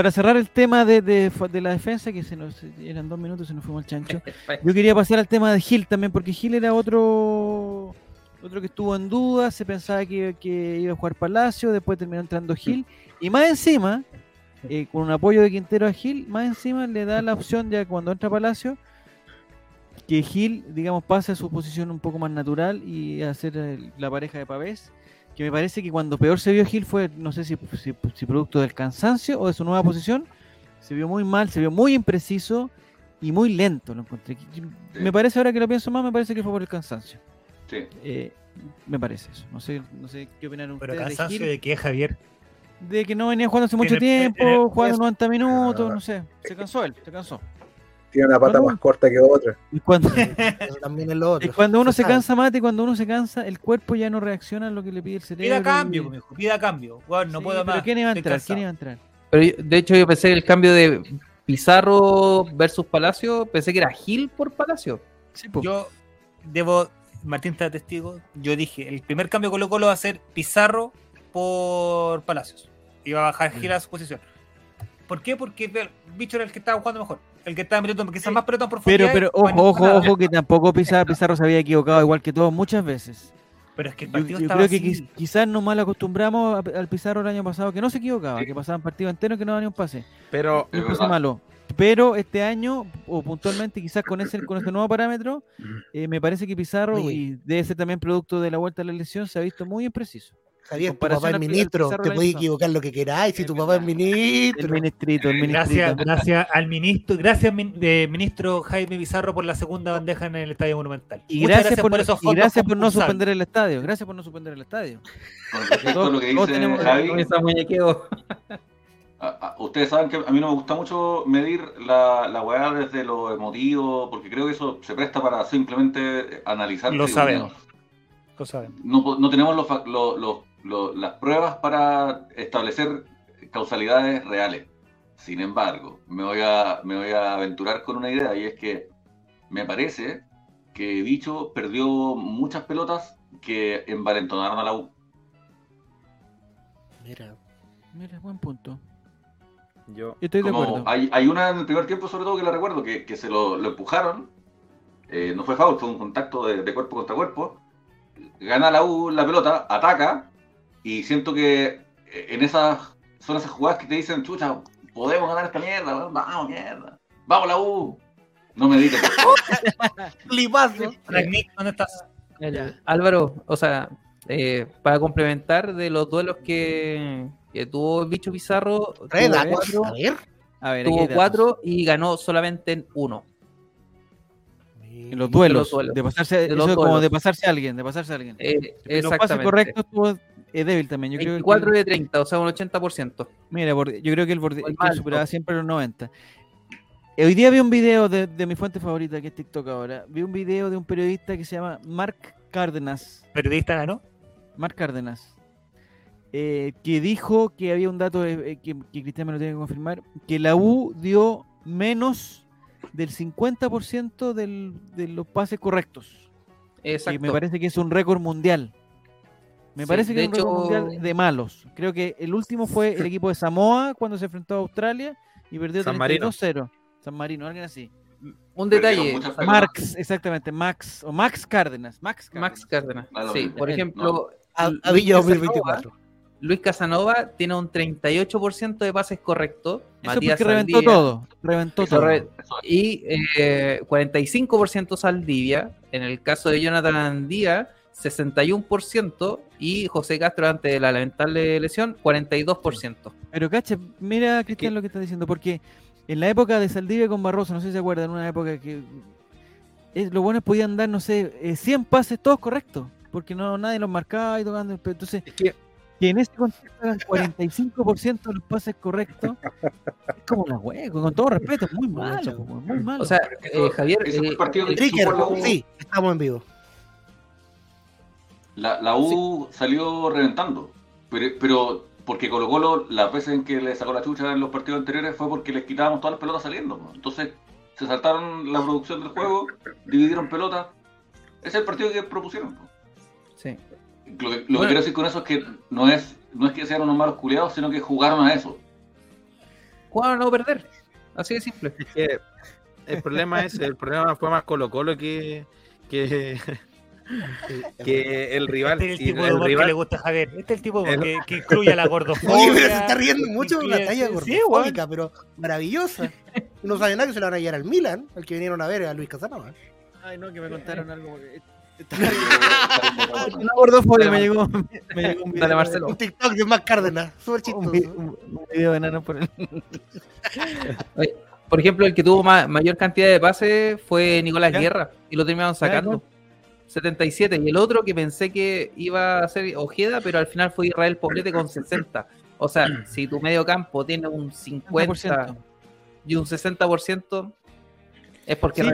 para cerrar el tema de, de, de la defensa, que se nos eran dos minutos y se nos fuimos al chancho. [laughs] Yo quería pasar al tema de Gil también, porque Gil era otro otro que estuvo en duda, se pensaba que, que iba a jugar Palacio, después terminó entrando Gil, y más encima, eh, con un apoyo de Quintero a Gil, más encima le da la opción ya cuando entra Palacio, que Gil, digamos, pase a su posición un poco más natural y el- la pareja de Pavés, que me parece que cuando peor se vio Gil fue, no sé si, si, si producto del cansancio o de su nueva posición, se vio muy mal, se vio muy impreciso y muy lento, lo encontré. Me parece ahora que lo pienso más, me parece que fue por el cansancio. Sí. Eh, me parece eso. No sé, no sé qué opinaron Pero ustedes de cansancio Gil, de que Javier. de que no venía jugando hace mucho el- tiempo, jugando 90 minutos, Ah. no sé. Se cansó él, se cansó. Tiene una pata Bueno. más corta que otra. Y cuando, [laughs] también es lo otro. y cuando uno se cansa, mate, cuando uno se cansa, el cuerpo ya no reacciona a lo que le pide el cerebro. Pida cambio, y- mijo, pida cambio. Bueno, no Sí, puedo pero más. ¿quién iba a entrar? ¿Quién iba a entrar? Pero yo- de hecho yo pensé que el cambio de Pizarro versus Palacio, pensé que era Gil por Palacio. Sí, po. Yo debo, Martín está testigo, yo dije, el primer cambio Colo Colo va a ser Pizarro por Palacios. Y va a bajar Gil a su posición. ¿Por qué? Porque el bicho era el que estaba jugando mejor. El que estaba metiendo quizás más pelota en Pero, pero, ojo, ojo, ojo, que tampoco Pizarro, Pizarro se había equivocado igual que todos muchas veces. Pero es que el Yo, partido yo estaba creo que así. quizás nos mal acostumbramos al Pizarro el año pasado, que no se equivocaba, que pasaban partidos enteros que no daban ni un pase. Pero Es Un pase verdad. malo. Pero este año, o puntualmente, quizás con ese, con este nuevo parámetro, eh, me parece que Pizarro, Oye. y debe ser también producto de la vuelta a la lesión, se ha visto muy impreciso. Javier, tu papá es ministro, te año equivocar lo que queráis, si tu papá es ministro. El ministrito, el ministrito. Gracias, gracias al ministro, gracias de ministro Jaime Pizarro por la segunda bandeja en el Estadio Monumental. Y Muchas gracias, por, esos y fondos gracias por no suspender el estadio. Gracias por no suspender el estadio. Con respecto a Todos- lo que todos dice tenemos- Javi, Con esa muñequeo. [laughs] a- a- ustedes saben que a mí no me gusta mucho medir la, la weá desde lo emotivo, porque creo que eso se presta para simplemente analizar. Lo sabemos. Lo sabemos. No, no tenemos los fa- lo- lo- las pruebas para establecer causalidades reales. Sin embargo, me voy, a, me voy a aventurar con una idea y es que me parece que Bicho perdió muchas pelotas que envalentonaron a la U. Mira, Mira, buen punto. yo, estoy de Como acuerdo. hay, hay una en el primer tiempo, sobre todo, que la recuerdo, que, que se lo, lo empujaron. eh, no fue foul, fue un contacto de, de cuerpo contra cuerpo. Gana la U la pelota, ataca. Y siento que eh, en esas son esas jugadas que te dicen, chucha, podemos ganar esta mierda, vamos, mierda. Vamos la U. No me digas, [laughs] flipazo. Ragnick, ¿dónde estás? Álvaro, o sea, eh, para complementar de los duelos que, que tuvo el bicho Pizarro, Trae tuvo cuatro, A ver. A ver, aquí tuvo cuatro y ganó solamente en uno. En los duelos. los duelos. De pasarse, De los eso es como duelos. de pasarse a alguien, de pasarse a alguien. Eh, En los pases exactamente. correctos tuvo es débil también. Yo creo que 24 de 30, o sea, un 80%. Mira, yo creo que el borde superaba siempre los 90. Eh, Hoy día vi un video de, de mi fuente favorita, que es TikTok ahora. Vi un video de un periodista que se llama Mark Cárdenas. Periodista ganó. Mark Cárdenas. eh, que dijo que había un dato eh, eh, que, que Cristian me lo tiene que confirmar, que la U dio menos del 50% del, de los pases correctos. Exacto. me parece que es un récord mundial. Me Sí, parece que es un récord mundial de malos. Creo que el último fue el equipo de Samoa cuando se enfrentó a Australia y perdió San Marino. 32-0. San Marino, alguien así. Un detalle. Marx, exactamente, Max o Max Cárdenas. Max Cárdenas. Max Cárdenas. Sí, por ejemplo, A, Villa Casanova- 2024. Luis Casanova tiene un 38% de pases correctos. Eso Matías porque reventó Saldivia- todo. Reventó todo. Corre- Eso es. Y eh, 45% Saldivia. En el caso de Jonathan Andía, 61%. Y José Castro, antes de la lamentable lesión, 42%. Pero cacha, mira Cristian lo que está diciendo, porque en la época de Saldivia con Barroso, no sé si se acuerdan, una época que es, los buenos podían dar, no sé, eh, 100 pases todos correctos, porque no nadie los marcaba y tocando. Entonces, es que que en ese contexto hagan 45% de los pases correctos, es como la hueco, con todo respeto, es muy malo, muy malo. O sea, eh, Javier, Ese fue eh, el partido que- Tricker, supo la U. sí, estamos en vivo. La, la U salió reventando, pero, pero porque Colo Colo las veces en que le sacó la chucha en los partidos anteriores fue porque les quitábamos todas las pelotas saliendo. ¿no? Entonces se saltaron la producción del juego, dividieron pelotas. Ese es el partido que propusieron. ¿no? sí. Lo que, lo que Bueno. quiero decir con eso es que no es, no es que sean unos malos culiados, sino que jugaron a eso. jugaron a no perder. Así de simple. Es que el problema es, el problema fue más Colo Colo que, que, [laughs] que el rival. Este es el tipo de humor que rival- le gusta a Javier. Este es el tipo de humor El- que, que incluye a la gordofobia. Oye, pero se está riendo mucho de una talla sí, gordofóbica, pero maravillosa. No sabe nada que se la van a llevar al Milan, al que vinieron a ver a Luis Casanova. Ay, no, que me contaron algo. porque- Eh, Una gordofobia Dale, me llegó, me llegó un video, Dale, Marcelo. Un TikTok de Mac Cárdenas, súper chistoso. un- un video de enano por el... Por ejemplo, el que tuvo ma- mayor cantidad de pases fue Nicolás ¿Ya? Guerra y lo terminaron sacando. 77. Y el otro que pensé que iba a ser Ojeda, pero al final fue Israel Poblete con 60. O sea, si tu medio campo tiene un 50 50%. y un 60%, es porque Sí.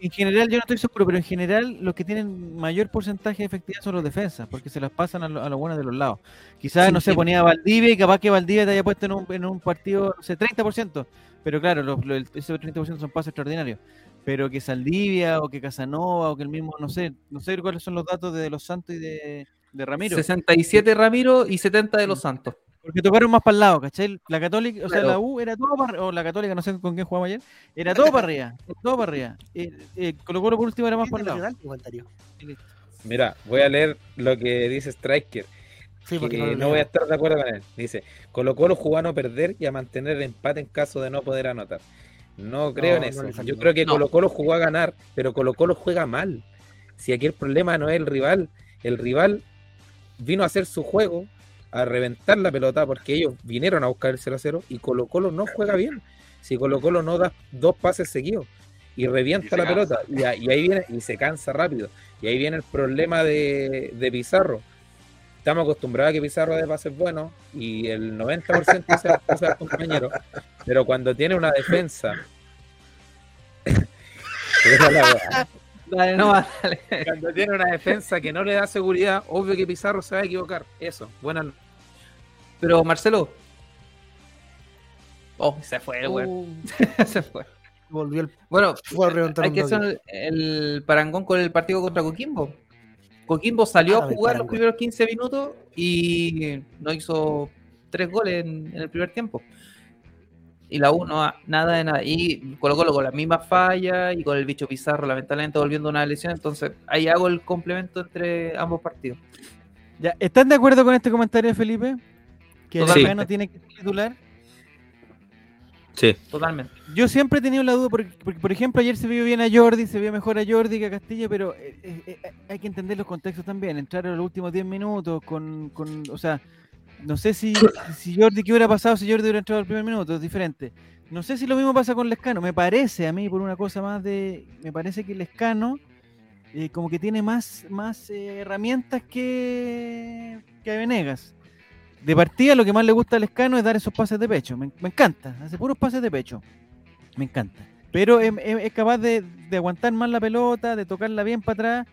En general, yo no estoy seguro, pero en general los que tienen mayor porcentaje de efectividad son los defensas, porque se las pasan a, lo- a los buenos de los lados. Quizás, Sí, no sé, sí. ponía a Valdivia y capaz que Valdivia te haya puesto en un, en un partido, no sé, 30%. Pero claro, los, los- ese 30% son pases extraordinarios. Pero que Saldivia o que Casanova o que el mismo, no sé, no sé cuáles son los datos de Los Santos y de, de Ramiro. 67 Ramiro y 70 de los Santos. Porque tocaron más para el lado, ¿cachai? La Católica, o sea, Claro. la U era todo para o la Católica, no sé con quién jugamos ayer, era todo para arriba, todo para arriba. Eh, eh, Colo Colo por último era más para el lado. Comentario. Mira, voy a leer lo que dice Striker. Sí, porque que no, voy a estar de acuerdo con él. Dice, Colo Colo jugó a no perder y a mantener el empate en caso de no poder anotar. No creo en eso. Yo creo que No. Colo Colo jugó a ganar, pero Colo Colo juega mal. Si aquí el problema no es el rival, el rival vino a hacer su juego, a reventar la pelota, porque ellos vinieron a buscar el 0 a 0 y Colo Colo no juega bien. Si Colo Colo no da dos pases seguidos y revienta Y la cansa. pelota, y, a- y ahí viene, y se cansa rápido. Y ahí viene el problema de, de Pizarro. Estamos acostumbrados a que Pizarro de pases buenos y el 90% se pasa al compañero, pero cuando tiene una defensa. [laughs] Era la weá. Dale, no más, [laughs] dale. cuando tiene una defensa que no le da seguridad, obvio que Pizarro se va a equivocar. Eso, buenas no- Pero Marcelo. Oh, se fue, el weón. Uh, [laughs] se fue. volvió el Bueno, fue a reventar hay que hacer el parangón con el partido contra Coquimbo. Coquimbo salió Ah, a jugar los primeros 15 minutos y no hizo tres goles en, en el primer tiempo. Y la U no, nada de nada. Y Colo Colo con las mismas fallas y con el bicho Pizarro lamentablemente volviendo a una lesión. Entonces ahí hago el complemento entre ambos partidos. Ya, ¿Están de acuerdo con este comentario Felipe? Que el. Arcano tiene que titular. Sí. Totalmente. Yo siempre he tenido la duda, porque, porque, por ejemplo ayer se vio bien a Jordi, se vio mejor a Jordi que a Castillo, pero eh, eh, eh, hay que entender los contextos también. Entrar a los últimos 10 minutos con, con o sea, no sé si, si Jordi, ¿qué hubiera pasado si Jordi hubiera entrado al primer minuto? Es diferente. No sé si lo mismo pasa con Lescano. Me parece a mí, por una cosa más de. Me parece que Lescano eh, como que tiene más, más eh, herramientas que, que Venegas. De partida, lo que más le gusta a Lescano es dar esos pases de pecho. Me, me encanta. Hace puros pases de pecho. Me encanta. Pero es, es- es capaz de, de aguantar más la pelota, de tocarla bien para atrás.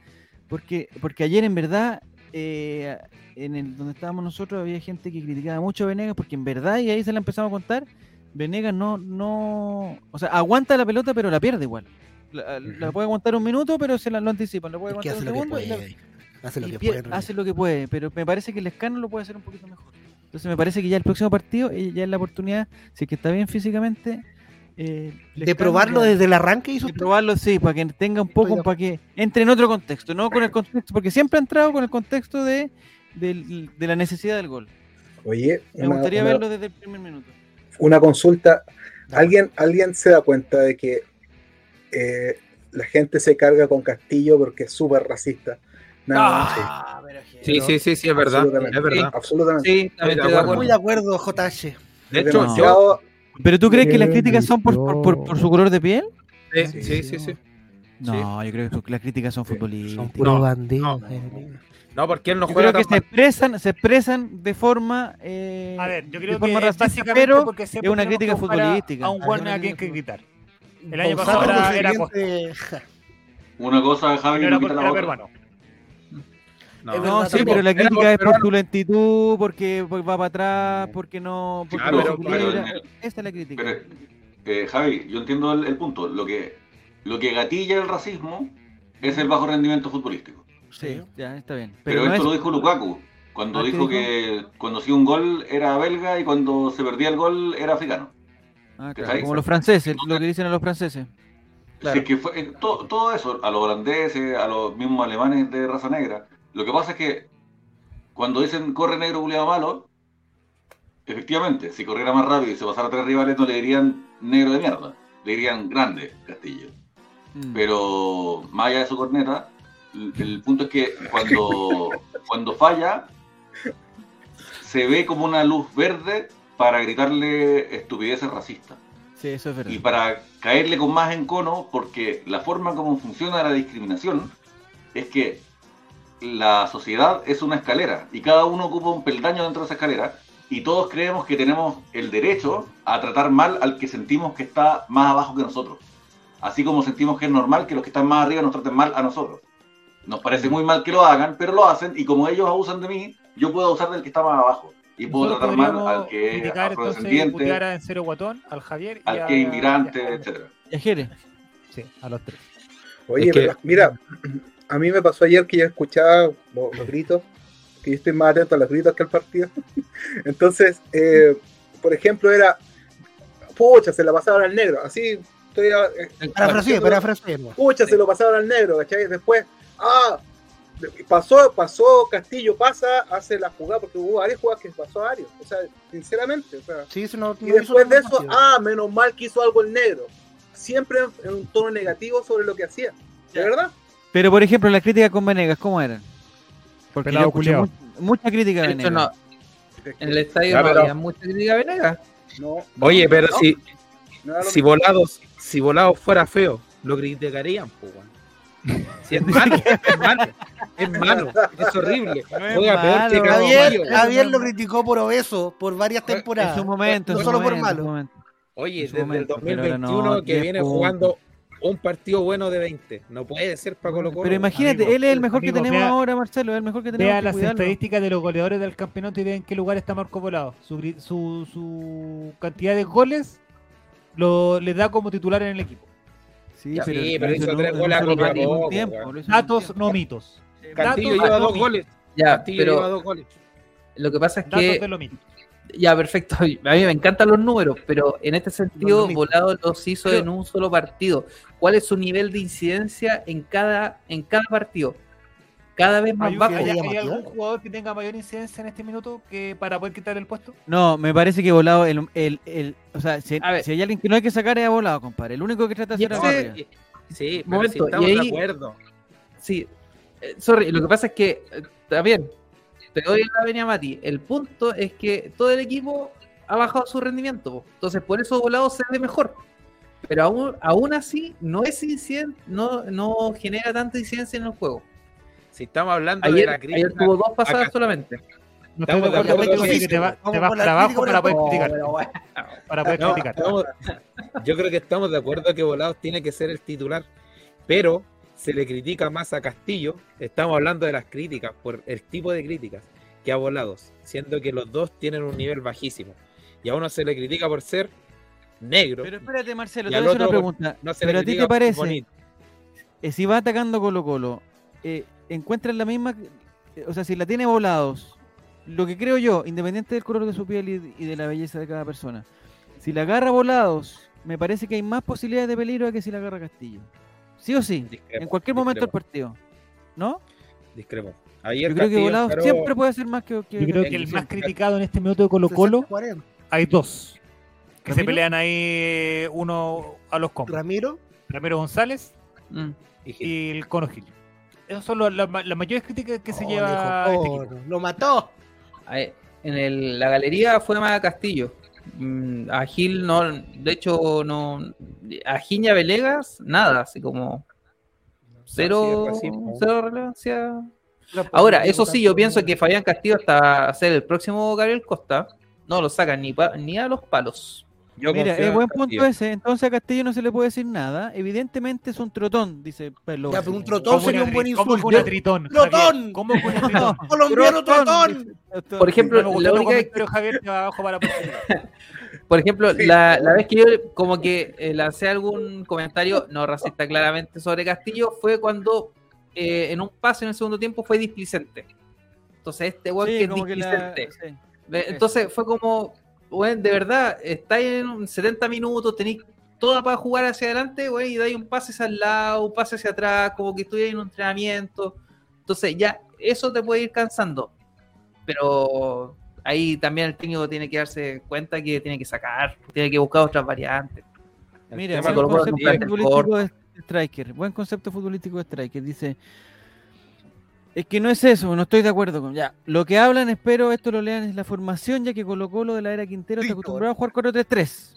Porque, porque ayer, en verdad, eh, en el donde estábamos nosotros, había gente que criticaba mucho a Venegas. Porque en verdad, y ahí se la empezamos a contar, Venegas no, no. O sea, aguanta la pelota, pero la pierde igual. La, la puede aguantar un minuto, pero se la lo anticipan. La puede Es aguantar hace un lo que segundo y la- puede. Hace lo que puede. hace lo que puede, pero me parece que el escano lo puede hacer un poquito mejor. Entonces me parece que ya el próximo partido, eh, ya es la oportunidad, si es que está bien físicamente, eh, De probarlo ya- desde el arranque hizo de probarlo, sí, para que tenga un poco, para que entre en otro contexto, no con el contexto, porque siempre ha entrado con el contexto de, del- de la necesidad del gol. Oye, Me una, gustaría una- verlo desde el primer minuto. una consulta. ¿Alguien, ¿Alguien se da cuenta de que eh, la gente se carga con Castillo porque es súper racista? Nada, Ah, Sí, no. sí, sí, sí, es verdad. Absolutamente. Es verdad. absolutamente. Sí, también estoy de acuerdo. Muy de acuerdo, JH. De Es hecho, yo. ¿Pero tú crees que las Qué críticas son por, por, por- por su color de piel? Sí, Sí, sí, sí, sí. No, yo creo que las críticas son Sí, futbolísticas. Son puros No, bandidos. no. No, porque él no Yo juega creo que tan se mal. expresan, se expresan de forma. eh, A ver, yo de creo que forma es racista, pero porque es una que crítica futbolística. A un una a quien que gritar. El año pasado era, era, [laughs] Una cosa, Javi, no no era la era peruano. No, sí, pero la crítica es por su lentitud, porque, porque va para atrás, porque no. Porque Claro, no pero-. Esta es la crítica. Pero, eh, Javi, yo entiendo el, el punto. Lo que, lo que gatilla el racismo es el bajo rendimiento futbolístico. Sí, ya, está bien. Pero, Pero, no esto es. lo dijo Lukaku, cuando Ah, ¿qué dijo dijo? que cuando hacía un gol era belga y cuando se perdía el gol era africano. Ah, claro, como los franceses, lo que dicen a los franceses. Si es que fue, eh, todo, todo eso, a los holandeses, a los mismos alemanes de raza negra, lo que pasa es que cuando dicen corre negro culiado malo, efectivamente, si corriera más rápido y se pasara a tres rivales, no le dirían negro de mierda, le dirían grande Castillo. Mm. Pero más allá de su corneta, el, el punto es que cuando, cuando falla, se ve como una luz verde para gritarle estupideces racistas Sí, eso es verdad. y para caerle con más encono, porque la forma como funciona la discriminación es que la sociedad es una escalera y cada uno ocupa un peldaño dentro de esa escalera y todos creemos que tenemos el derecho a tratar mal al que sentimos que está más abajo que nosotros. Así como sentimos que es normal que los que están más arriba nos traten mal a nosotros. Nos parece muy mal que lo hagan, pero lo hacen y como ellos abusan de mí, yo puedo abusar del que está más abajo. Y puedo Nosotros tratar mal al que es afrodescendiente, en cero guatón, al Javier y al a- que es inmigrante, etcétera. Y a Jere. Sí, a los tres. Oye, Es que- pero mira, a mí me pasó ayer que yo escuchaba lo- los, [laughs] gritos que yo estoy más atento a los gritos que al partido. [laughs] Entonces, eh, por ejemplo, era, pucha, se la pasaron al negro, así, estoy... eh, no. pucha, se lo pasaron al negro, ¿cachai? Después, ah, pasó, pasó, Castillo pasa, hace la jugada, porque hubo varias jugadas que pasó a Arios, o sea, sinceramente, o sea, Sí, eso no, y después de eso, ah, menos mal que hizo algo el negro, siempre en, un tono negativo sobre lo que hacía, ¿de verdad? Pero, por ejemplo, las críticas con Venegas, ¿cómo eran? Porque Pelado yo escuché mucha crítica a De Venegas. no, en el estadio Ya, no pero- había mucha crítica a Venegas. No, Oye, pero no, si, si volados, si volados fuera feo, lo criticarían, pues. Si es malo, es malo, es malo, es horrible. No es Juega peor que malo. Javier, lo criticó por obeso por varias temporadas. En su momento, No su solo por momento, en malo. momento. Oye, desde el momento, ahora 2021 no, que 10 viene puntos. jugando un partido bueno de 20. No puede ser para Colo Colo. Pero imagínate, amigo, él es el mejor que tenemos vea- ahora, Marcelo, es el mejor que tenemos Vea que las cuidarlo. estadísticas de los goleadores del campeonato y vea en qué lugar está Marco Volado. Su, su, su cantidad de goles lo, le da como titular en el equipo. Sí, Ya, pero, sí, lo pero hizo tres goles a Datos, no mitos. Castillo Datos, lleva dos mitos. goles. Ya, Castillo lleva pero dos goles. lo que pasa es Datos que de lo mito. Ya, perfecto. [laughs] A mí me encantan los números, pero en este sentido. Volado los hizo Pero- en un solo partido. ¿Cuál es su nivel de incidencia en cada, en cada partido? Cada vez más ¿Hay, bajo. hay- algún jugador que tenga mayor incidencia en este minuto que para poder quitar el puesto? No, me parece que volado el, el, el o sea, si, A ver. si hay alguien que no hay que sacar es a volado, compadre. El único que trata de hacer es. Sí, pero Momento, si estamos y de ahí- acuerdo. Sí, eh, sorry, lo que pasa es que, eh, está bien, te doy la venia a Mati. El punto es que todo el equipo ha bajado su rendimiento. Entonces, por eso Volado se ve mejor. Pero aún, aún así, no es incidente, no, no genera tanta incidencia en el juego. Si estamos hablando de Ayer, la ayer crítica. tuvo dos pasadas acá- solamente. No Estamos de acuerdo que que te, va- vamos te vas para abajo para poder criticar. bueno. Para poder No, criticar. estamos- yo creo que estamos de acuerdo que Volados tiene que ser el titular, pero se le critica más a Castillo. Estamos hablando de las críticas, por el tipo de críticas que a Volados, siendo que los dos tienen un nivel bajísimo. Y a uno se le critica por ser negro, Pero espérate, Marcelo, te voy a hacer una pregunta. no se ¿Pero le a ti te parece, bonito. eh, si va atacando Colo Colo, eh, encuentras la misma, eh, o sea, si la tiene volados, lo que creo yo, independiente del color de su piel y, y de la belleza de cada persona, si la agarra volados, me parece que hay más posibilidades de peligro que si la agarra Castillo. ¿Sí o sí? Discrepo, en cualquier momento del partido. ¿No? discrepo. Ayer Yo creo que volados encaró- siempre puede hacer más que, que Yo creo que el más criticado en este minuto de Colo Colo 60-40. hay dos. Que se pelean ahí uno a los combos. Ramiro, Ramiro González Mm. y el Cono Gil. Esas son las ma- las mayores críticas que se oh, lleva dijo, este oh, lo mató. En el- la galería fue más a Castillo. Mm, A Gil no, de hecho no, a Giña Velegas nada, así como cero, cero relevancia. Ahora, eso sí, yo pienso que Fabián Castillo hasta ser el próximo Gabriel Costa no lo sacan ni, pa- ni a los palos. Yo Mira, es en buen Castillo. punto ese. Entonces a Castillo no se le puede decir nada. Evidentemente es un trotón, dice Perlo. Ya, pero un trotón ¿Cómo sería un buen tri- ¿Cómo que insulto. una tritón? ¡Trotón! Javier? ¿Cómo que una tritón? [laughs] Colombiano trotón. Por ejemplo, la única- comentario, Javier, te va abajo para. [laughs] Por ejemplo, la, la vez que yo como que eh, lancé algún comentario no racista claramente sobre Castillo fue cuando eh, en un pase en el segundo tiempo fue displicente. Entonces este weón que es que la- displicente. sí. Entonces fue como, weón, de verdad, estáis en un 70 minutos, tenéis toda para jugar hacia adelante, weón, y dais un pase hacia el lado, un pase hacia atrás, como que estuvierais en un entrenamiento. Entonces ya, eso te puede ir cansando. Pero ahí también el técnico tiene que darse cuenta que tiene que sacar, tiene que buscar otras variantes. Mira, buen concepto futbolístico de Striker. Buen concepto futbolístico de Striker. Dice. Es que no es eso, no estoy de acuerdo con. Ya, lo que hablan, espero esto lo lean, es la formación, ya que Colo Colo de la era Quintero está acostumbrado a jugar 4-3-3.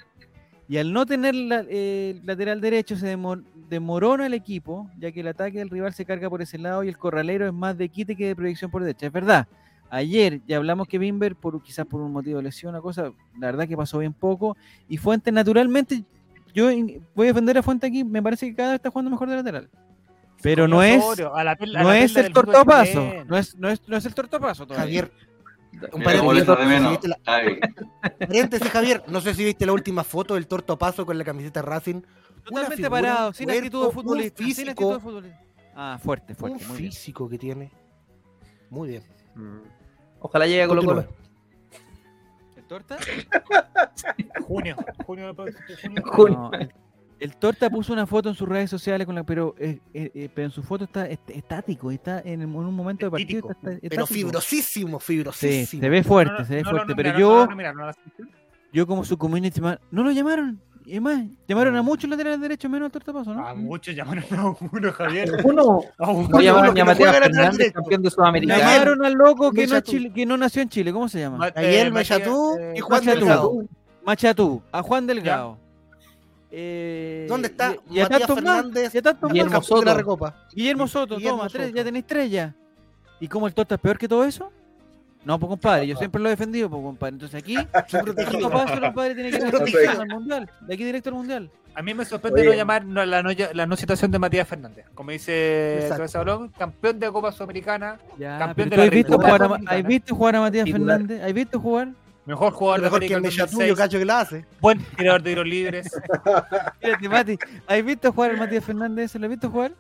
Y al no tener la- eh, el lateral derecho, se demo- demorona el equipo, ya que el ataque del rival se carga por ese lado y el corralero es más de quite que de proyección por derecha. Es verdad. Ayer ya hablamos que Bimber, por, quizás por un motivo de lesión, una cosa, la verdad que pasó bien poco. Y Fuentes, naturalmente, yo voy a defender a Fuentes aquí, me parece que cada vez está jugando mejor de lateral. Pero no es, a la a no es el chileno. No es, no, es, no es el tortapaso todavía. Javier, un echa de paréntesis, menos. ¿viste la- [laughs] paréntesis, Javier, no sé si viste la última foto del torto paso con la camiseta Racing. Totalmente figura, parado, un sin actitud de cuerpo, un futbolista. Sin físico, actitud de futbolista. Ah, fuerte, un fuerte. Muy bien. físico que tiene. Muy bien. Mm. Ojalá llegue a Colo Colo. ¿El torta? Junio, [laughs] junio, junio. Junio. No, el, el torta puso una foto en sus redes sociales con la, pero, eh, eh, eh, pero en su foto está est- estático, está en, el- en un momento de partido. Está, está Pero fibrosísimo, Sí, fibrosísimo. se ve fuerte, se ve No, fuerte. no, pero yo, yo como su community man- no lo llamaron. Y es más, llamaron a muchos laterales derechos menos al tortapaso, ¿no? A muchos llamaron a uno, Javier. Uno. A uno. No llamaron ni a lateral Fernández, campeón de Sudamericana. Llamaron al loco que no, es Machatú. Chile- que no nació en Chile, ¿cómo se llama? Eh, Machatú y Juan Machatú. Delgado. Machatú, a Juan Delgado. Eh, ¿Dónde está y- Matías tantos más, Fernández? y a tantos Guillermo de la Soto. Recopa. Guillermo Soto, Guillermo toma, tres, Soto. ya tenéis tres ya. ¿Y cómo el torta es peor que todo eso? No, pues compadre, yo siempre lo he defendido, pues compadre. Entonces aquí, [laughs] protegido. Paso, compadre, tiene que ir al mundial. De aquí directo al mundial. A mí me sorprende Oye. no llamar no, la, no, la no situación de Matías Fernández. Como dice Balón, campeón de Copa Sudamericana, Ya, Campeón de ¿tú la has visto, jugar a, Sudamericana. ¿has visto jugar a Matías Titular. Fernández? ¿Has visto jugar? Mejor jugador de Mejor que América el 2006, yo cacho que la hace. buen tirador de tiros libres. [laughs] Fíjate, Mati, ¿has visto jugar al Matías Fernández? ¿Lo has visto jugar?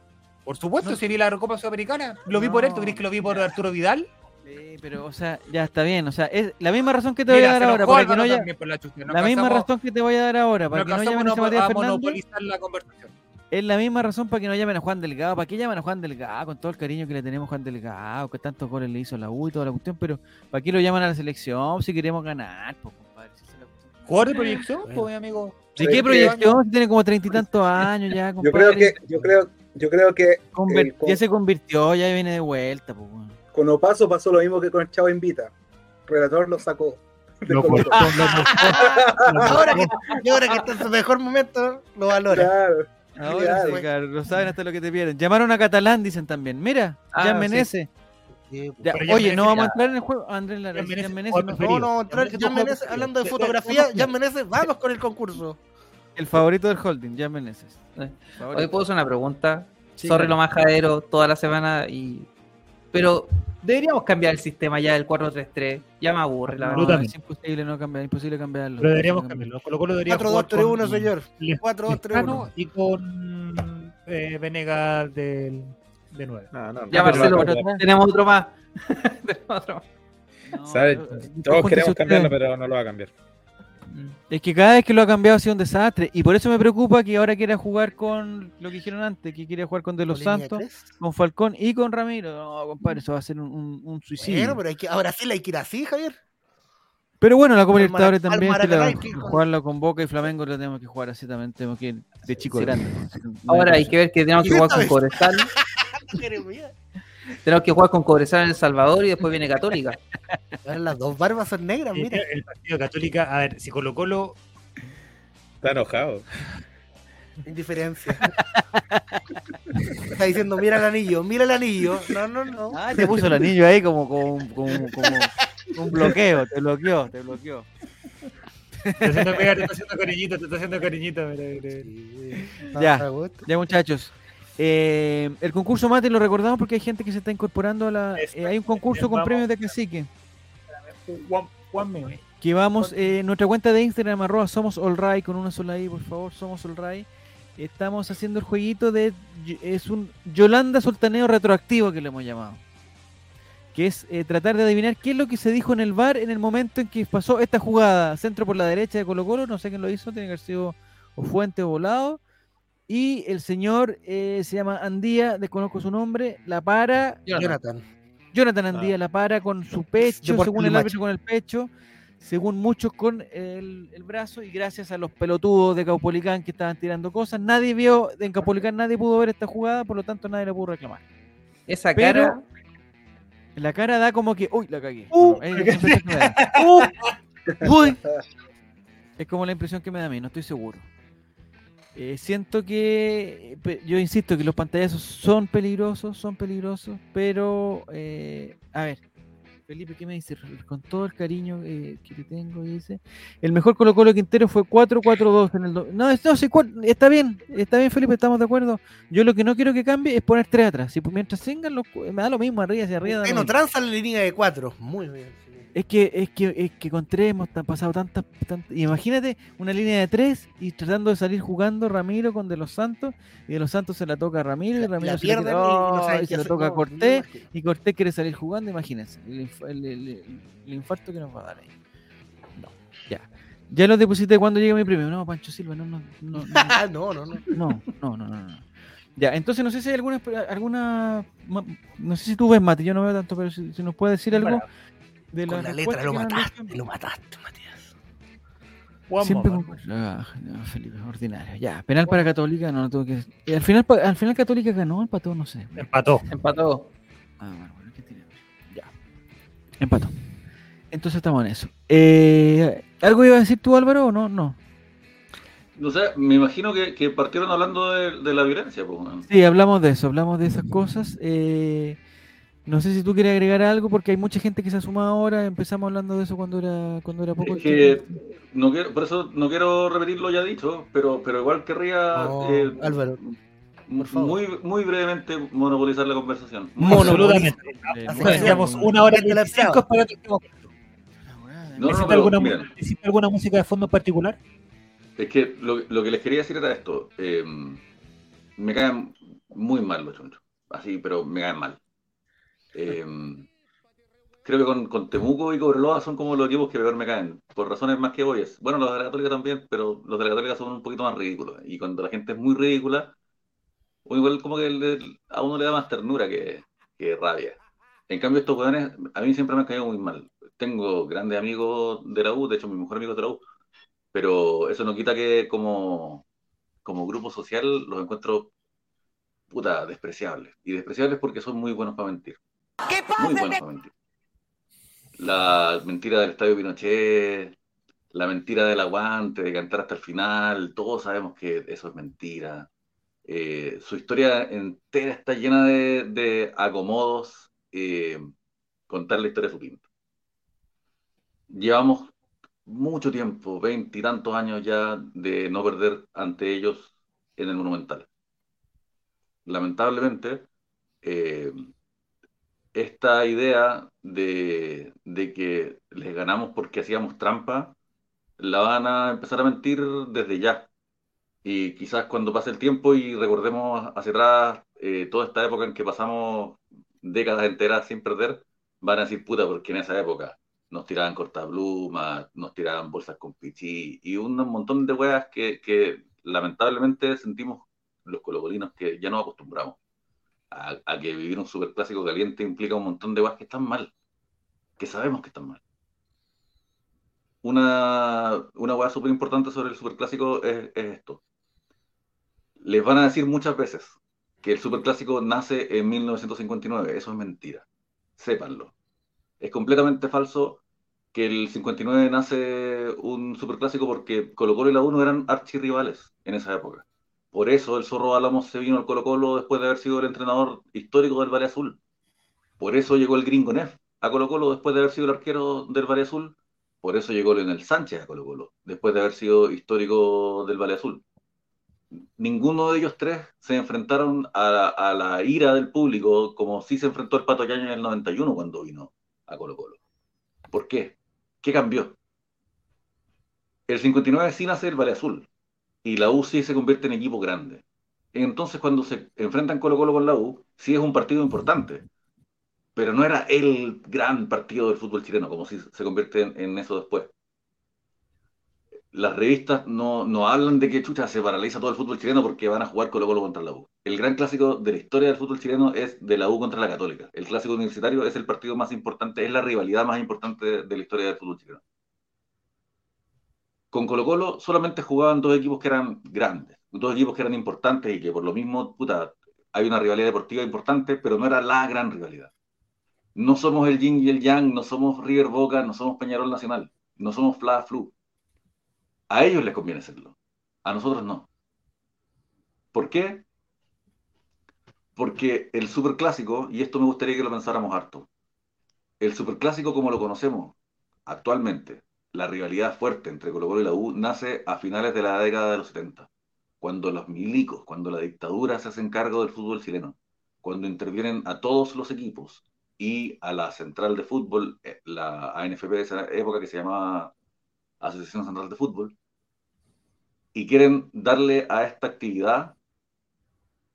Por supuesto, si vi la Recopa Sudamericana, lo vi por él. ¿Tú No. crees que lo vi por Arturo Vidal? Sí, pero, o sea, ya está bien. O sea, es la misma razón que te voy a dar ahora. Para que no por la chucha. Nos la misma razón que te voy a dar ahora. Para que no llamen a Matías Fernández. monopolizar la conversación. Es la misma razón para que no llamen a Juan Delgado. ¿Para qué llaman a Juan Delgado? Con todo el cariño que le tenemos a Juan Delgado, que tantos goles le hizo a la U y toda la cuestión. Pero ¿para qué lo llaman a la selección si queremos ganar? Pues, compadre, si esa es la cuestión. Jugador de proyección, pues, mi amigo. ¿De Sí, qué que- proyección? Si tiene como treinta y tantos años ya, Yo creo que, yo creo, yo creo que Conver- eh, con, ya se convirtió, ya viene de vuelta. Pues, weón. con Opaso pasó lo mismo que con el Chavo Invita. Relator lo sacó. Lo cortó, [laughs] lo cortó. Ahora que, y ahora que está en su mejor momento, lo valora. Claro. Ahora sí, claro, lo saben hasta lo que te pierden. Llamaron a Catalán, dicen también. Mira, Ah, Jan sí. Menezes. Sí, Ya, Pero Jan oye, no vamos a entrar en el juego. Andrés Lara, Menezes, Menezes, preferido. No, no, entrar, Jan Menezes, hablando de fotografía, Jan Menezes, vamos con el concurso. el favorito del holding, Jan Menezes. Eh. Hoy puedo hacer una pregunta. Sí, Sorry claro. lo majadero toda la semana y. Pero deberíamos cambiar el sistema ya del 4-3-3. Ya me aburre, la verdad. Es imposible no cambiar, imposible cambiarlo. Pero deberíamos cambiarlo. Colo Colo debería 4, 2, jugar 3, con 1, señor. Les- 4, 2, 3, Lescano 1. y con eh, Venegas del, de 9. No, no, Ya, no, pero Marcelo, pero- tenemos otro más. [laughs] tenemos otro más. No, ¿Sabes? Todos queremos cambiarlo, pero no lo va a cambiar. Es que cada vez que lo ha cambiado ha sido un desastre. Y por eso me preocupa que ahora quiera jugar con lo que dijeron antes, que quiere jugar con De Los Santos, con Falcón y con Ramiro. No, compadre, eso va a ser un, un- un suicidio. Bueno, pero hay que, ahora sí la hay que ir así, Javier. Pero bueno, la Copa Libertadores también, que la- jugarla con Boca y Flamengo la tenemos que jugar así también, tenemos que ir de chico Sí. grande. Ahora hay que ver que tenemos que ¿Y jugar con vez? [laughs] Tenemos que jugar con Cobresal en El Salvador y después viene Católica. [laughs] Ahora las dos barbas son negras, mira. El partido de Católica, a ver, si Colo Colo Está enojado. Indiferencia. Está diciendo, mira el anillo, mira el anillo. No, no, no. Ah, te puso el anillo ahí como, como, como, como un bloqueo, te bloqueó, te bloqueó. te está haciendo pegar, te está haciendo cariñito, te está haciendo cariñito. mira, mira. Ya. Ah. Ya muchachos, eh, el concurso mate lo recordamos porque hay gente que se está incorporando a la... eh, hay un concurso con premios de cacique. One, one que vamos eh, nuestra cuenta de Instagram, arroba somos allright, con una sola i, por favor, somos allright. Estamos haciendo el jueguito de, es un Yolanda Sultaneo retroactivo que le hemos llamado. Que es eh, tratar de adivinar qué es lo que se dijo en el bar en el momento en que pasó esta jugada. Centro por la derecha de Colo Colo, no sé quién lo hizo, tiene que haber sido o Fuente o Volado. Y el señor eh, se llama Andía, desconozco su nombre, la para, Jonathan. Jonathan Andía la para con su pecho, según el árbitro con el pecho, según muchos con el, el brazo, y gracias a los pelotudos de Caupolicán que estaban tirando cosas, nadie vio, en Caupolicán nadie pudo ver esta jugada, por lo tanto nadie la pudo reclamar. Esa Pero cara. la cara da como que, uy, la cagué. Uh, No, es la. [laughs] Uh, uy. Es como la impresión que me da a mí, no estoy seguro. Eh, siento que, yo insisto que los pantallazos son peligrosos, son peligrosos, pero, eh, a ver, Felipe, ¿qué me dice? Con todo el cariño eh, que te tengo, dice, el mejor Colo Colo Quintero fue 4-4-2 en el... do- No, no, sí, está bien, está bien Felipe, estamos de acuerdo. Yo lo que no quiero que cambie es poner tres atrás. Si mientras tengan los, me da lo mismo, arriba hacia arriba. da Usted lo no mismo. tranza la línea de cuatro. Muy bien. Es que, es que, es que con tres hemos pasado tantas, tantas- Imagínate una línea de tres y tratando de salir jugando Ramiro con De los Santos. Y De los Santos se la toca a Ramiro y Ramiro La se la pierden queda- y no ¡Oh! saben y se la toca a No, Cortés. no, no. Y Cortés quiere salir jugando, imagínense. El, el- el- el infarto que nos va a dar ahí. No, ya. Ya lo deposité cuando llegue mi premio. No, Pancho Silva, no, no, no. no. [laughs] Ah, no, no, no. No, no, no, no, no. Ya, entonces no sé si hay alguna, alguna no sé si tú ves, Mati, yo no veo tanto, pero si, si nos puede decir algo de Con la letra lo mataste, lo mataste, Matías. One Siempre con... Ah, no, Felipe, ordinario. Ya, penal para Católica, no, no tengo que... y al final, al final Católica ganó, empató, no sé. Empató. Empató. Ah, bueno, bueno, ¿qué tiene? Ya. Empató. Entonces estamos en eso. Eh, ¿Algo iba a decir tú, Álvaro, o no? No. No sé, me imagino que, que partieron hablando de, de la violencia, pues. Sí, hablamos de eso, hablamos de esas cosas. Eh, no sé si tú quieres agregar algo, porque hay mucha gente que se ha sumado ahora. Empezamos hablando de eso cuando era cuando era poco. Es que no quiero, por eso no quiero repetir lo ya dicho, pero, pero igual querría No, eh, Álvaro, muy, muy brevemente monopolizar la conversación. [laughs] Absolutamente. Eh, bueno. una hora y Gente la 25 esperaba. para que No, no, ¿Necesita, pero alguna música de fondo en particular? Es que lo, lo que les quería decir era esto. eh, me caen muy mal los chunchos. Así, pero me caen mal. Eh, creo que con, Temuco y Cobreloa son como los equipos que peor me caen. Por razones más que obvias. Bueno, los de la Católica también, pero los de la Católica son un poquito más ridículos. Y cuando la gente es muy ridícula, igual como que a uno le da más ternura que, rabia. En cambio, estos jugadores a mí siempre me han caído muy mal. Tengo grandes amigos de la U, de hecho, mi mejor amigo de la U pero eso no quita que como, como grupo social los encuentro puta despreciables. Y despreciables porque son muy buenos para mentir. Muy buenos para mentir. La mentira del Estadio Pinochet, la mentira del aguante, de cantar hasta el final, todos sabemos que eso es mentira. Eh, su historia entera está llena de, de acomodos, eh, contar la historia de su pinto. Llevamos mucho tiempo, veintitantos años ya, de no perder ante ellos en el Monumental. Lamentablemente, eh, esta idea de, de que les ganamos porque hacíamos trampa, la van a empezar a mentir desde ya. Y quizás cuando pase el tiempo y recordemos hacia atrás eh, toda esta época en que pasamos décadas enteras sin perder, van a decir, puta, porque en esa época nos tiraban cortablumas, nos tiraban bolsas con pichí y un montón de weas que, que lamentablemente sentimos los colocolinos que ya nos acostumbramos a, que vivir un superclásico caliente implica un montón de weas que están mal, que sabemos que están mal. Una, una súper importante sobre el superclásico es, es esto. Les van a decir muchas veces que el superclásico nace en 1959. Eso es mentira. Sépanlo. Es completamente falso que el 59 nace un superclásico porque Colo Colo y la 1 eran archirrivales en esa época. Por eso el Zorro Álamos se vino al Colo Colo después de haber sido el entrenador histórico del Valle Azul. Por eso llegó el Gringo Neff a Colo Colo después de haber sido el arquero del Valle Azul. Por eso llegó Leonel Sánchez a Colo Colo después de haber sido histórico del Valle Azul. Ninguno de ellos tres se enfrentaron a, la ira del público como sí se enfrentó el Pato Yañez en el 91 cuando vino a Colo Colo. ¿Por qué? ¿Qué cambió? El 59 sí nace el Valle Azul y la U sí se convierte en equipo grande. Entonces cuando se enfrentan Colo Colo con la U, sí es un partido importante, pero no era el gran partido del fútbol chileno, como si se convierte en, eso después. Las revistas no, no hablan de que chucha se paraliza todo el fútbol chileno porque van a jugar Colo Colo contra la U. El gran clásico de la historia del fútbol chileno es de la U contra la Católica. El clásico universitario es el partido más importante, es la rivalidad más importante de la historia del fútbol chileno. Con Colo Colo solamente jugaban dos equipos que eran grandes, dos equipos que eran importantes y que por lo mismo, hay una rivalidad deportiva importante, pero no era la gran rivalidad. No somos el Yin y el Yang, no somos River Boca, no somos Peñarol Nacional, no somos Fla Flu. A ellos les conviene serlo, a nosotros no. ¿Por qué? Porque el superclásico, y esto me gustaría que lo pensáramos harto, el superclásico como lo conocemos actualmente, la rivalidad fuerte entre Colo Colo y la U, nace a finales de la década de los 70, cuando los milicos, cuando la dictadura se hacen cargo del fútbol chileno, cuando intervienen a todos los equipos y a la central de fútbol, eh, la ANFP de esa época que se llamaba Asociación Central de Fútbol, y quieren darle a esta actividad,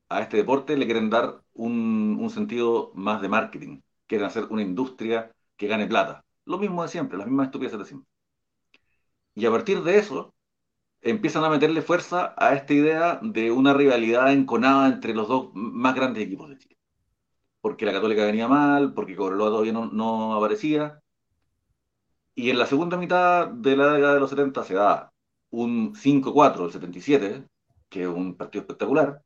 a este deporte, le quieren dar un, un sentido más de marketing, quieren hacer una industria que gane plata. Lo mismo de siempre, las mismas estupideces de siempre. Y a partir de eso, empiezan a meterle fuerza a esta idea de una rivalidad enconada entre los dos más grandes equipos de Chile. Porque la Católica venía mal, porque Cobreloa todavía no, no aparecía. Y en la segunda mitad de la década de los 70 se da un 5-4 el 77, que es un partido espectacular.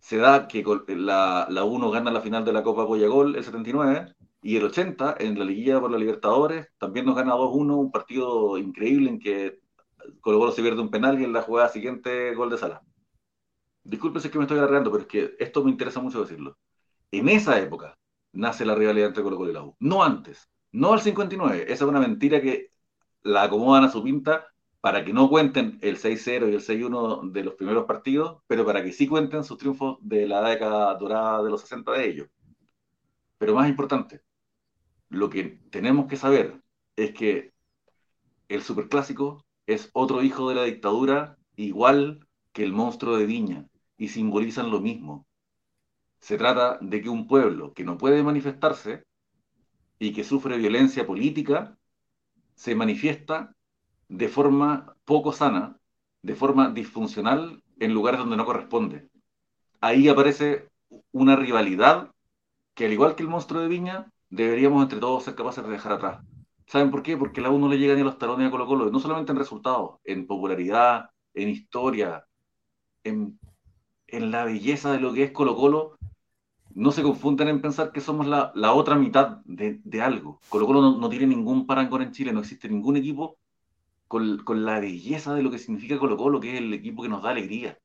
Se da que la, la 1 gana la final de la Copa Boyagol el 79 y el 80 en la liguilla por la Libertadores también nos gana 2-1, un partido increíble en que Colo Colo se pierde un penal y en la jugada siguiente gol de Sala. Disculpen si es que me estoy alargando, pero es que esto me interesa mucho decirlo. En esa época nace la rivalidad entre Colo Colo y la U. No antes, no al 59. Esa es una mentira que la acomodan a su pinta para que no cuenten el 6-0 y el 6-1 de los primeros partidos, pero para que sí cuenten sus triunfos de la década dorada de los 60 de ellos. Pero más importante, lo que tenemos que saber es que el superclásico es otro hijo de la dictadura, igual que el monstruo de Viña, y simbolizan lo mismo. Se trata de que un pueblo que no puede manifestarse y que sufre violencia política se manifiesta de forma poco sana, de forma disfuncional en lugares donde no corresponde. Ahí aparece una rivalidad que al igual que el monstruo de Viña, deberíamos entre todos ser capaces de dejar atrás. ¿Saben por qué? Porque la U no le llega ni a los talones a Colo Colo, no solamente en resultados, en popularidad, en historia, en, en la belleza de lo que es Colo Colo. No se confundan en pensar que somos la, la otra mitad de, de algo. Colo Colo no, no tiene ningún parangón en Chile, no existe ningún equipo con, con la belleza de lo que significa Colo Colo, que es el equipo que nos da alegría.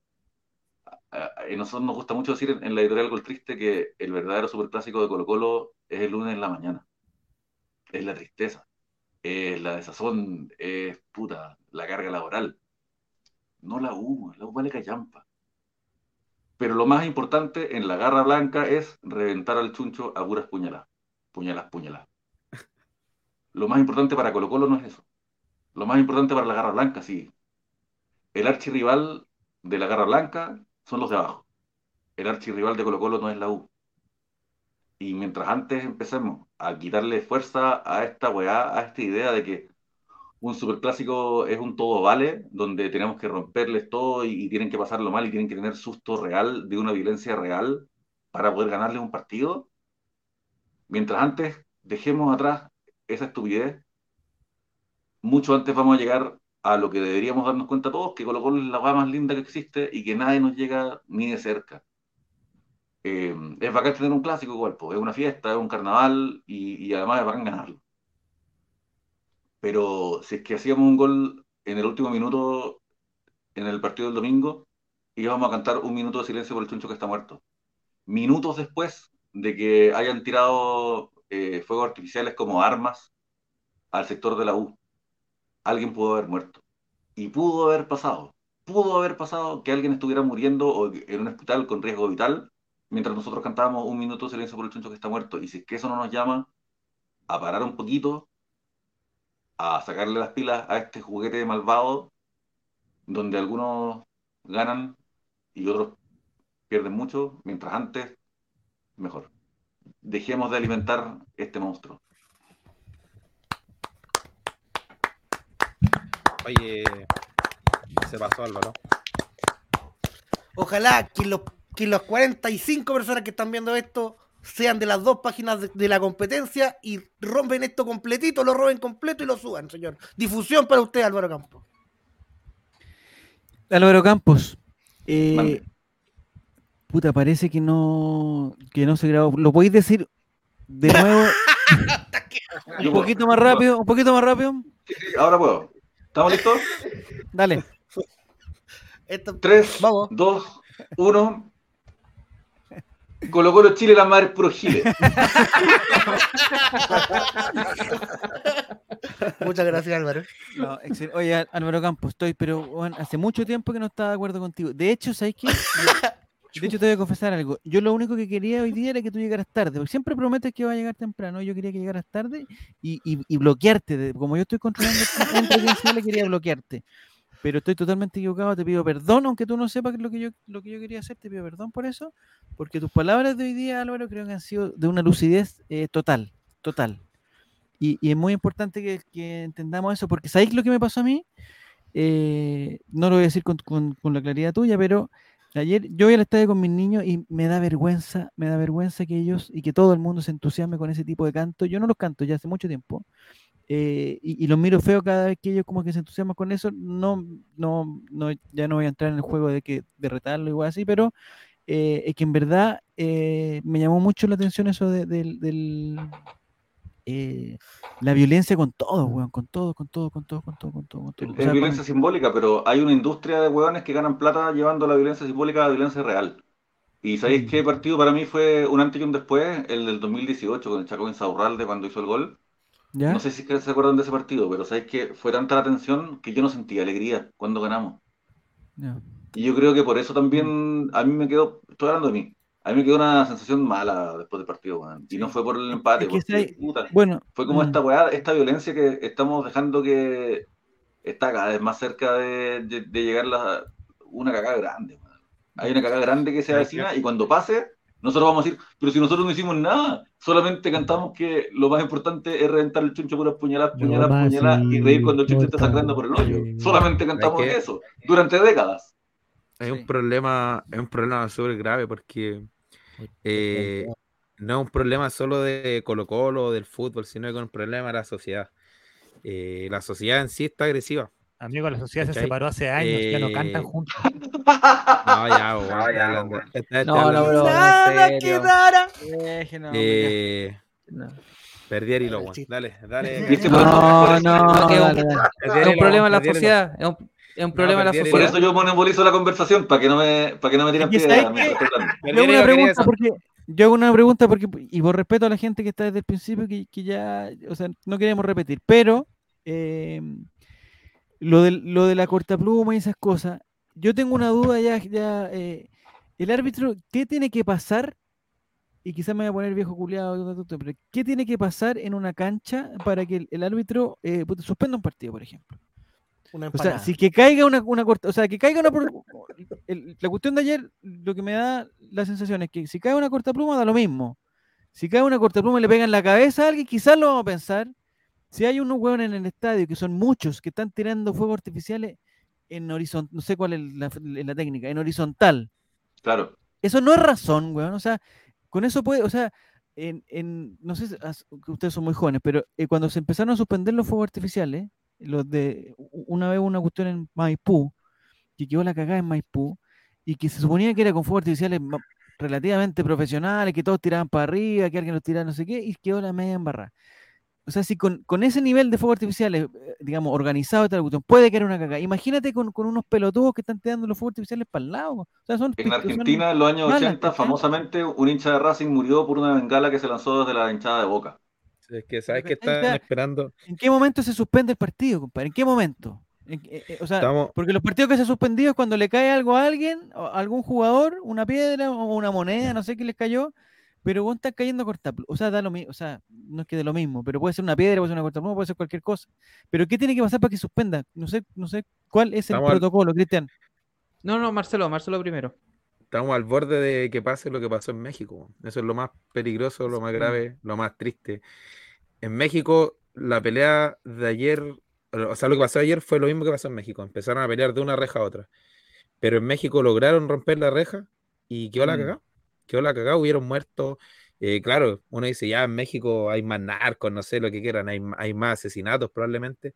A, nosotros nos gusta mucho decir en, en la editorial Gol Triste que el verdadero superclásico de Colo Colo es el lunes en la mañana. Es la tristeza, es la desazón, es puta, la carga laboral. No la U, la U vale callampa. Pero lo más importante en la garra blanca es reventar al chuncho a puras puñaladas. Puñalas, puñalas. Lo más importante para Colo Colo no es eso. Lo más importante para la garra blanca, sí. El archirrival de la garra blanca son los de abajo. El archirrival de Colo Colo no es la U. Y mientras antes empecemos a quitarle fuerza a esta weá, a esta idea de que un superclásico es un todo vale, donde tenemos que romperles todo y, tienen que pasarlo mal y tienen que tener susto real de una violencia real para poder ganarles un partido. Mientras antes dejemos atrás esa estupidez, mucho antes vamos a llegar a lo que deberíamos darnos cuenta todos, que Colo es la weá más linda que existe y que nadie nos llega ni de cerca. Eh, es bacán tener un clásico igual, es una fiesta, es un carnaval y, y además es bacán ganarlo. Pero si es que hacíamos un gol en el último minuto en el partido del domingo, íbamos a cantar un minuto de silencio por el chuncho que está muerto. Minutos después de que hayan tirado eh, fuegos artificiales como armas al sector de la U, alguien pudo haber muerto. Y pudo haber pasado. Pudo haber pasado que alguien estuviera muriendo en un hospital con riesgo vital mientras nosotros cantábamos un minuto de silencio por el chuncho que está muerto. Y si es que eso no nos llama a parar un poquito, a sacarle las pilas a este juguete malvado, donde algunos ganan y otros pierden mucho, mientras antes, mejor. Dejemos de alimentar este monstruo. Oye, se pasó Álvaro. Ojalá que los, que los 45 personas que están viendo esto sean de las dos páginas de, de la competencia y rompen esto completito, lo roben completo y lo suban, señor. Difusión para usted, Álvaro Campos. Álvaro Campos. eh, puta, parece que no, que no se grabó. ¿Lo podéis decir de nuevo? [laughs] un poquito más rápido, un poquito más rápido. Ahora puedo. ¿Estamos listos? [laughs] Dale. Esto- 3, Vamos. 2, 1. Colo Colo Chile, la madre puro Chile. [laughs] Muchas gracias, Álvaro. No, Oye, Álvaro Campos, estoy, pero bueno, hace mucho tiempo que no estaba de acuerdo contigo. De hecho, ¿sabes qué? [laughs] De hecho, te voy a confesar algo. Yo lo único que quería hoy día era que tú llegaras tarde, siempre prometes que va a llegar temprano. Yo quería que llegaras tarde y, y- bloquearte. Como yo estoy controlando el le quería bloquearte. Pero estoy totalmente equivocado, te pido perdón, aunque tú no sepas lo que yo, lo que yo quería hacer, te pido perdón por eso, porque tus palabras de hoy día, Álvaro, creo que han sido de una lucidez eh, total, total. Y, y es muy importante que, que entendamos eso, porque ¿sabéis lo que me pasó a mí? Eh, no lo voy a decir con, con- con la claridad tuya, pero ayer yo voy al estadio con mis niños y me da vergüenza, me da vergüenza que ellos y que todo el mundo se entusiasme con ese tipo de canto. Yo no los canto ya hace mucho tiempo. eh, y, y los miro feo cada vez que ellos como que se entusiasman con eso. No, no, no, ya no voy a entrar en el juego de que de retarlo igual así, pero eh, es que en verdad eh, me llamó mucho la atención eso de- del, del, eh, la violencia con todo, weón, con todo, con todo, con todo, con todo, con todo. Con todo. O Es con- violencia simbólica, pero hay una industria de hueones que ganan plata llevando la violencia simbólica a la violencia real. ¿Y sabéis Mm. qué partido para mí fue un antes y un después? El del 2018 con el Chaco Insaurralde cuando hizo el gol. ¿Ya? No sé si se acuerdan de ese partido, pero sabéis que fue tanta la tensión que yo no sentía alegría cuando ganamos. Ya. Y yo creo que por eso Mm. también a mí me quedó, estoy hablando de mí, a mí me quedó una sensación mala después del partido, weón. Y no fue por el empate, Es que porque, puta, Bueno, fue como mm, esta weá, esta violencia que estamos dejando que está cada vez más cerca de, de- de llegar la, una cagada grande. weón. Hay una cagada grande que se avecina y cuando pase, nosotros vamos a decir, pero si nosotros no hicimos nada, solamente cantamos que lo más importante es reventar el chuncho por las puñaladas, puñaladas, puñaladas y reír cuando el chuncho está sangrando por el hoyo. Solamente cantamos Hay que- eso durante décadas. Es Sí. un problema, es un problema súper grave porque eh, no es un problema solo de Colo Colo o del fútbol, sino que es un problema de la sociedad. Eh, la sociedad en sí está agresiva. Amigo, la sociedad se separó hace años, ya no Eh, cantan [laughs] juntos. No, ya, [laughs] No, ya, No, no, bro. Nada Eh, No. perdí el hilo. Dale, dale. [laughs] No, no, no, Es un problema de la perdí el hilo. sociedad. Es un, es un problema de la el Por eso sociedad. yo monopolizo la conversación, para que no me, para que no me tiren piedra Yo hago una pregunta porque yo hago una pregunta porque y por respeto a la gente que está desde el principio que, que ya, o sea, no queremos repetir, pero eh, lo de lo de la corta pluma y esas cosas, yo tengo una duda ya, ya eh, el árbitro, ¿qué tiene que pasar? Y quizás me voy a poner viejo culiado, pero ¿qué tiene que pasar en una cancha para que el, el árbitro eh, suspenda un partido, por ejemplo? Una O sea, si que caiga una, una corta, o sea, que caiga una el- la cuestión de ayer, lo que me da la sensación es que si cae una corta pluma da lo mismo. Si cae una corta pluma y le pega en la cabeza a alguien, quizás lo vamos a pensar. Si hay unos hueones en el estadio, que son muchos, que están tirando fuegos artificiales en horizontal, no sé cuál es la, la técnica, en horizontal. Claro. Eso no es razón, weón. O sea, con eso puede, o sea, en, en- no sé, si as- que ustedes son muy jóvenes, pero eh, cuando se empezaron a suspender los fuegos artificiales, los de una vez una cuestión en Maipú, que quedó la cagada en Maipú, y que se suponía que era con fuegos artificiales relativamente profesionales, que todos tiraban para arriba, que alguien los tiraba no sé qué, y quedó la media embarrada. O sea, si con, con ese nivel de fuegos artificiales, eh, digamos, organizado tal cuestión, puede caer una cagada. Imagínate con, con unos pelotudos que están tirando los fuegos artificiales para el lado. O sea, son En son- Argentina, en los años malas, 80, ¿cachai? famosamente, un hincha de Racing murió por una bengala que se lanzó desde la hinchada de Boca. Es que sabes que están sea, esperando. ¿En qué momento se suspende el partido, compadre? ¿En qué momento? En eh, eh, o sea, Estamos, porque los partidos que se han suspendido es cuando le cae algo a alguien, o a algún jugador, una piedra o una moneda, no sé qué les cayó, pero vos estás cayendo corta, o sea, da lo mismo, o sea, no es que de lo mismo, pero puede ser una piedra, puede ser una corta puede ser cualquier cosa. Pero ¿qué tiene que pasar para que suspenda? No sé, no sé cuál es el Estamos al- protocolo, Cristian. No, no, Marcelo, Marcelo primero. estamos al borde de que pase lo que pasó en México. Eso es lo más peligroso, lo más grave, lo más triste. En México, la pelea de ayer, o sea, lo que pasó ayer fue lo mismo que pasó en México. Empezaron a pelear de una reja a otra. Pero en México lograron romper la reja y quedó la Mm. cagada. Quedó la cagada, hubieron muertos. Eh, claro, uno dice, ya en México hay más narcos, no sé lo que quieran, hay, hay más asesinatos probablemente,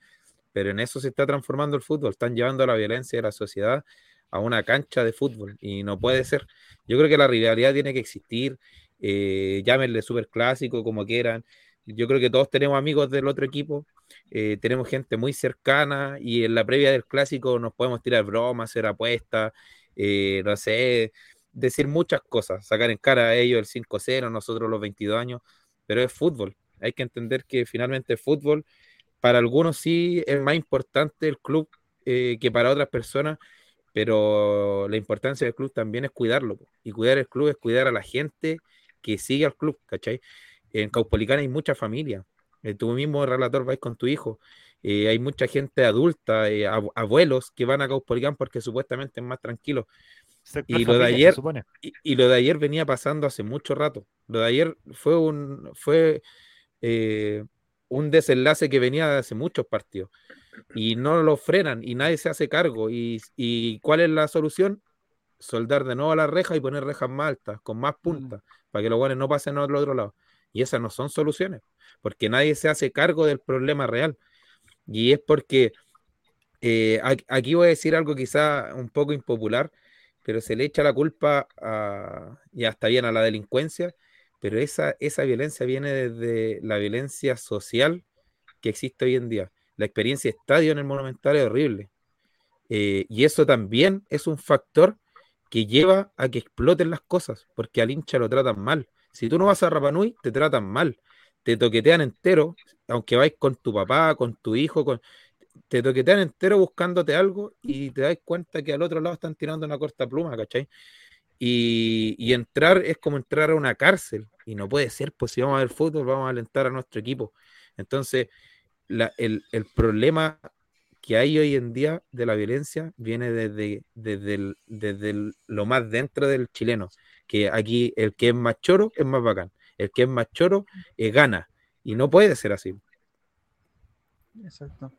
pero en eso se está transformando el fútbol. Están llevando la violencia de la sociedad a una cancha de fútbol y no puede ser. Yo creo que la rivalidad tiene que existir, eh, llámenle super clásico como quieran. Yo creo que todos tenemos amigos del otro equipo, eh, tenemos gente muy cercana y en la previa del clásico nos podemos tirar bromas, hacer apuestas, eh, no sé, decir muchas cosas, sacar en cara a ellos el 5-0, nosotros los 22 años, pero es fútbol. Hay que entender que finalmente el fútbol, para algunos sí es más importante el club eh, que para otras personas, pero la importancia del club también es cuidarlo. Y cuidar el club es cuidar a la gente que sigue al club, ¿cachai? En Caupolicán hay mucha familia. Eh, tú mismo, relator, vais con tu hijo. Eh, hay mucha gente adulta, eh, ab- abuelos que van a Caupolicán porque supuestamente es más tranquilo. Sector Y lo de familia, ayer- supone. Y, y lo de ayer venía pasando hace mucho rato. Lo de ayer fue un fue eh, un desenlace que venía de hace muchos partidos. Y no lo frenan y nadie se hace cargo. ¿Y, y cuál es la solución? Soldar de nuevo la reja y poner rejas más altas, con más puntas, para que los guanes no pasen al otro lado. Y esas no son soluciones, porque nadie se hace cargo del problema real. Y es porque eh, aquí voy a decir algo quizá un poco impopular, pero se le echa la culpa a, y hasta bien a la delincuencia, pero esa, esa violencia viene desde la violencia social que existe hoy en día. La experiencia de estadio en el Monumental es horrible. Eh, y eso también es un factor que lleva a que exploten las cosas, porque al hincha lo tratan mal. Si tú no vas a Rapanui, te tratan mal. Te toquetean entero, aunque vais con tu papá, con tu hijo, con... te toquetean entero buscándote algo y te das cuenta que al otro lado están tirando una corta pluma, ¿cachai? Y, y entrar es como entrar a una cárcel y no puede ser, pues si vamos a ver fútbol, vamos a alentar a nuestro equipo. Entonces, el, problema que hay hoy en día de la violencia viene desde, lo más dentro del chileno, que aquí el que es más choro es más bacán, el que es más choro eh, gana, y no puede ser así. Exacto.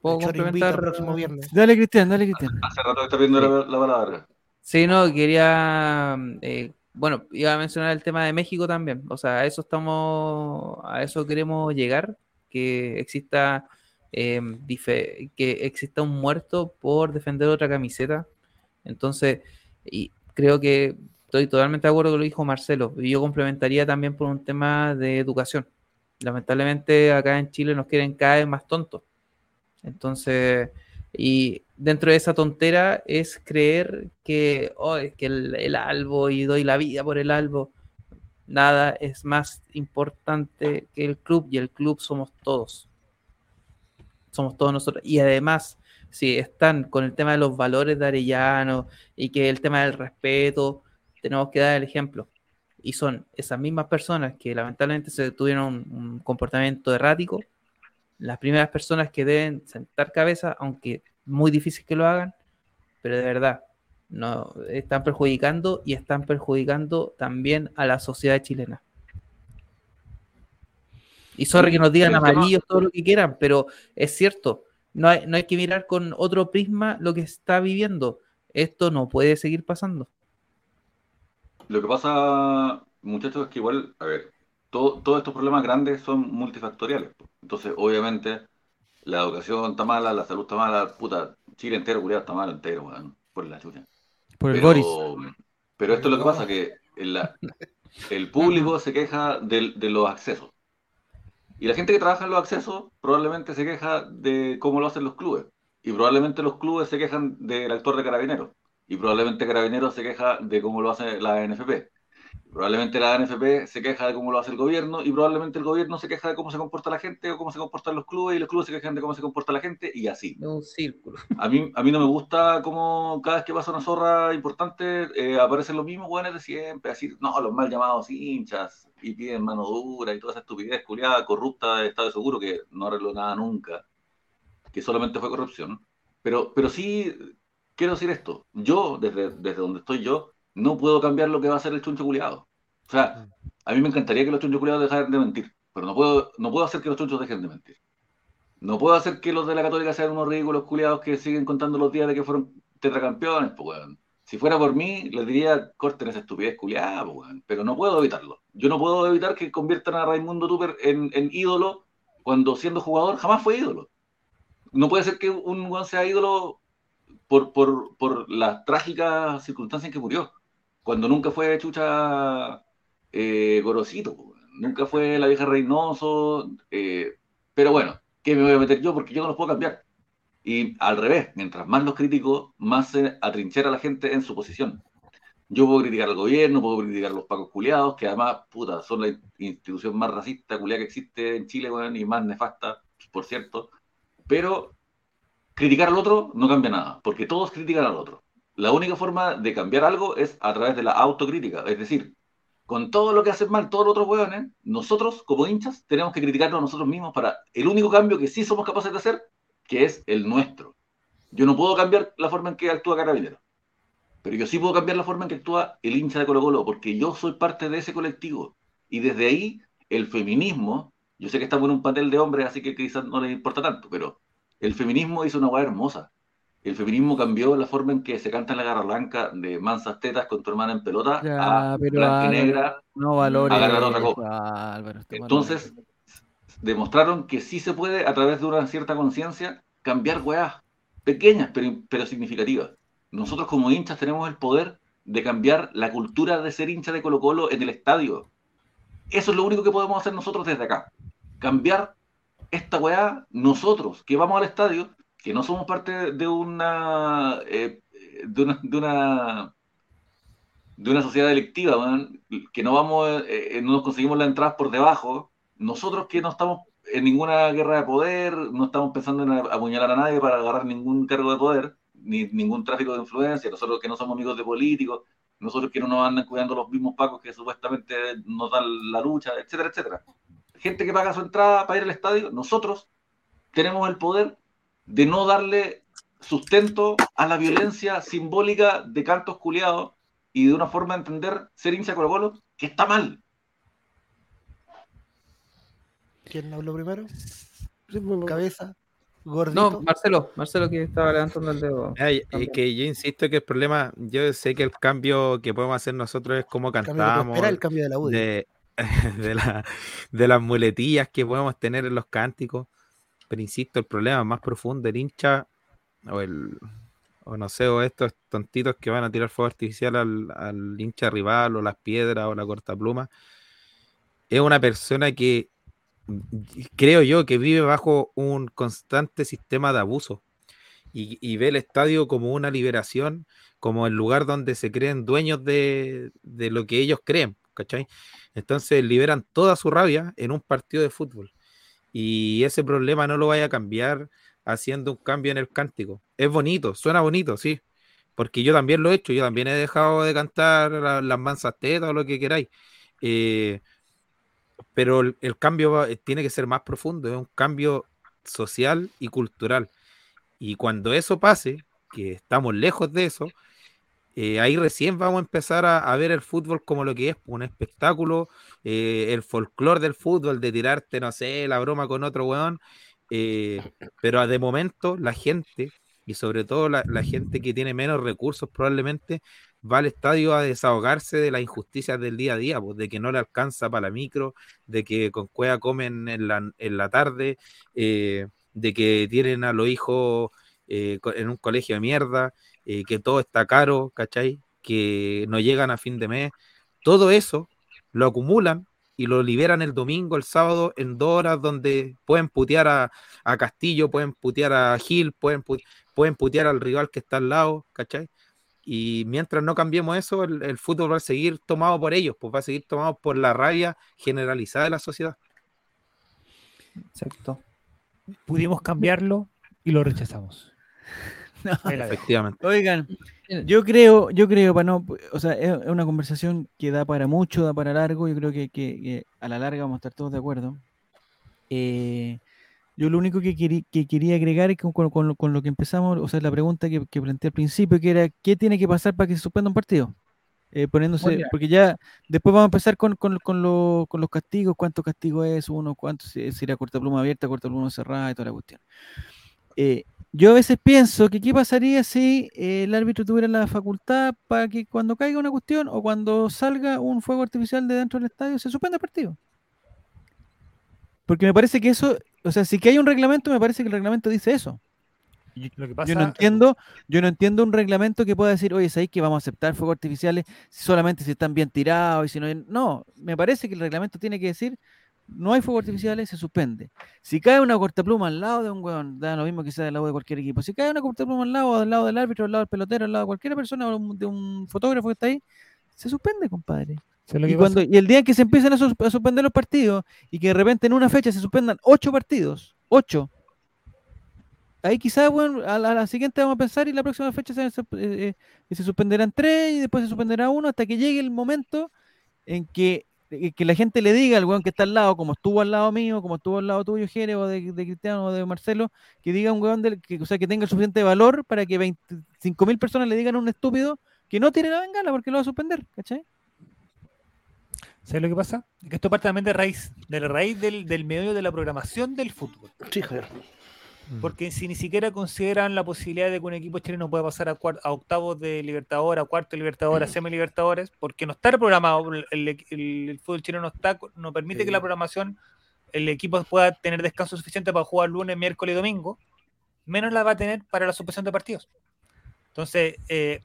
¿Puedo Choro invita complementar? el próximo viernes. Dale, Cristian, dale, Cristian. Hace rato que está viendo la, la palabra. Sí, no, quería, eh, bueno, iba a mencionar el tema de México también. O sea, a eso estamos, a eso queremos llegar, que exista, eh, dife- que exista un muerto por defender otra camiseta. Entonces, y creo que estoy totalmente de acuerdo con lo que dijo Marcelo. Y yo complementaría también por un tema de educación. Lamentablemente acá en Chile nos quieren cada vez más tontos. Entonces, y dentro de esa tontera es creer que, oh, que el, el albo y doy la vida por el albo. Nada es más importante que el club y el club somos todos. Somos todos nosotros. Y además, si están con el tema de los valores de Arellano y que el tema del respeto, tenemos que dar el ejemplo. Y son esas mismas personas que lamentablemente se tuvieron un, un comportamiento errático, las primeras personas que deben sentar cabeza, aunque muy difícil que lo hagan, pero de verdad, no están perjudicando y están perjudicando también a la sociedad chilena. Y sorry que nos digan amarillos todo lo que quieran, pero es cierto, no hay, no hay que mirar con otro prisma lo que está viviendo. Esto no puede seguir pasando. Lo que pasa, muchachos, es que igual, a ver, todo- todos estos problemas grandes son multifactoriales. Entonces, obviamente, la educación está mala, la salud está mala, puta, Chile entero, culiado, está mal entero, weón, por la chucha. Por el Pero, Boris. pero esto es lo que pasa, que en la- el público se queja de, los accesos. Y la gente que trabaja en los accesos probablemente se queja de cómo lo hacen los clubes. Y probablemente los clubes se quejan del actor de Carabineros. Y probablemente Carabineros se queja de cómo lo hace la NFP. Probablemente la NFP se queja de cómo lo hace el gobierno y probablemente el gobierno se queja de cómo se comporta la gente o cómo se comportan los clubes y los clubes se quejan de cómo se comporta la gente y así. Es un círculo. A mí, a mí no me gusta cómo cada vez que pasa una zorra importante eh, aparecen los mismos buenos de siempre, así, no, los mal llamados hinchas, y piden mano dura y toda esa estupidez culiada, corrupta de Estado de Seguro que no arregló nada nunca, que solamente fue corrupción. Pero, pero sí, quiero decir esto, yo, desde, desde donde estoy yo, no puedo cambiar lo que va a hacer el chuncho culiado. O sea, a mí me encantaría que los chunchos culiados dejaran de mentir, pero no puedo, no puedo hacer que los chunchos dejen de mentir. No puedo hacer que los de la Católica sean unos ridículos culiados que siguen contando los días de que fueron tetracampeones, pues, weón. Si fuera por mí, les diría, corten esa estupidez culiada, pues, weón. Pero no puedo evitarlo. Yo no puedo evitar que conviertan a Raimundo Tupper en, en ídolo cuando siendo jugador jamás fue ídolo. No puede ser que un weón sea ídolo por, por, por las trágicas circunstancias en que murió. Cuando nunca fue chucha eh, Gorosito, nunca fue la vieja Reynoso. eh, pero bueno, ¿qué me voy a meter yo? Porque yo no los puedo cambiar. Y al revés, mientras más los critico, más se atrinchera la gente en su posición. Yo puedo criticar al gobierno, puedo criticar a los pacos culiados, que además, puta, son la in- institución más racista, culiada que existe en Chile, y más nefasta, por cierto. Pero criticar al otro no cambia nada, porque todos critican al otro. La única forma de cambiar algo es a través de la autocrítica, es decir, con todo lo que hacen mal todos los otros hueones, nosotros como hinchas tenemos que criticarnos a nosotros mismos para el único cambio que sí somos capaces de hacer, que es el nuestro. Yo no puedo cambiar la forma en que actúa Carabinero, pero yo sí puedo cambiar la forma en que actúa el hincha de Colo Colo, porque yo soy parte de ese colectivo. Y desde ahí, el feminismo, yo sé que estamos en un panel de hombres, así que quizás no les importa tanto, pero el feminismo hizo una hueá hermosa. El feminismo cambió la forma en que se canta en la garra blanca de mansas tetas con tu hermana en pelota Ya, a blanca y negra. No valores. agarrar otra cosa. Álvaro, este Entonces, demostraron que sí se puede, a través de una cierta conciencia, cambiar weas pequeñas pero, pero significativas. Nosotros como hinchas tenemos el poder de cambiar la cultura de ser hincha de Colo Colo en el estadio. Eso es lo único que podemos hacer nosotros desde acá. Cambiar esta weá nosotros, que vamos al estadio, que no somos parte de una, eh, de una, de una, sociedad delictiva, weón, que no vamos, eh, eh, no nos conseguimos las entradas por debajo, nosotros que no estamos en ninguna guerra de poder, no estamos pensando en apuñalar a nadie para agarrar ningún cargo de poder, ni ningún tráfico de influencia, nosotros que no somos amigos de políticos, nosotros que no nos andan cuidando los mismos pacos que supuestamente nos dan la lucha, etcétera, etcétera. Gente que paga su entrada para ir al estadio, nosotros tenemos el poder de no darle sustento a la violencia simbólica de cantos culiados y de una forma de entender ser hincha Colo Colo que está mal. ¿Quién habló primero? Cabeza, gordito. No, Marcelo, Marcelo que estaba levantando el dedo. Ay, y que yo insisto que el problema, yo sé que el cambio que podemos hacer nosotros es cómo cantamos, esperas, el cambio de la UDI. de, [laughs] de, la- de las muletillas que podemos tener en los cánticos. Pero insisto, el problema más profundo del hincha, o el o no sé, o estos tontitos que van a tirar fuego artificial al, hincha rival, o las piedras, o la cortapluma, es una persona que creo yo que vive bajo un constante sistema de abuso y, ve el estadio como una liberación, como el lugar donde se creen dueños de, de lo que ellos creen. Entonces liberan toda su rabia en un partido de fútbol. Y ese problema no lo vaya a cambiar haciendo un cambio en el cántico. Es bonito, suena bonito, sí. Porque yo también lo he hecho, yo también he dejado de cantar la- las mansas tetas o lo que queráis. Eh, pero el, cambio va- tiene que ser más profundo, es un cambio social y cultural. Y cuando eso pase, que estamos lejos de eso, eh, ahí recién vamos a empezar a, ver el fútbol como lo que es, un espectáculo, eh, el folclore del fútbol, de tirarte, no sé, la broma con otro weón. eh, pero de momento la gente, y sobre todo la, gente que tiene menos recursos probablemente, va al estadio a desahogarse de las injusticias del día a día, pues, de que no le alcanza para la micro, de que con cueva comen en la, en la tarde, eh, de que tienen a los hijos en un colegio de mierda, eh, que todo está caro, ¿cachai? Que no llegan a fin de mes. Todo eso lo acumulan y lo liberan el domingo, el sábado, en dos horas donde pueden putear a, a Castillo, pueden putear a Gil, pueden, pu- pueden putear al rival que está al lado, ¿cachai? Y mientras no cambiemos eso, el, el fútbol va a seguir tomado por ellos, pues va a seguir tomado por la rabia generalizada de la sociedad. Exacto. Pudimos cambiarlo y lo rechazamos. No. Efectivamente. Oigan, yo creo, yo creo, para no, o sea, es una conversación que da para mucho, da para largo, yo creo que, que- que a la larga vamos a estar todos de acuerdo. Eh, yo lo único que, querí- que quería agregar es con, con- con lo- con lo que empezamos, o sea, la pregunta que, que planteé al principio, que era, ¿qué tiene que pasar para que se suspenda un partido? Eh, poniéndose, porque ya después vamos a empezar con, con, con lo- con los castigos, cuánto castigo es uno, cuánto si, si era corta pluma abierta, corta pluma cerrada y toda la cuestión. Eh, yo a veces pienso que qué pasaría si eh, el árbitro tuviera la facultad para que cuando caiga una cuestión o cuando salga un fuego artificial de dentro del estadio se suspenda el partido. Porque me parece que eso, o sea, si que hay un reglamento, me parece que el reglamento dice eso. Lo que Yo no entiendo, yo no entiendo un reglamento que pueda decir, oye, ¿sabéis que vamos a aceptar fuegos artificiales solamente si están bien tirados y si no? No, me parece que el reglamento tiene que decir, no hay fuegos artificiales, se suspende. Si cae una cortapluma al lado de un weón, da lo mismo que sea del lado de cualquier equipo. Si cae una cortapluma al lado, al lado del árbitro, al lado del pelotero, al lado de cualquier persona, de un fotógrafo que está ahí, se suspende, compadre. ¿sabes lo Y, cuando, y el día en que se empiezan a, sus- a suspender los partidos y que de repente en una fecha se suspendan ocho partidos, ocho, ahí quizás, bueno, a la, a la siguiente vamos a pensar y la próxima fecha se, eh, eh, se suspenderán tres y después se suspenderá uno hasta que llegue el momento en que, que la gente le diga al weón que está al lado, como estuvo al lado mío, como estuvo al lado tuyo, Jere, o de, de Cristiano o de Marcelo, que diga un weón del, que, o sea, que tenga el suficiente valor para que 25 mil personas le digan a un estúpido que no tiene la bengala porque lo va a suspender, ¿cachai? ¿Sabes lo que pasa? Que esto parte también de raíz, de la raíz del, del medio de la programación del fútbol. Sí, Javier. Porque si ni siquiera consideran la posibilidad de que un equipo chileno pueda pasar a, a octavos de Libertadores, a cuartos de Libertadores, a semi-Libertadores, porque no está programado, el, el- el fútbol chileno no, está, no permite que la programación, el equipo pueda tener descanso suficiente para jugar lunes, miércoles y domingo, menos la va a tener para la suspensión de partidos. Entonces, eh,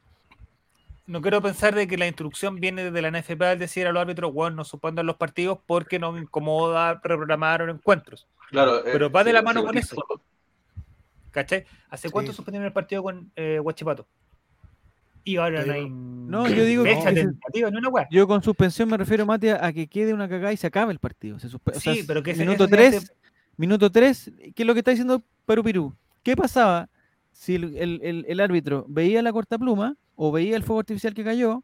no quiero pensar de que la instrucción viene desde la NFP al decir a los árbitros, bueno, no suspendan los partidos porque no incomoda reprogramar encuentros. Claro, eh, Pero va de la mano con eso. ¿Cachai? ¿Hace cuánto Sí. suspendieron el partido con eh, Huachipato? Y ahora no hay No, yo digo tentativa, weá. Yo con suspensión me refiero, Mati, a que quede una cagada y se acabe el partido. Se suspe- o sea, Sí, pero que minuto eso tiene 3, minuto 3, ¿qué es lo que está diciendo Perú Pirú? ¿Qué pasaba si el, el- el- el árbitro veía la corta pluma o veía el fuego artificial que cayó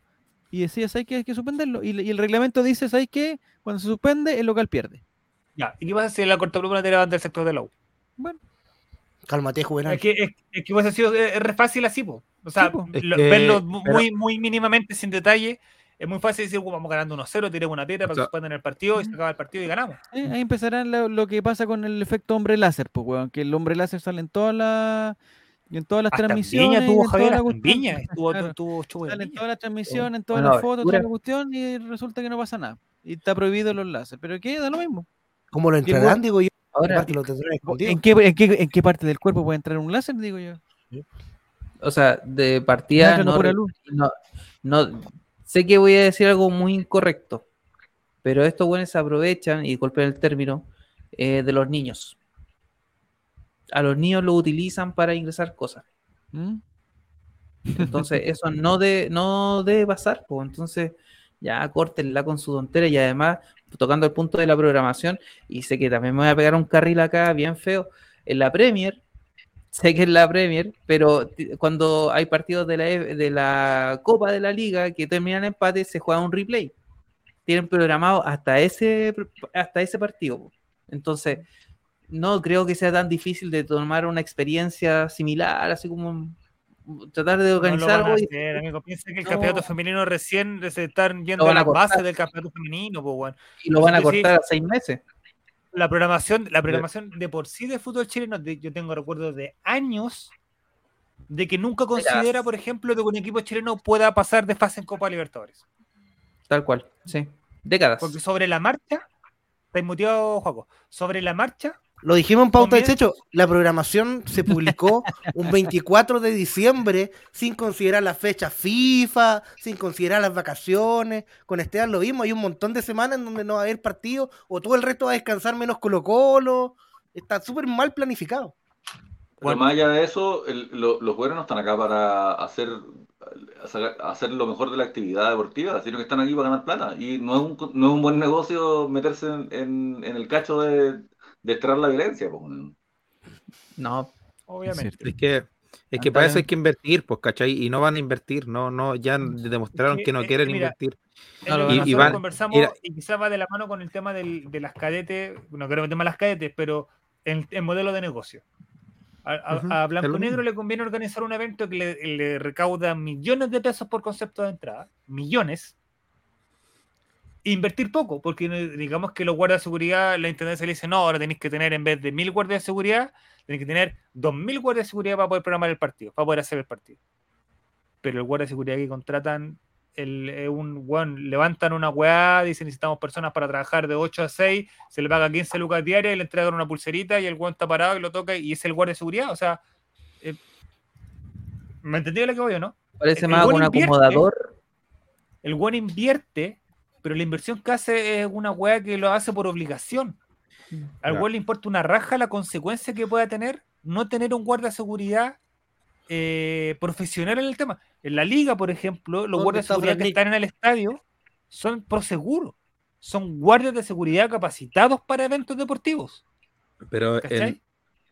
y decía, ¿sabes qué? Hay que suspenderlo. Y, y el reglamento dice, ¿sabes qué? Cuando se suspende, el local pierde. Ya, ¿y qué pasa si la corta pluma te levanta el sector de la U? Bueno, Cálmate, Juvenal. Es que, es, es que hubiese sido es, es re fácil así, po. O sea, Sí, po. Es lo- que- verlo pero- muy, muy mínimamente, sin detalle, es muy fácil decir, "Uh, vamos ganando 1-0, tiremos una piedra para que sea- suspendan el partido y se acaba el partido y ganamos. eh, ahí empezará lo, lo que pasa con el efecto hombre láser, pues, weón, que el hombre láser sale en todas las en todas las Hasta en transmisiones. Viña tuvo Javier, [laughs] en. Viña estuvo, Claro. estuvo en Sale en Viña. todas las transmisiones, en todas las fotos, toda la cuestión y resulta que no pasa nada. Y está prohibido los láser. Pero ¿qué? Da lo mismo. ¿Cómo lo entrarán, digo yo? Ahora, lo. ¿En qué, en, qué, ¿En qué parte del cuerpo puede entrar un láser? Digo yo. o sea, de partida Entrando no, por la luz. no, no- sé que voy a decir algo muy incorrecto, pero estos buenos se aprovechan, y golpean el término, eh, de los niños. A los niños lo utilizan para ingresar cosas. ¿Mm? Entonces, [laughs] eso no, de, no debe pasar. pues. Entonces, ya córtenla con su tontera y además, tocando el punto de la programación, y sé que también me voy a pegar un carril acá bien feo. En la Premier, sé que es la Premier, pero cuando hay partidos de la, E- de la Copa de la Liga que terminan empate, se juega un replay. Tienen programado hasta ese, hasta ese partido. Entonces, no creo que sea tan difícil de tomar una experiencia similar, así como tratar de No lo organizar van a hacer, amigo. Piensa que el No. campeonato femenino recién se están yendo a a las bases cortar. del campeonato femenino, pues, weón. y lo van a Sí, sí. cortar a seis meses. La programación, la programación de por sí de fútbol chileno, de- yo tengo recuerdos de años de que nunca considera, por ejemplo, que un equipo chileno pueda pasar de fase en Copa Libertadores. Tal cual, sí. Décadas. Porque sobre la marcha, estáis muteado, Juaco, sobre la marcha, Lo dijimos en pauta de hecho, la programación se publicó [laughs] un 24 de diciembre sin considerar la fecha FIFA, sin considerar las vacaciones. Con Esteban lo vimos, hay un montón de semanas en donde no va a haber partido o todo el resto va a descansar menos Colo Colo. Está súper mal planificado. Bueno. más allá de eso, el- lo- los buenos no están acá para hacer, hacer, lo mejor de la actividad deportiva, sino que están aquí para ganar plata. Y no es un, no es un buen negocio meterse en, en- en el cacho de, de extraer la violencia. pues. No, obviamente. Es que, es que para eso hay que invertir, pues, ¿cachai? Y no van a invertir, no, no, ya demostraron que, que no eh, quieren mira, invertir. No. Y van- conversamos mira- y quizás va de la mano con el tema del- de las cadetes, no quiero meterme a las cadetes, pero el, el modelo de negocio. A, a- es Blanco Negro le conviene organizar un evento que le, le recauda millones de pesos por concepto de entrada, millones, invertir poco, porque digamos que los guardias de seguridad, la intendencia le dice, no, ahora tenéis que tener en vez de mil guardias de seguridad, tenéis que tener dos mil guardias de seguridad para poder programar el partido, para poder hacer el partido. Pero el guardia de seguridad que contratan, el, eh, un weón, levantan una weá, dicen necesitamos personas para trabajar de 8 a 6, se le paga 15 lucas diarias y le entregan una pulserita y el weón está parado y lo toca y es el guardia de seguridad. O sea, eh, ¿me entendí lo que voy o no? parece El más buen un invierte. acomodador. El weón invierte, pero la inversión que hace es una weá que lo hace por obligación. Al Claro. weón le importa una raja la consecuencia que pueda tener no tener un guardia de seguridad eh, profesional en el tema. En la liga, por ejemplo, los ¿Dónde guardias de seguridad que están en el estadio son proseguro. Son guardias de seguridad capacitados para eventos deportivos. Pero en,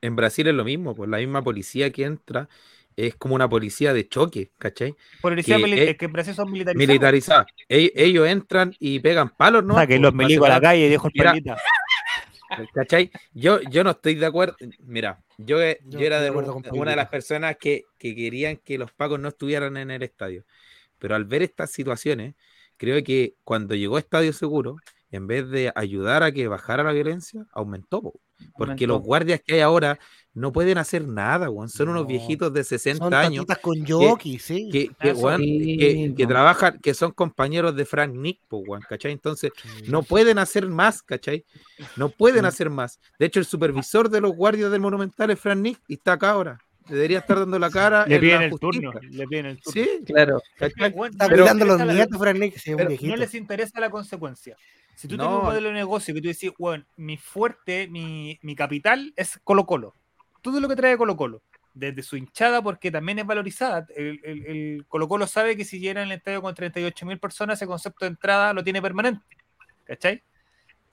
en Brasil es lo mismo, pues la misma policía que entra es como una policía de choque, ¿cachai? Policía que, mili- eh, es que en Brasil son militarizados. Militarizada. E- Ellos entran y pegan palos, ¿no? Saquen los milicos a la calle y dejo el. ¿Cachai? Yo, yo no estoy de acuerdo. Mira, yo, Yo yo era de un- con una de las personas que, que querían que los pacos no estuvieran en el estadio. Pero al ver estas situaciones, creo que cuando llegó Estadio Seguro, en vez de ayudar a que bajara la violencia, aumentó. po. Porque los guardias que hay ahora no pueden hacer nada, weón. Son unos No, viejitos de 60 Son años con sí. que, que, Eso weón, sí, que, que no. trabajan, que son compañeros de Frank Nick, po, weón, ¿cachai? Entonces, no pueden hacer más, ¿cachai? No pueden hacer más. De hecho, el supervisor de los guardias del Monumental es Frank Nick y está acá ahora. Debería estar dando la cara. Le en piden el turno. Le piden el turno. Sí, Claro. Está cuidando los nietos, Fran Nick, pero no les interesa la consecuencia. Si tú No. tienes un modelo de negocio que tú decís, bueno, mi fuerte, mi, mi capital es Colo Colo. Todo lo que trae Colo Colo. Desde su hinchada, porque también es valorizada. El, el- el Colo Colo sabe que si llena el estadio con 38 mil personas, ese concepto de entrada lo tiene permanente. ¿Cachai?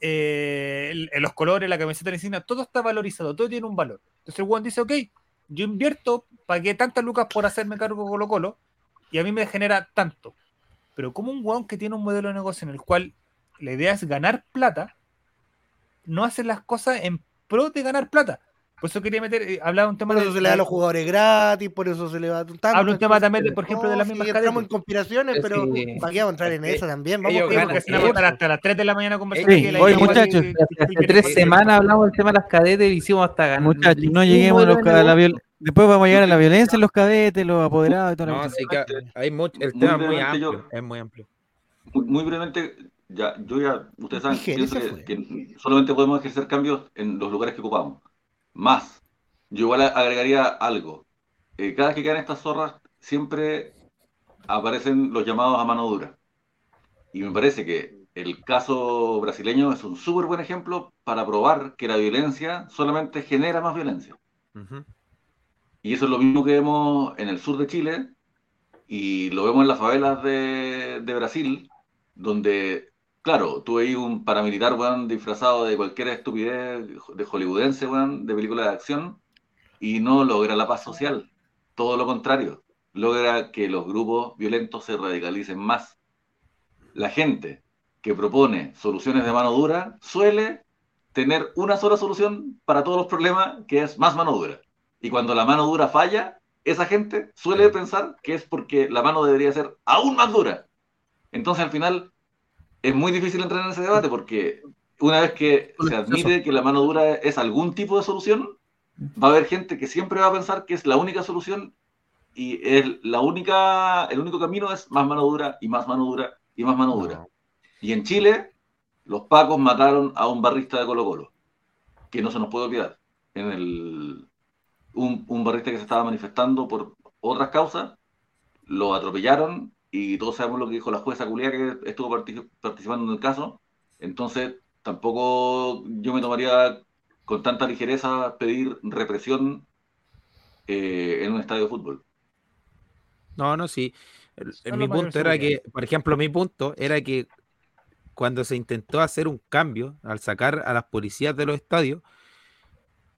Eh, el- los colores, la camiseta de insignia, todo está valorizado, todo tiene un valor. Entonces el Juan dice, ok, yo invierto, pagué tantas lucas por hacerme cargo de Colo Colo y a mí me genera tanto. Pero como un weón que tiene un modelo de negocio en el cual la idea es ganar plata, no hace las cosas en pro de ganar plata. Por eso quería meter, eh, hablaba un tema Por de- eso se le da a los jugadores gratis, por eso se le va tanto. Habla un tema también, de, por ejemplo, de las mismas Entramos en cadenas. conspiraciones, Sí. pero ¿para qué vamos a entrar en eso también? Vamos Sí, ganan porque se van a estar hasta las 3 de la mañana conversando. Sí, igual muchachos, que- Hace que- tres que- semanas hablamos del tema de las cadetes y hicimos hasta ganar. Muchachos, no lleguemos a, los, a la negocio. viol- Después vamos a llegar a la violencia en los cadetes, los apoderados y toda la No, cuestión. sí que hay mucho, el Muy tema es muy amplio, es muy amplio. Muy, muy brevemente, ya, yo ya, ustedes saben, que, solamente podemos ejercer cambios en los lugares que ocupamos. Más, yo igual agregaría algo. Eh, cada vez que caen estas zorras, siempre aparecen los llamados a mano dura. Y me parece que el caso brasileño es un súper buen ejemplo para probar que la violencia solamente genera más violencia. Y eso es lo mismo que vemos en el sur de Chile y lo vemos en las favelas de, de Brasil, donde, claro, tú veis un paramilitar, weón, disfrazado de cualquier estupidez de hollywoodense, weón, de película de acción, y no logra la paz social. Todo lo contrario, logra que los grupos violentos se radicalicen más. La gente que propone soluciones de mano dura suele tener una sola solución para todos los problemas, que es más mano dura. Y cuando la mano dura falla, esa gente suele pensar que es porque la mano debería ser aún más dura. Entonces al final es muy difícil entrar en ese debate porque una vez que se admite que la mano dura es algún tipo de solución, va a haber gente que siempre va a pensar que es la única solución y el, la única, el único camino es más mano dura y más mano dura y más mano dura. No. Y en Chile, los pacos mataron a un barrista de Colo Colo, que no se nos puede olvidar. En el, un, un barrista que se estaba manifestando por otras causas, lo atropellaron y todos sabemos lo que dijo la jueza culia que estuvo partic- participando en el caso. Entonces, tampoco yo me tomaría con tanta ligereza pedir represión eh, en un estadio de fútbol. No, no, sí. El- mi punto era que, por ejemplo, mi punto era que cuando se intentó hacer un cambio al sacar a las policías de los estadios,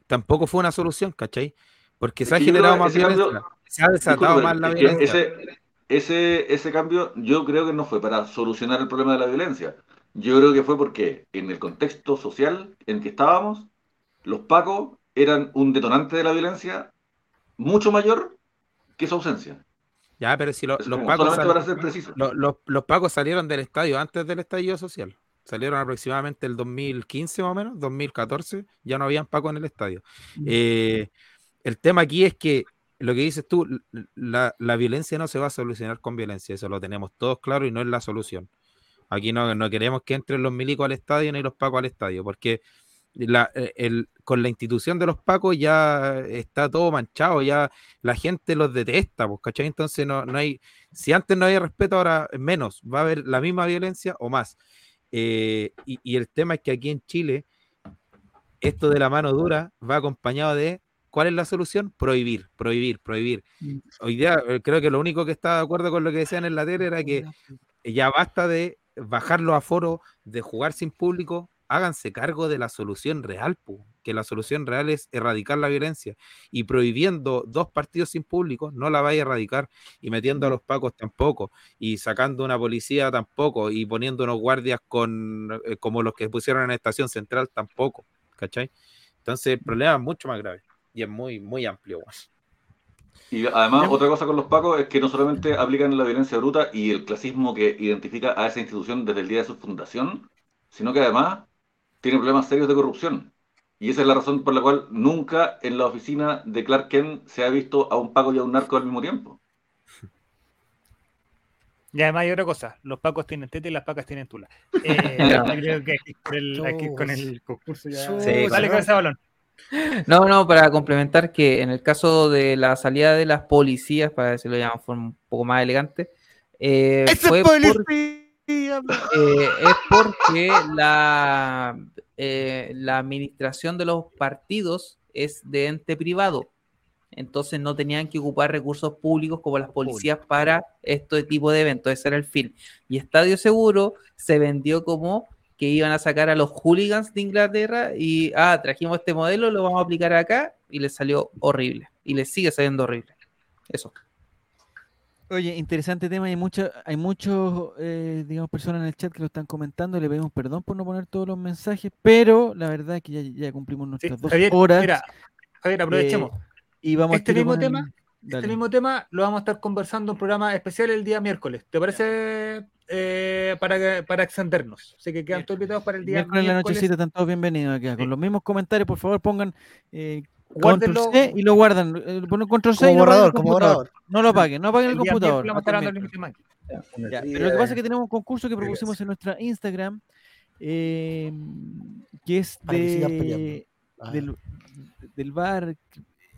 tampoco fue una solución, ¿cachai? Porque se ha generado más violencia, se ha desatado más la violencia. Ese, ese, ese cambio yo creo que no fue para solucionar el problema de la violencia. Yo creo que fue porque en el contexto social en que estábamos, los pacos eran un detonante de la violencia mucho mayor que su ausencia. Ya, pero si lo- los pacos solamente sal- para ser preciso. lo- los, los pacos salieron del estadio antes del estallido social. Salieron aproximadamente el 2015 más o menos, 2014, ya no habían pacos en el estadio. Eh, el tema aquí es que lo que dices tú, la, la violencia no se va a solucionar con violencia, eso lo tenemos todos claro y no es la solución. Aquí no, no queremos que entren los milicos al estadio ni los pacos al estadio, porque eh, con la institución de los pacos ya está todo manchado, ya la gente los detesta, pues, ¿cachai? Entonces no, no hay, si antes no había respeto, ahora menos, va a haber la misma violencia o más. Eh, y el tema es que aquí en Chile, esto de la mano dura va acompañado de, ¿cuál es la solución? Prohibir, prohibir, prohibir. Hoy día eh, creo que lo único que estaba de acuerdo con lo que decían en la tele era que ya basta de bajar los aforos, de jugar sin público, háganse cargo de la solución real, que la solución real es erradicar la violencia. Y prohibiendo dos partidos sin público, no la vaya a erradicar. Y metiendo a los pacos tampoco. Y sacando una policía tampoco. Y poniendo unos guardias con eh, como los que pusieron en la estación central tampoco. ¿Cachai? Entonces el problema es mucho más grave. Y es muy, muy amplio. Y además, otra cosa con los pacos es que no solamente aplican la violencia bruta y el clasismo que identifica a esa institución desde el día de su fundación, sino que además tienen problemas serios de corrupción. Y esa es la razón por la cual nunca en la oficina de Clark Kent se ha visto a un paco y a un narco al mismo tiempo. Y además hay otra cosa, los pacos tienen teta y las pacas tienen tula. [laughs] Eh, yo creo que aquí con el, aquí con el concurso ya... Sí, Dale con ese balón. No, no, para complementar que en el caso de la salida de las policías, para decirlo de una forma un poco más elegante, eh, ¡Ese fue por- eh, es porque la, eh, la administración de los partidos es de ente privado. Entonces no tenían que ocupar recursos públicos como las policías para este tipo de eventos. Ese era el fin. Y Estadio Seguro se vendió como que iban a sacar a los hooligans de Inglaterra y, ah, trajimos este modelo, lo vamos a aplicar acá y les salió horrible. Y les sigue saliendo horrible. Eso. Oye, interesante tema. Hay muchos, hay muchos, eh, digamos, personas en el chat que lo están comentando. Le pedimos perdón por no poner todos los mensajes, pero la verdad es que ya, ya cumplimos Sí, nuestras dos Javier, horas mira, Javier, aprovechemos. y vamos este mismo con Este Dale. mismo tema lo vamos a estar conversando en un programa especial el día miércoles. ¿Te parece? Eh, para, para extendernos. Así que quedan todos invitados para el día Miércoles en la miércoles. nochecita están todos bienvenidos acá. Con Sí. los mismos comentarios, por favor, pongan eh, Guárdenlo. Control C y lo guardan. Eh, ponen Control C Como y lo guardan en borrador, como borrador. No lo apaguen, no apaguen el El computador. miércoles el miércoles. Ya, pero lo que pasa es que tenemos un concurso que propusimos en nuestra Instagram, eh, que es de, del, del bar.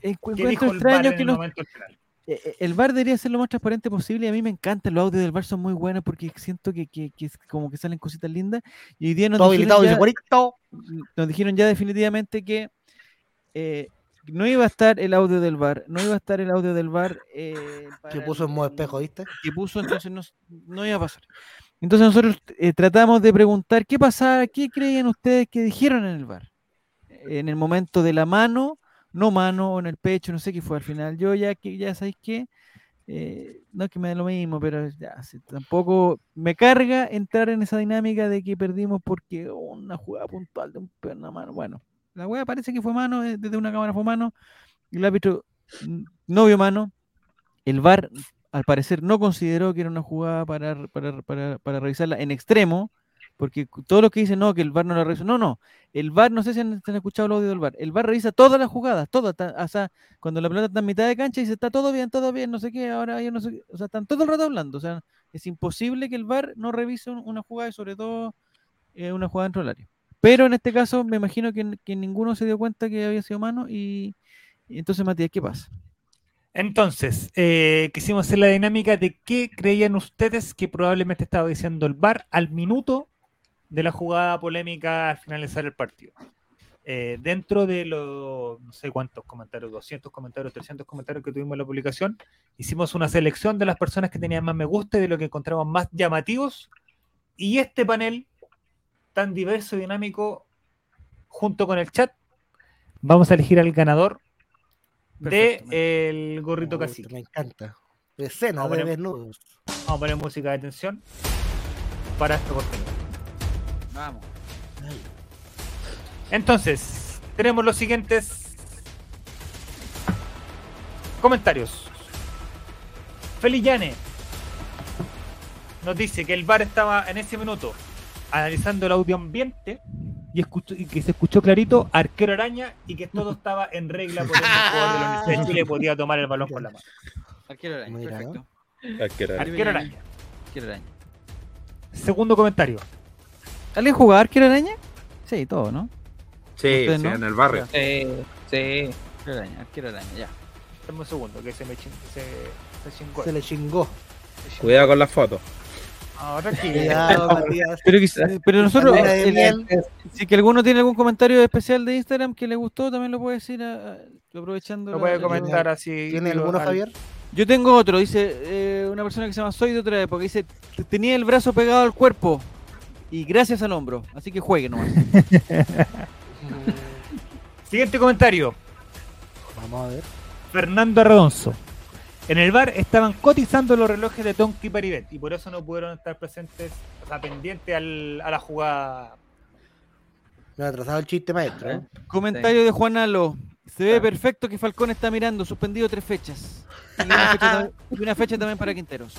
¿Qué Encuentro extraño que final? eh, eh, el bar debería ser lo más transparente posible y a mí me encanta, los audios del bar son muy buenos porque siento que, que- que es como que salen cositas lindas y hoy día nos Todo dijeron, ya, nos dijeron ya definitivamente que eh, no iba a estar el audio del bar, no iba a estar el audio del bar eh, Que puso en modo espejo, ¿viste? que puso, entonces no, no iba a pasar. Entonces nosotros eh, tratamos de preguntar qué pasaba, qué creían ustedes que dijeron en el bar. En el momento de la mano, no mano, o en el pecho, no sé qué fue al final. Yo ya que ya sabéis qué, eh, no es que me da lo mismo, pero ya, tampoco me carga entrar en esa dinámica de que perdimos porque una jugada puntual de un una mano. Bueno, la wea parece que fue mano, eh, desde una cámara fue mano, el árbitro no vio mano. El VAR al parecer no consideró que era una jugada para, para, para, para revisarla en extremo, porque todos los que dicen no, que el VAR no la revisó, no, no, el VAR, no sé si han, han escuchado el audio del VAR, el VAR revisa todas las jugadas, todas, o sea, cuando la pelota está en mitad de cancha y dice está todo bien, todo bien, no sé qué, ahora ya no sé qué, o sea, están todo el rato hablando, o sea, es imposible que el VAR no revise un- una jugada y sobre todo eh, una jugada dentro del área. Pero en este caso me imagino que, que ninguno se dio cuenta que había sido mano y, y entonces Matías, ¿qué pasa? Entonces, eh, quisimos hacer la dinámica de qué creían ustedes que probablemente estaba diciendo el VAR al minuto de la jugada polémica al finalizar el partido. Eh, dentro de los, no sé cuántos comentarios, 200 comentarios, 300 comentarios que tuvimos en la publicación, hicimos una selección de las personas que tenían más me gusta y de lo que encontramos más llamativos. Y este panel, tan diverso y dinámico, junto con el chat, vamos a elegir al ganador me- de el gorrito Puta, cacique. Me encanta. Escena Vamos a de poner- desnudos. Vamos a poner música de tensión para esta oportunidad. Vamos. Entonces, tenemos los siguientes comentarios. Felillane nos dice que el bar estaba en ese minuto analizando el audio ambiente y, escuchó- y que se escuchó clarito arquero araña y que todo estaba en regla por el [laughs] jugador de la Universidad de Chile podía tomar el balón con la mano. Arquero araña, perfecto. Que era- Arquero araña. Arquero araña. Segundo comentario. ¿Alguien jugaba arquero araña? Sí, todo, ¿no? Sí, ¿Usted sí, no? en el barrio. Sí, sí. Arquero araña, arquero araña, ya. Dame un segundo, que se me ching- se, se chingó. Se le chingó. Cuidado con las fotos. Ahora sí. Cuidado, [laughs] Matías. Pero, nosotros, el- si que alguno tiene algún comentario especial de Instagram que le gustó, también lo puede decir a- a- aprovechando. Lo puede la- comentar así. ¿Tiene alguno, al- Javier? Yo tengo otro, dice eh, una persona que se llama Soy de otra época, dice, tenía el brazo pegado al cuerpo. Y gracias al hombro. Así que juegue nomás. [laughs] Siguiente comentario. Vamos a ver. Fernando Arredonzo. En el bar estaban cotizando los relojes de Tonki y Paribet y por eso no pudieron estar presentes, o sea, pendientes al- a la jugada. Me ha atrasado el chiste maestro. ¿eh? Comentario de Juan Alo. Se ve perfecto que Falcón está mirando, suspendido tres fechas. Y una fecha, tam- y una fecha también para Quinteros.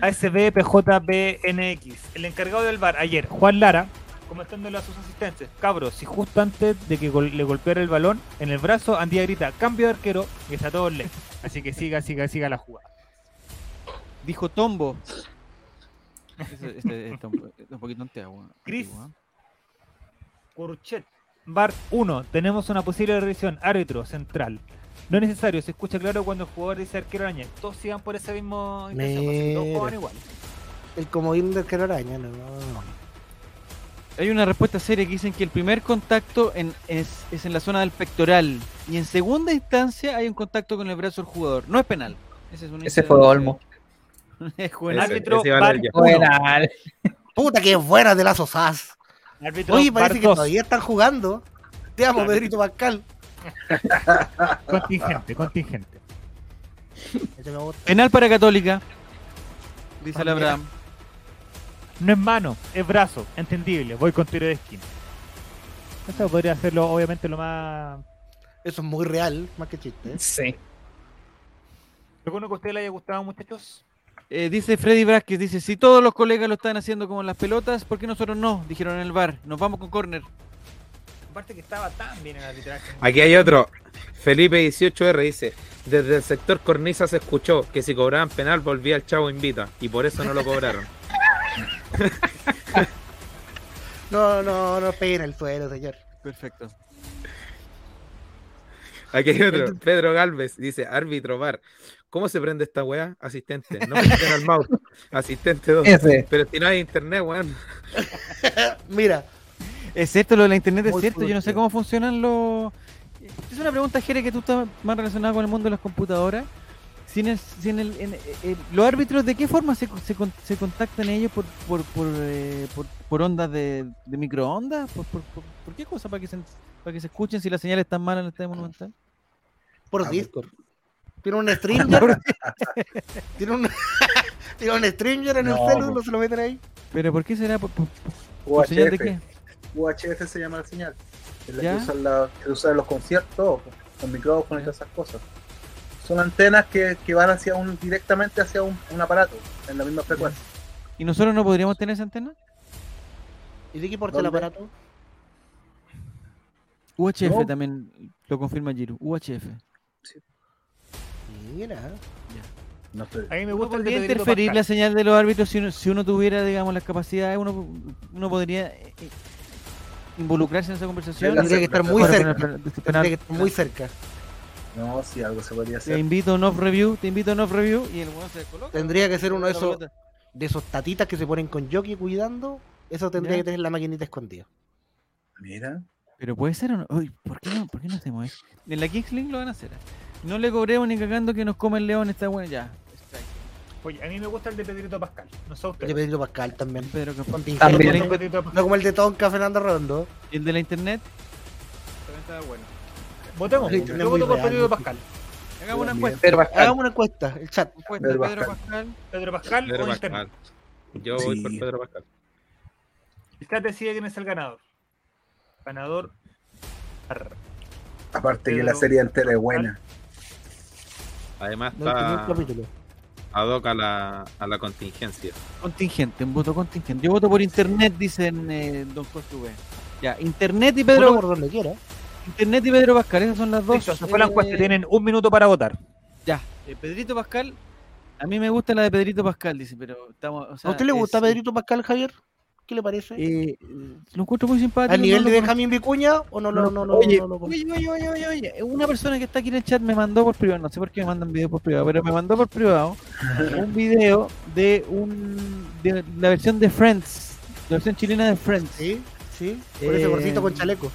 ASB PJBNX. El encargado del bar ayer, Juan Lara, comentándole a sus asistentes, cabros, si justo antes de que gol- le golpeara el balón en el brazo, Andía grita, cambio de arquero, y está todo ley. Así que siga, siga, siga la jugada. Dijo Tombo. Este, este está un, está un poquito antiguo. Chris. ¿eh? Curchet. Bar 1. Tenemos una posible revisión. Árbitro central. No es necesario, se escucha claro cuando el jugador dice arquero araña. Todos sigan por ese mismo pues, todos Mira. juegan igual. El comodín del que araña, no. Hay una respuesta seria que dicen que el primer contacto en- es, es en la zona del pectoral y en segunda instancia hay un contacto con el brazo del jugador. No es penal. Ese, es un Ese fue Olmo. [laughs] es. Ese- Árbitro, ese iba a bar leer ya. 1. Buena. Puta que buena de las osas. Árbitro, Oye, parece que 2. todavía están jugando. Te amo, [laughs] Pedrito Pascal. [laughs] Contingente, contingente. Me gusta. Penal para Católica. Dice el Ah, Abraham. No es mano, es brazo. Entendible. Voy con tiro de esquina. Eso podría hacerlo, obviamente, lo más. Eso es muy real, más que chiste. ¿eh? Sí. ¿Alguno que a usted le haya gustado, muchachos? Eh, dice Freddy Vázquez, dice, si todos los colegas lo están haciendo como en las pelotas, ¿por qué nosotros no? Dijeron en el bar, nos vamos con córner. Aparte que estaba tan bien en el arbitraje. Aquí hay otro. Felipe 18R dice, desde el sector cornisa se escuchó que si cobraban penal volvía el chavo invita y por eso no lo cobraron. [laughs] No, no, no peguen el suelo, señor. Perfecto. Aquí hay otro. Pedro Galvez dice, árbitro bar. ¿Cómo se prende esta weá? Asistente. No presionen al mouse. Asistente 2. Ese. Pero si no hay internet, weón. [laughs] Mira, Es cierto, lo de la internet es Muy cierto, yo no sé cómo funcionan los... Es una pregunta, Jere, que tú estás más relacionado con el mundo de las computadoras. Si en el, si en el- en- eh, ¿Los árbitros de qué forma se, se, con- se contactan ellos por por, por, eh, por, por ondas de, de microondas? ¿Por, por, por, por qué cosa? ¿Para que, se, ¿Para que se escuchen si la señal es tan mala en el estadio monumental? por Ah, Discord. Tiene un [laughs] Stringer. [laughs] Tiene un. [laughs] Tiene un Stringer en el No, celu, po. no se lo meten ahí. ¿Pero por qué será? ¿Por, por- por señal de qué? UHF. Se llama la señal. Es la ¿Ya? que usan, la, que usan en los conciertos, con micrófonos y todas esas cosas. Son antenas que, que van hacia un, directamente hacia un, un aparato, en la misma frecuencia. ¿Y nosotros no podríamos tener esa antena? ¿Y de qué porta el aparato? UHF No. también lo confirma Giru. UHF. Mira. No estoy- A mí me ¿No gusta de podría interferir Pascal. la señal de los árbitros si uno, si uno tuviera, digamos, las capacidades? Uno, uno podría eh, eh, involucrarse en esa conversación. Tendría que estar muy cerca. para- Tendría que estar muy cerca. No, si algo se podría Te hacer. invito a un off review, te invito a un off review y el weón se descoloca. Tendría que ser uno de esos, de esos tatitas que se ponen con jockey cuidando. Eso tendría Ya. que tener la maquinita escondida. Mira. Pero puede ser o no. Uy, ¿por qué no, ¿por qué no hacemos eso? En la Kings League lo van a hacer. No le cobremos ni cagando que nos come el león, está bueno ya. Oye, a mí me gusta el de Pedrito Pascal. No sé El de. Pedrito Pascal también. Pedro. Contingente. También. El de Pedrito Pascal. No como el de Tonka Fernando Rondo. ¿Y el de la internet? También está bueno. Votemos. Yo voto por real, Pedrito. Pascal. Hagamos una encuesta. Pedro Pascal. Hagamos una encuesta, el chat. Encuesta Pedro Pedro Pascal. Pascal. Pedro Pascal Pedro o Pascal. Internet. Yo voy Sí. por Pedro Pascal. El chat decide quién es el ganador. Ganador. Arr. Aparte que la serie entera es buena. Además está capítulo. Ad hoc a la, a la contingencia. Contingente, un voto contingente. Yo voto por internet, dicen eh, Don Costa V. Ya, internet y Voto Pedro, por donde quiera. internet y Pedro Pascal, esas son las dos. Listo, se fue la encuesta. Tienen un minuto para votar. Ya, eh, Pedrito Pascal. A mí me gusta la de Pedrito Pascal, dice, pero estamos. o sea, ¿A usted le es- gusta Pedrito Pascal, Javier? ¿Qué le parece? Eh, lo encuentro muy simpático. ¿Al nivel no de Benjamín Vicuña o no lo No, no, no, oye, oye, oye, oye, oye, oye, una persona que está aquí en el chat me mandó por privado, no sé por qué me mandan video por privado, pero me mandó por privado [laughs] un video de un de la versión de Friends, la versión chilena de Friends. Sí, sí. Por ese Eh, gordito con chaleco.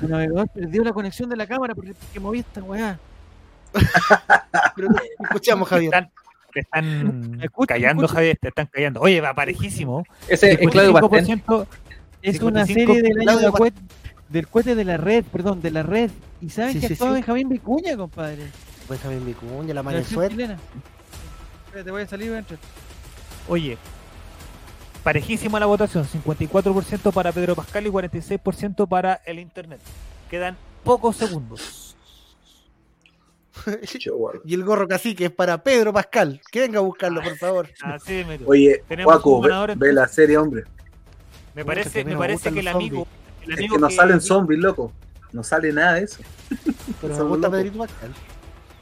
El navegador perdió la conexión de la cámara porque, porque moví esta weá. [laughs] Pero escuchamos, Javier. Están, Te están ¿Me escucha? ¿Me callando, escucha? Javier, te están callando. Oye, va parejísimo. Ese es Claudio Pastel. 55% Es una 55 serie del año de la cuet- del cohete de la red, perdón, de la red. ¿Y saben Sí, que sí, actuaba sí. Benjamín Vicuña, compadre? Benjamín Vicuña, la La mano versión suerte. chilena. Espérate, voy a salir. Oye, parejísima la votación, 54% para Pedro Pascal y 46% para el Internet. Quedan pocos segundos. Y el gorro cacique es para Pedro Pascal. Que venga a buscarlo, por favor. Así de mero. Oye, un ve, ve la serie, hombre. Me parece, que me parece que el amigo, el Es amigo que no salen zombies, loco. No sale nada de eso. [laughs] Pero me gusta. Pedrito Pascal.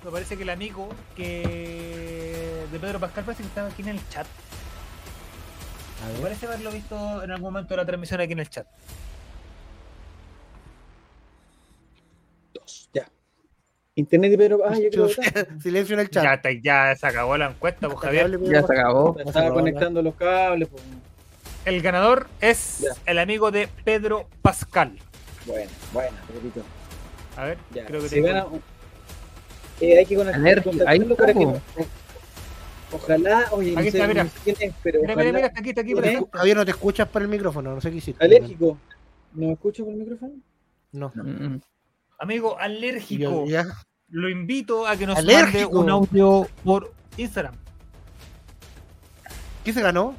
me parece que el amigo que de Pedro Pascal parece que estaba aquí en el chat. A Me parece haberlo visto en algún momento de la transmisión aquí en el chat. Ya. Internet y Pedro. Ah, yo creo que [laughs] está. Silencio en el chat. Ya, está- ya se acabó la encuesta, pues, Javier. Ya se acabó. Estaba conectando los cables. pues. El ganador es Ya. el amigo de Pedro Pascal. Bueno, bueno, repito. A ver, Ya. creo que Se tengo- gana. eh, hay que conectar- ahí para que no- Ojalá, oye, Aquí no sé, está, mira. no sé quién es, pero Mira, mira, ojalá- mira, está aquí, está aquí, perfecto. Javier, no te escuchas por el micrófono, no sé qué hiciste. Alérgico. ¿No me escucho por el micrófono? No. Mm, Amigo alérgico, yo- ya. lo invito a que nos Alérgico. mande un audio por Instagram. ¿Qué se ganó?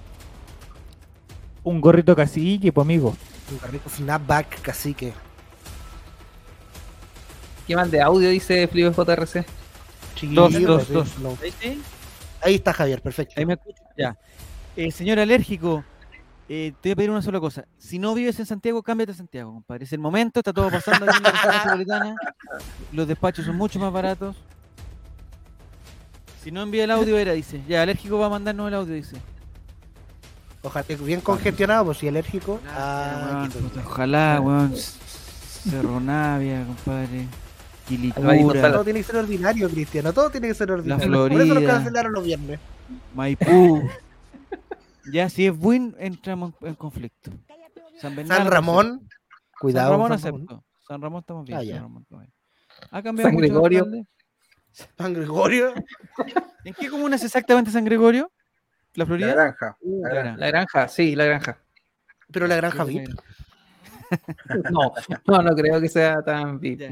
Un gorrito cacique, pues amigo. Un carrito snapback cacique. ¿Qué más de audio dice Flipe JRC? Dos, Chiquillo, dos, dos. no. Ahí sí. Ahí está Javier, perfecto. Ahí me escucho. Ya. Eh, señor alérgico, eh, te voy a pedir una sola cosa. Si no vives en Santiago, cámbiate a Santiago, compadre. Es el momento, está todo pasando aquí en la región metropolitana. Los despachos son mucho más baratos. Si no envía el audio, era, dice. Ya, alérgico va a mandarnos el audio, dice. Ojalá, bien congestionado, pues si alérgico. Ah, Weón, ojalá. Cerro Navia, compadre. Quilicura. Todo tiene que ser ordinario, Cristiano. Todo tiene que ser ordinario. Por eso lo cancelaron los viernes. Maipú. Ya, si es buen, entramos en, conflicto. San, Bernardo, San Ramón. acepto. Cuidado. San Ramón acepto. San Ramón estamos bien. Ah, San. Ramón estamos bien. ¿Ha cambiado San mucho Gregorio. San Gregorio. [laughs] ¿En qué comuna es exactamente San Gregorio? ¿La La Florida? granja. Uh, la granja. La granja, sí, la granja. Pero la granja VIP. [laughs] No, no, no creo que sea tan VIP.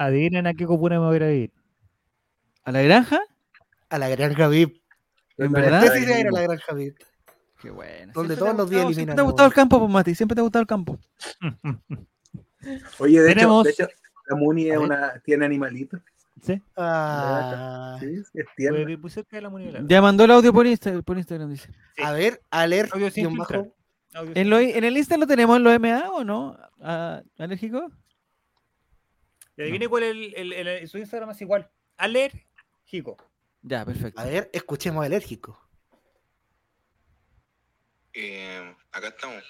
Adivinen a qué comuna me voy a ir a vivir. ¿A la granja? A la granja VIP. ¿En verdad? ¿Qué granja. sí era la granja VIP? Qué bueno. Donde Siempre todos te ha los días gustado- eliminan Siempre te ha gustado el campo, pues Mati. Siempre te ha gustado el campo. [laughs] Oye, de hecho, Tenemos- de hecho, la Muni es una, tiene animalitos. ¿Sí? Ah, Sí, sí, es cerca de la Munidad. Ya mandó el audio por, Insta- por Instagram, dice. a ver, aler Audio sin guion bajo. filtrar. Audio ¿En, lo- ¿En el Insta lo tenemos en los MA o no? Ah, ¿Alérgico? Y adivine cuál es el, el- el- el- su Instagram es igual. Alérgico. Ya, perfecto. A ver, escuchemos alérgico. Eh, acá estamos.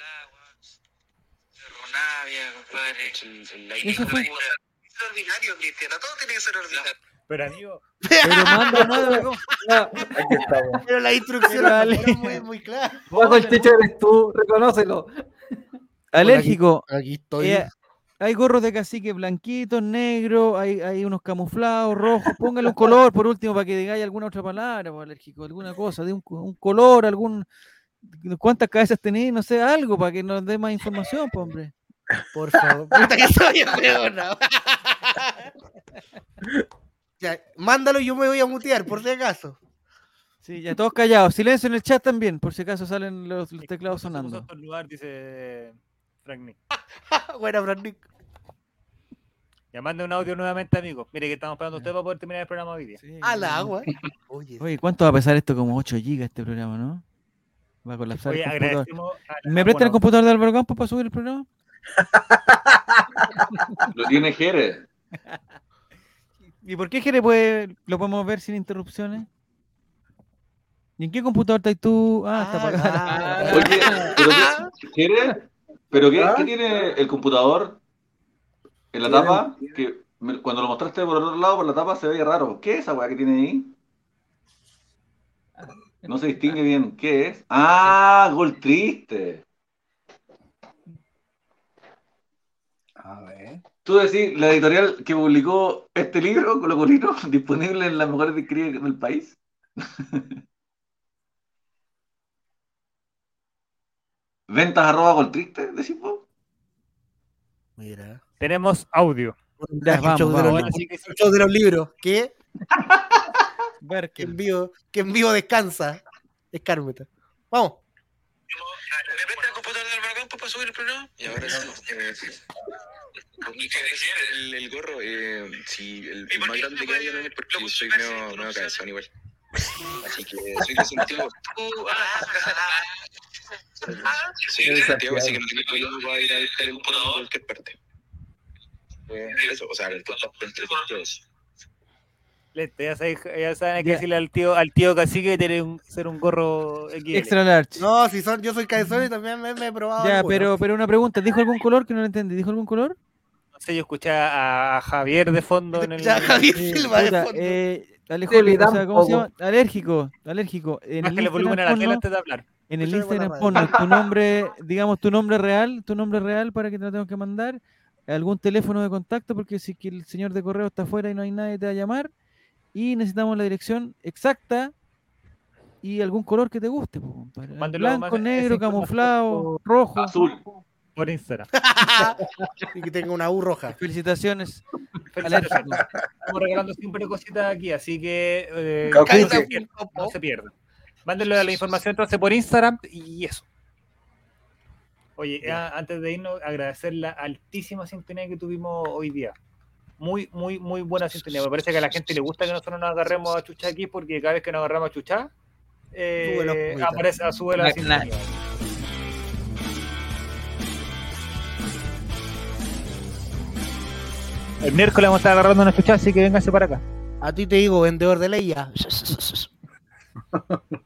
Ronavia, compadre. Eso fue. Es ordinario, Cristiano. Todo tiene que ser ordinario. Pero amigo, Pero manda, manda, ¿cómo? Aquí estamos. Pero la instrucción fueron muy, muy clara. Paco el techo eres tú, reconócelo. Alérgico. Aquí estoy. Eh, hay gorros de cacique blanquitos, negros, hay, hay unos camuflados, rojos. Póngale un color por último para que digáis alguna otra palabra, pues, alérgico, alguna cosa, de un, un color, algún. ¿Cuántas cabezas tenéis? No sé, algo para que nos dé más información, pues, hombre. Por favor. [laughs] Puta que soy weona. [laughs] Ya, mándalo y yo me voy a mutear, por si acaso. Sí, ya todos callados. Silencio en el chat también, por si acaso salen los, los teclados sonando. lugar, dice Frank Nick. [laughs] Buena, Brandon. Ya mande un audio nuevamente, amigo. Mire que estamos esperando a usted para poder terminar el programa hoy día. Sí, A la agua. Oye, Oye, ¿cuánto va a pesar esto? Como 8 gigas este programa, ¿no? Va a colapsar Oye, el computador. agradecemos. a la- ¿Me prestan el computador de Álvaro Campos para subir el programa? Lo tiene Jerez. [laughs] ¿Y por qué Jere puede, lo podemos ver sin interrupciones? ¿Y en qué computador estás tú? Ah, está Ah, apagada. ah, Oye, ¿pero qué, Jerez? ¿Pero qué, ¿Ah? qué tiene el computador en la tapa? Que me- cuando lo mostraste por el otro lado, por la tapa, se veía raro. ¿Qué es esa weá que tiene ahí? No se distingue bien. ¿Qué es? ¡Ah! Gol triste. A ver. Tú decís, la editorial que publicó este libro, Colo Colino, [laughs] disponible en las mejores disquerías del país. [laughs] Ventas arroba gol triste, decís vos. Mira. Tenemos audio. Vamos, vamos. de los libros. ¿Qué? [laughs] Ver Que en vivo, que en vivo descansa. Es Carmeta. Vamos. ¿Me presta el computador del balcón para subir el programa? Y ahora sí. el, el gorro, eh, si el, más grande que haya no es porque soy medio, medio cabezón igual. Así que soy de Santiago. [laughs] Soy de Santiago, así que no tengo problema para ir a buscar el computador en cualquier parte. Eh, eso, o sea, el contacto entre ustedes. Listo, ya saben, ya saben que decirle al tío, al tío cacique que tiene un, ser un gorro XL. Extra large. No, si son, yo soy cabezón y también me, me he probado. Ya, alguno. pero, pero una pregunta. ¿Dijo algún color que no lo entendí? ¿Dijo algún color? No sé, yo escuché a, a Javier de fondo en el. Ya, Javier Silva de fondo. eh, o sea, ¿cómo se llama? Alérgico, alérgico. En el el volumen a la Instagram tele antes de hablar. En el Instagram ponnos tu nombre, digamos tu nombre real, tu nombre real para que te lo tengo que mandar, algún teléfono de contacto, porque si que el señor de correo está afuera y no hay nadie te va a llamar, y necesitamos la dirección exacta y algún color que te guste, compadre. Blanco, negro, camuflado, rojo. Azul. Por Instagram. [laughs] y que tenga una U roja. Felicitaciones. Felicitaciones. Estamos regalando siempre cositas aquí, así que eh, no, se pierdan, no se pierdan. Mándenle la información entonces por Instagram y eso. Oye, a- antes de irnos, agradecer la altísima sintonía que tuvimos hoy día. Muy, muy, muy buena sintonía. Me parece que a la gente le gusta que nosotros nos agarremos a chuchar aquí porque cada vez que nos agarramos a chuchar, eh, Sube los pumitas. aparece, sube la Na- sintonía. El miércoles vamos a estar agarrando una chucha, así que véngase para acá. A ti te digo, vendedor de ley ya. [laughs]